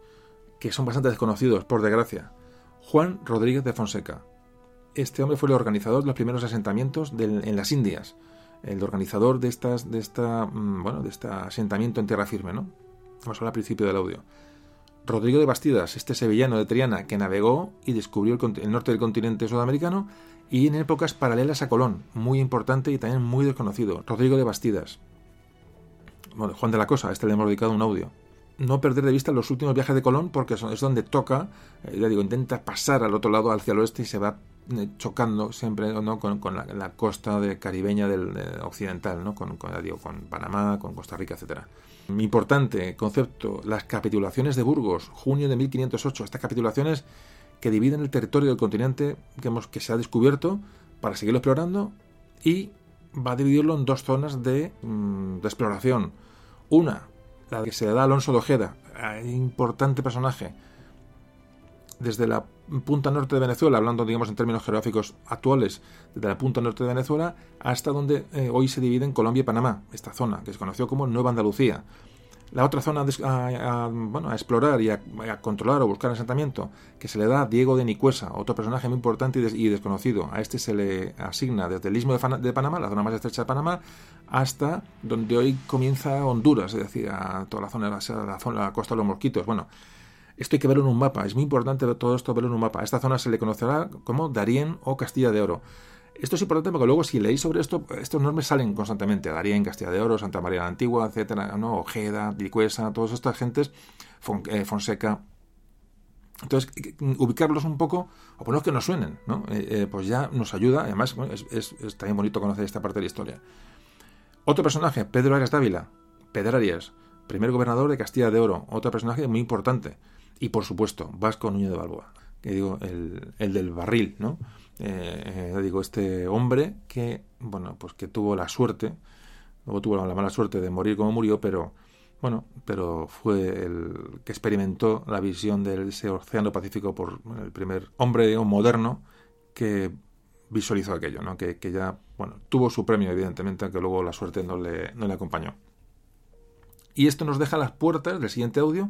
que son bastante desconocidos, por desgracia. Juan Rodríguez de Fonseca. Este hombre fue el organizador de los primeros asentamientos en las Indias el organizador de estas, de esta, mm, bueno, de este asentamiento en tierra firme, ¿no? Vamos a hablar al principio del audio. Rodrigo de Bastidas, este sevillano de Triana que navegó y descubrió el, norte del continente sudamericano y en épocas paralelas a Colón, muy importante y también muy desconocido. Rodrigo de Bastidas. Bueno, Juan de la Cosa, este le hemos dedicado un audio. No perder de vista los últimos viajes de Colón porque es donde toca, eh, ya digo, intenta pasar al otro lado, hacia el oeste y se va eh, chocando siempre ¿no? con, la, costa de caribeña del occidental, ¿no? con, digo, con Panamá, con Costa Rica, etcétera. Importante concepto, las capitulaciones de Burgos, junio de 1508. Estas capitulaciones que dividen el territorio del continente digamos, que se ha descubierto para seguirlo explorando y va a dividirlo en dos zonas de, mm, de exploración. Una, la que se da Alonso de Ojeda, importante personaje, desde la punta norte de Venezuela, hablando digamos en términos geográficos actuales, desde la punta norte de Venezuela hasta donde eh, hoy se dividen Colombia y Panamá, esta zona que se conoció como Nueva Andalucía. La otra zona a, bueno, a explorar y a, controlar o buscar asentamiento que se le da a Diego de Nicuesa, otro personaje muy importante y, desconocido. A este se le asigna desde el istmo de, Panamá, la zona más estrecha de Panamá, hasta donde hoy comienza Honduras, es decir, a toda la zona, la, la, zona, la costa de los Mosquitos. Bueno, esto hay que verlo en un mapa, es muy importante todo esto verlo en un mapa. A esta zona se le conocerá como Darién o Castilla de Oro. Esto es importante porque luego si leéis sobre esto, estos nombres salen constantemente. Darién, Castilla de Oro, Santa María la Antigua, etcétera, ¿no? Ojeda, Dicuesa, todas estas gentes, eh, Fonseca. Entonces, ubicarlos un poco, o ponerlos que nos suenen, ¿no? Eh, eh, pues ya nos ayuda. Además, es, es, también bonito conocer esta parte de la historia. Otro personaje, Pedro Arias Dávila, Pedro Arias, primer gobernador de Castilla de Oro, otro personaje muy importante. Y por supuesto, Vasco Núñez de Balboa, que digo, el, el del barril, ¿no? Eh, eh, digo, este hombre que, bueno, pues que tuvo la suerte, luego tuvo la mala suerte de morir como murió, pero, bueno, pero fue el que experimentó la visión del ese océano Pacífico por el primer hombre moderno que visualizó aquello, ¿no? Que, que, ya, bueno, tuvo su premio, evidentemente, aunque luego la suerte no le, no le acompañó. Y esto nos deja las puertas del siguiente audio,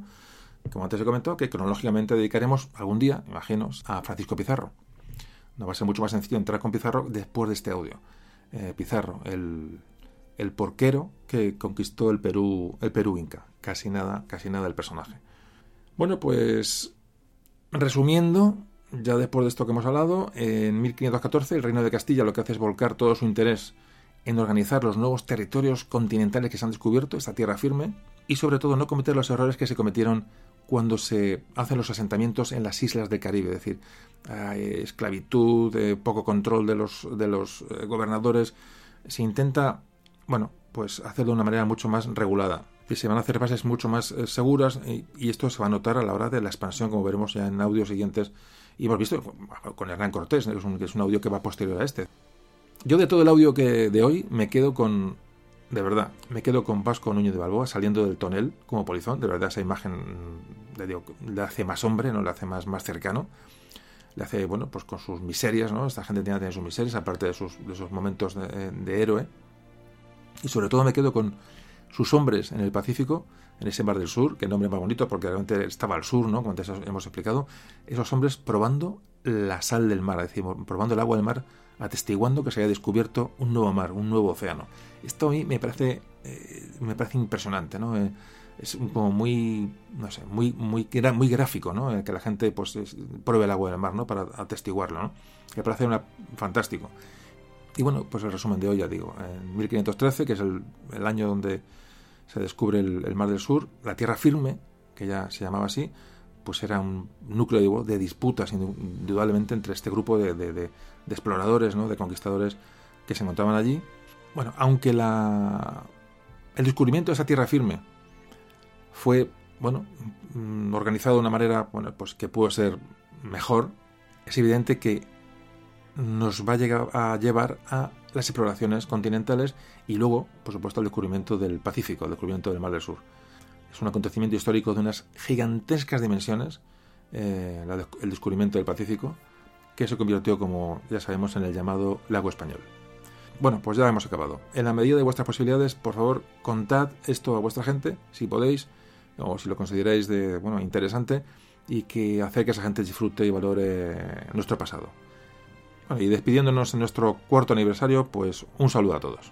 como antes he comentado, que cronológicamente dedicaremos algún día, imagino, a Francisco Pizarro. No va a ser mucho más sencillo entrar con Pizarro después de este audio. Eh, Pizarro, el, el, porquero que conquistó el Perú, el Perú Inca. Casi nada, casi nada del personaje. Bueno, pues resumiendo, ya después de esto que hemos hablado, en 1514 el Reino de Castilla lo que hace es volcar todo su interés en organizar los nuevos territorios continentales que se han descubierto, esta tierra firme, y sobre todo no cometer los errores que se cometieron cuando se hacen los asentamientos en las islas del Caribe, es decir, esclavitud, eh, poco control de los, de los eh, gobernadores, se intenta, bueno, pues hacerlo de una manera mucho más regulada. se van a hacer bases mucho más eh, seguras y, esto se va a notar a la hora de la expansión, como veremos ya en audios siguientes. Y hemos visto con Hernán Cortés, que es, un, es un audio que va posterior a este. Yo de todo el audio que de hoy me quedo con, de verdad, me quedo con Vasco Núñez de Balboa saliendo del tonel como polizón. De verdad, esa imagen le, hace más hombre, no le hace más, más cercano. Le hace, bueno, pues con sus miserias, ¿no? Esta gente tiene sus miserias, aparte de, sus, momentos de, héroe. Y sobre todo me quedo con sus hombres en el Pacífico, en ese mar del sur, que nombre más bonito porque realmente estaba al sur, ¿no? Como antes hemos explicado, esos hombres probando la sal del mar, decir, probando el agua del mar, atestiguando que se había descubierto un nuevo mar, un nuevo océano. Esto a mí me parece, eh, me parece impresionante, ¿no? Eh, es como muy, no sé, muy, muy, muy gráfico, ¿no? Eh, que la gente pues pruebe el agua del mar, ¿no? Para atestiguarlo, ¿no? Me parece una, fantástico. Y bueno, pues el resumen de hoy ya digo, en 1513, que es el, el año donde se descubre el, Mar del Sur, la Tierra Firme, que ya se llamaba así, pues era un núcleo de, disputas indudablemente entre este grupo de, exploradores, ¿no? de conquistadores que se encontraban allí. Bueno, aunque la, el descubrimiento de esa tierra firme fue, bueno, mm, organizado de una manera, bueno, pues que pudo ser mejor, es evidente que nos va a, llegar a llevar a las exploraciones continentales y luego, por supuesto, el descubrimiento del Pacífico, el descubrimiento del Mar del Sur. Es un acontecimiento histórico de unas gigantescas dimensiones, eh, el descubrimiento del Pacífico, que se convirtió, como ya sabemos, en el llamado lago español. Bueno, pues ya hemos acabado. En la medida de vuestras posibilidades, por favor, contad esto a vuestra gente, si podéis, o si lo consideráis de, bueno, interesante, y que hace que esa gente disfrute y valore nuestro pasado y despidiéndonos en nuestro cuarto aniversario, pues un saludo a todos.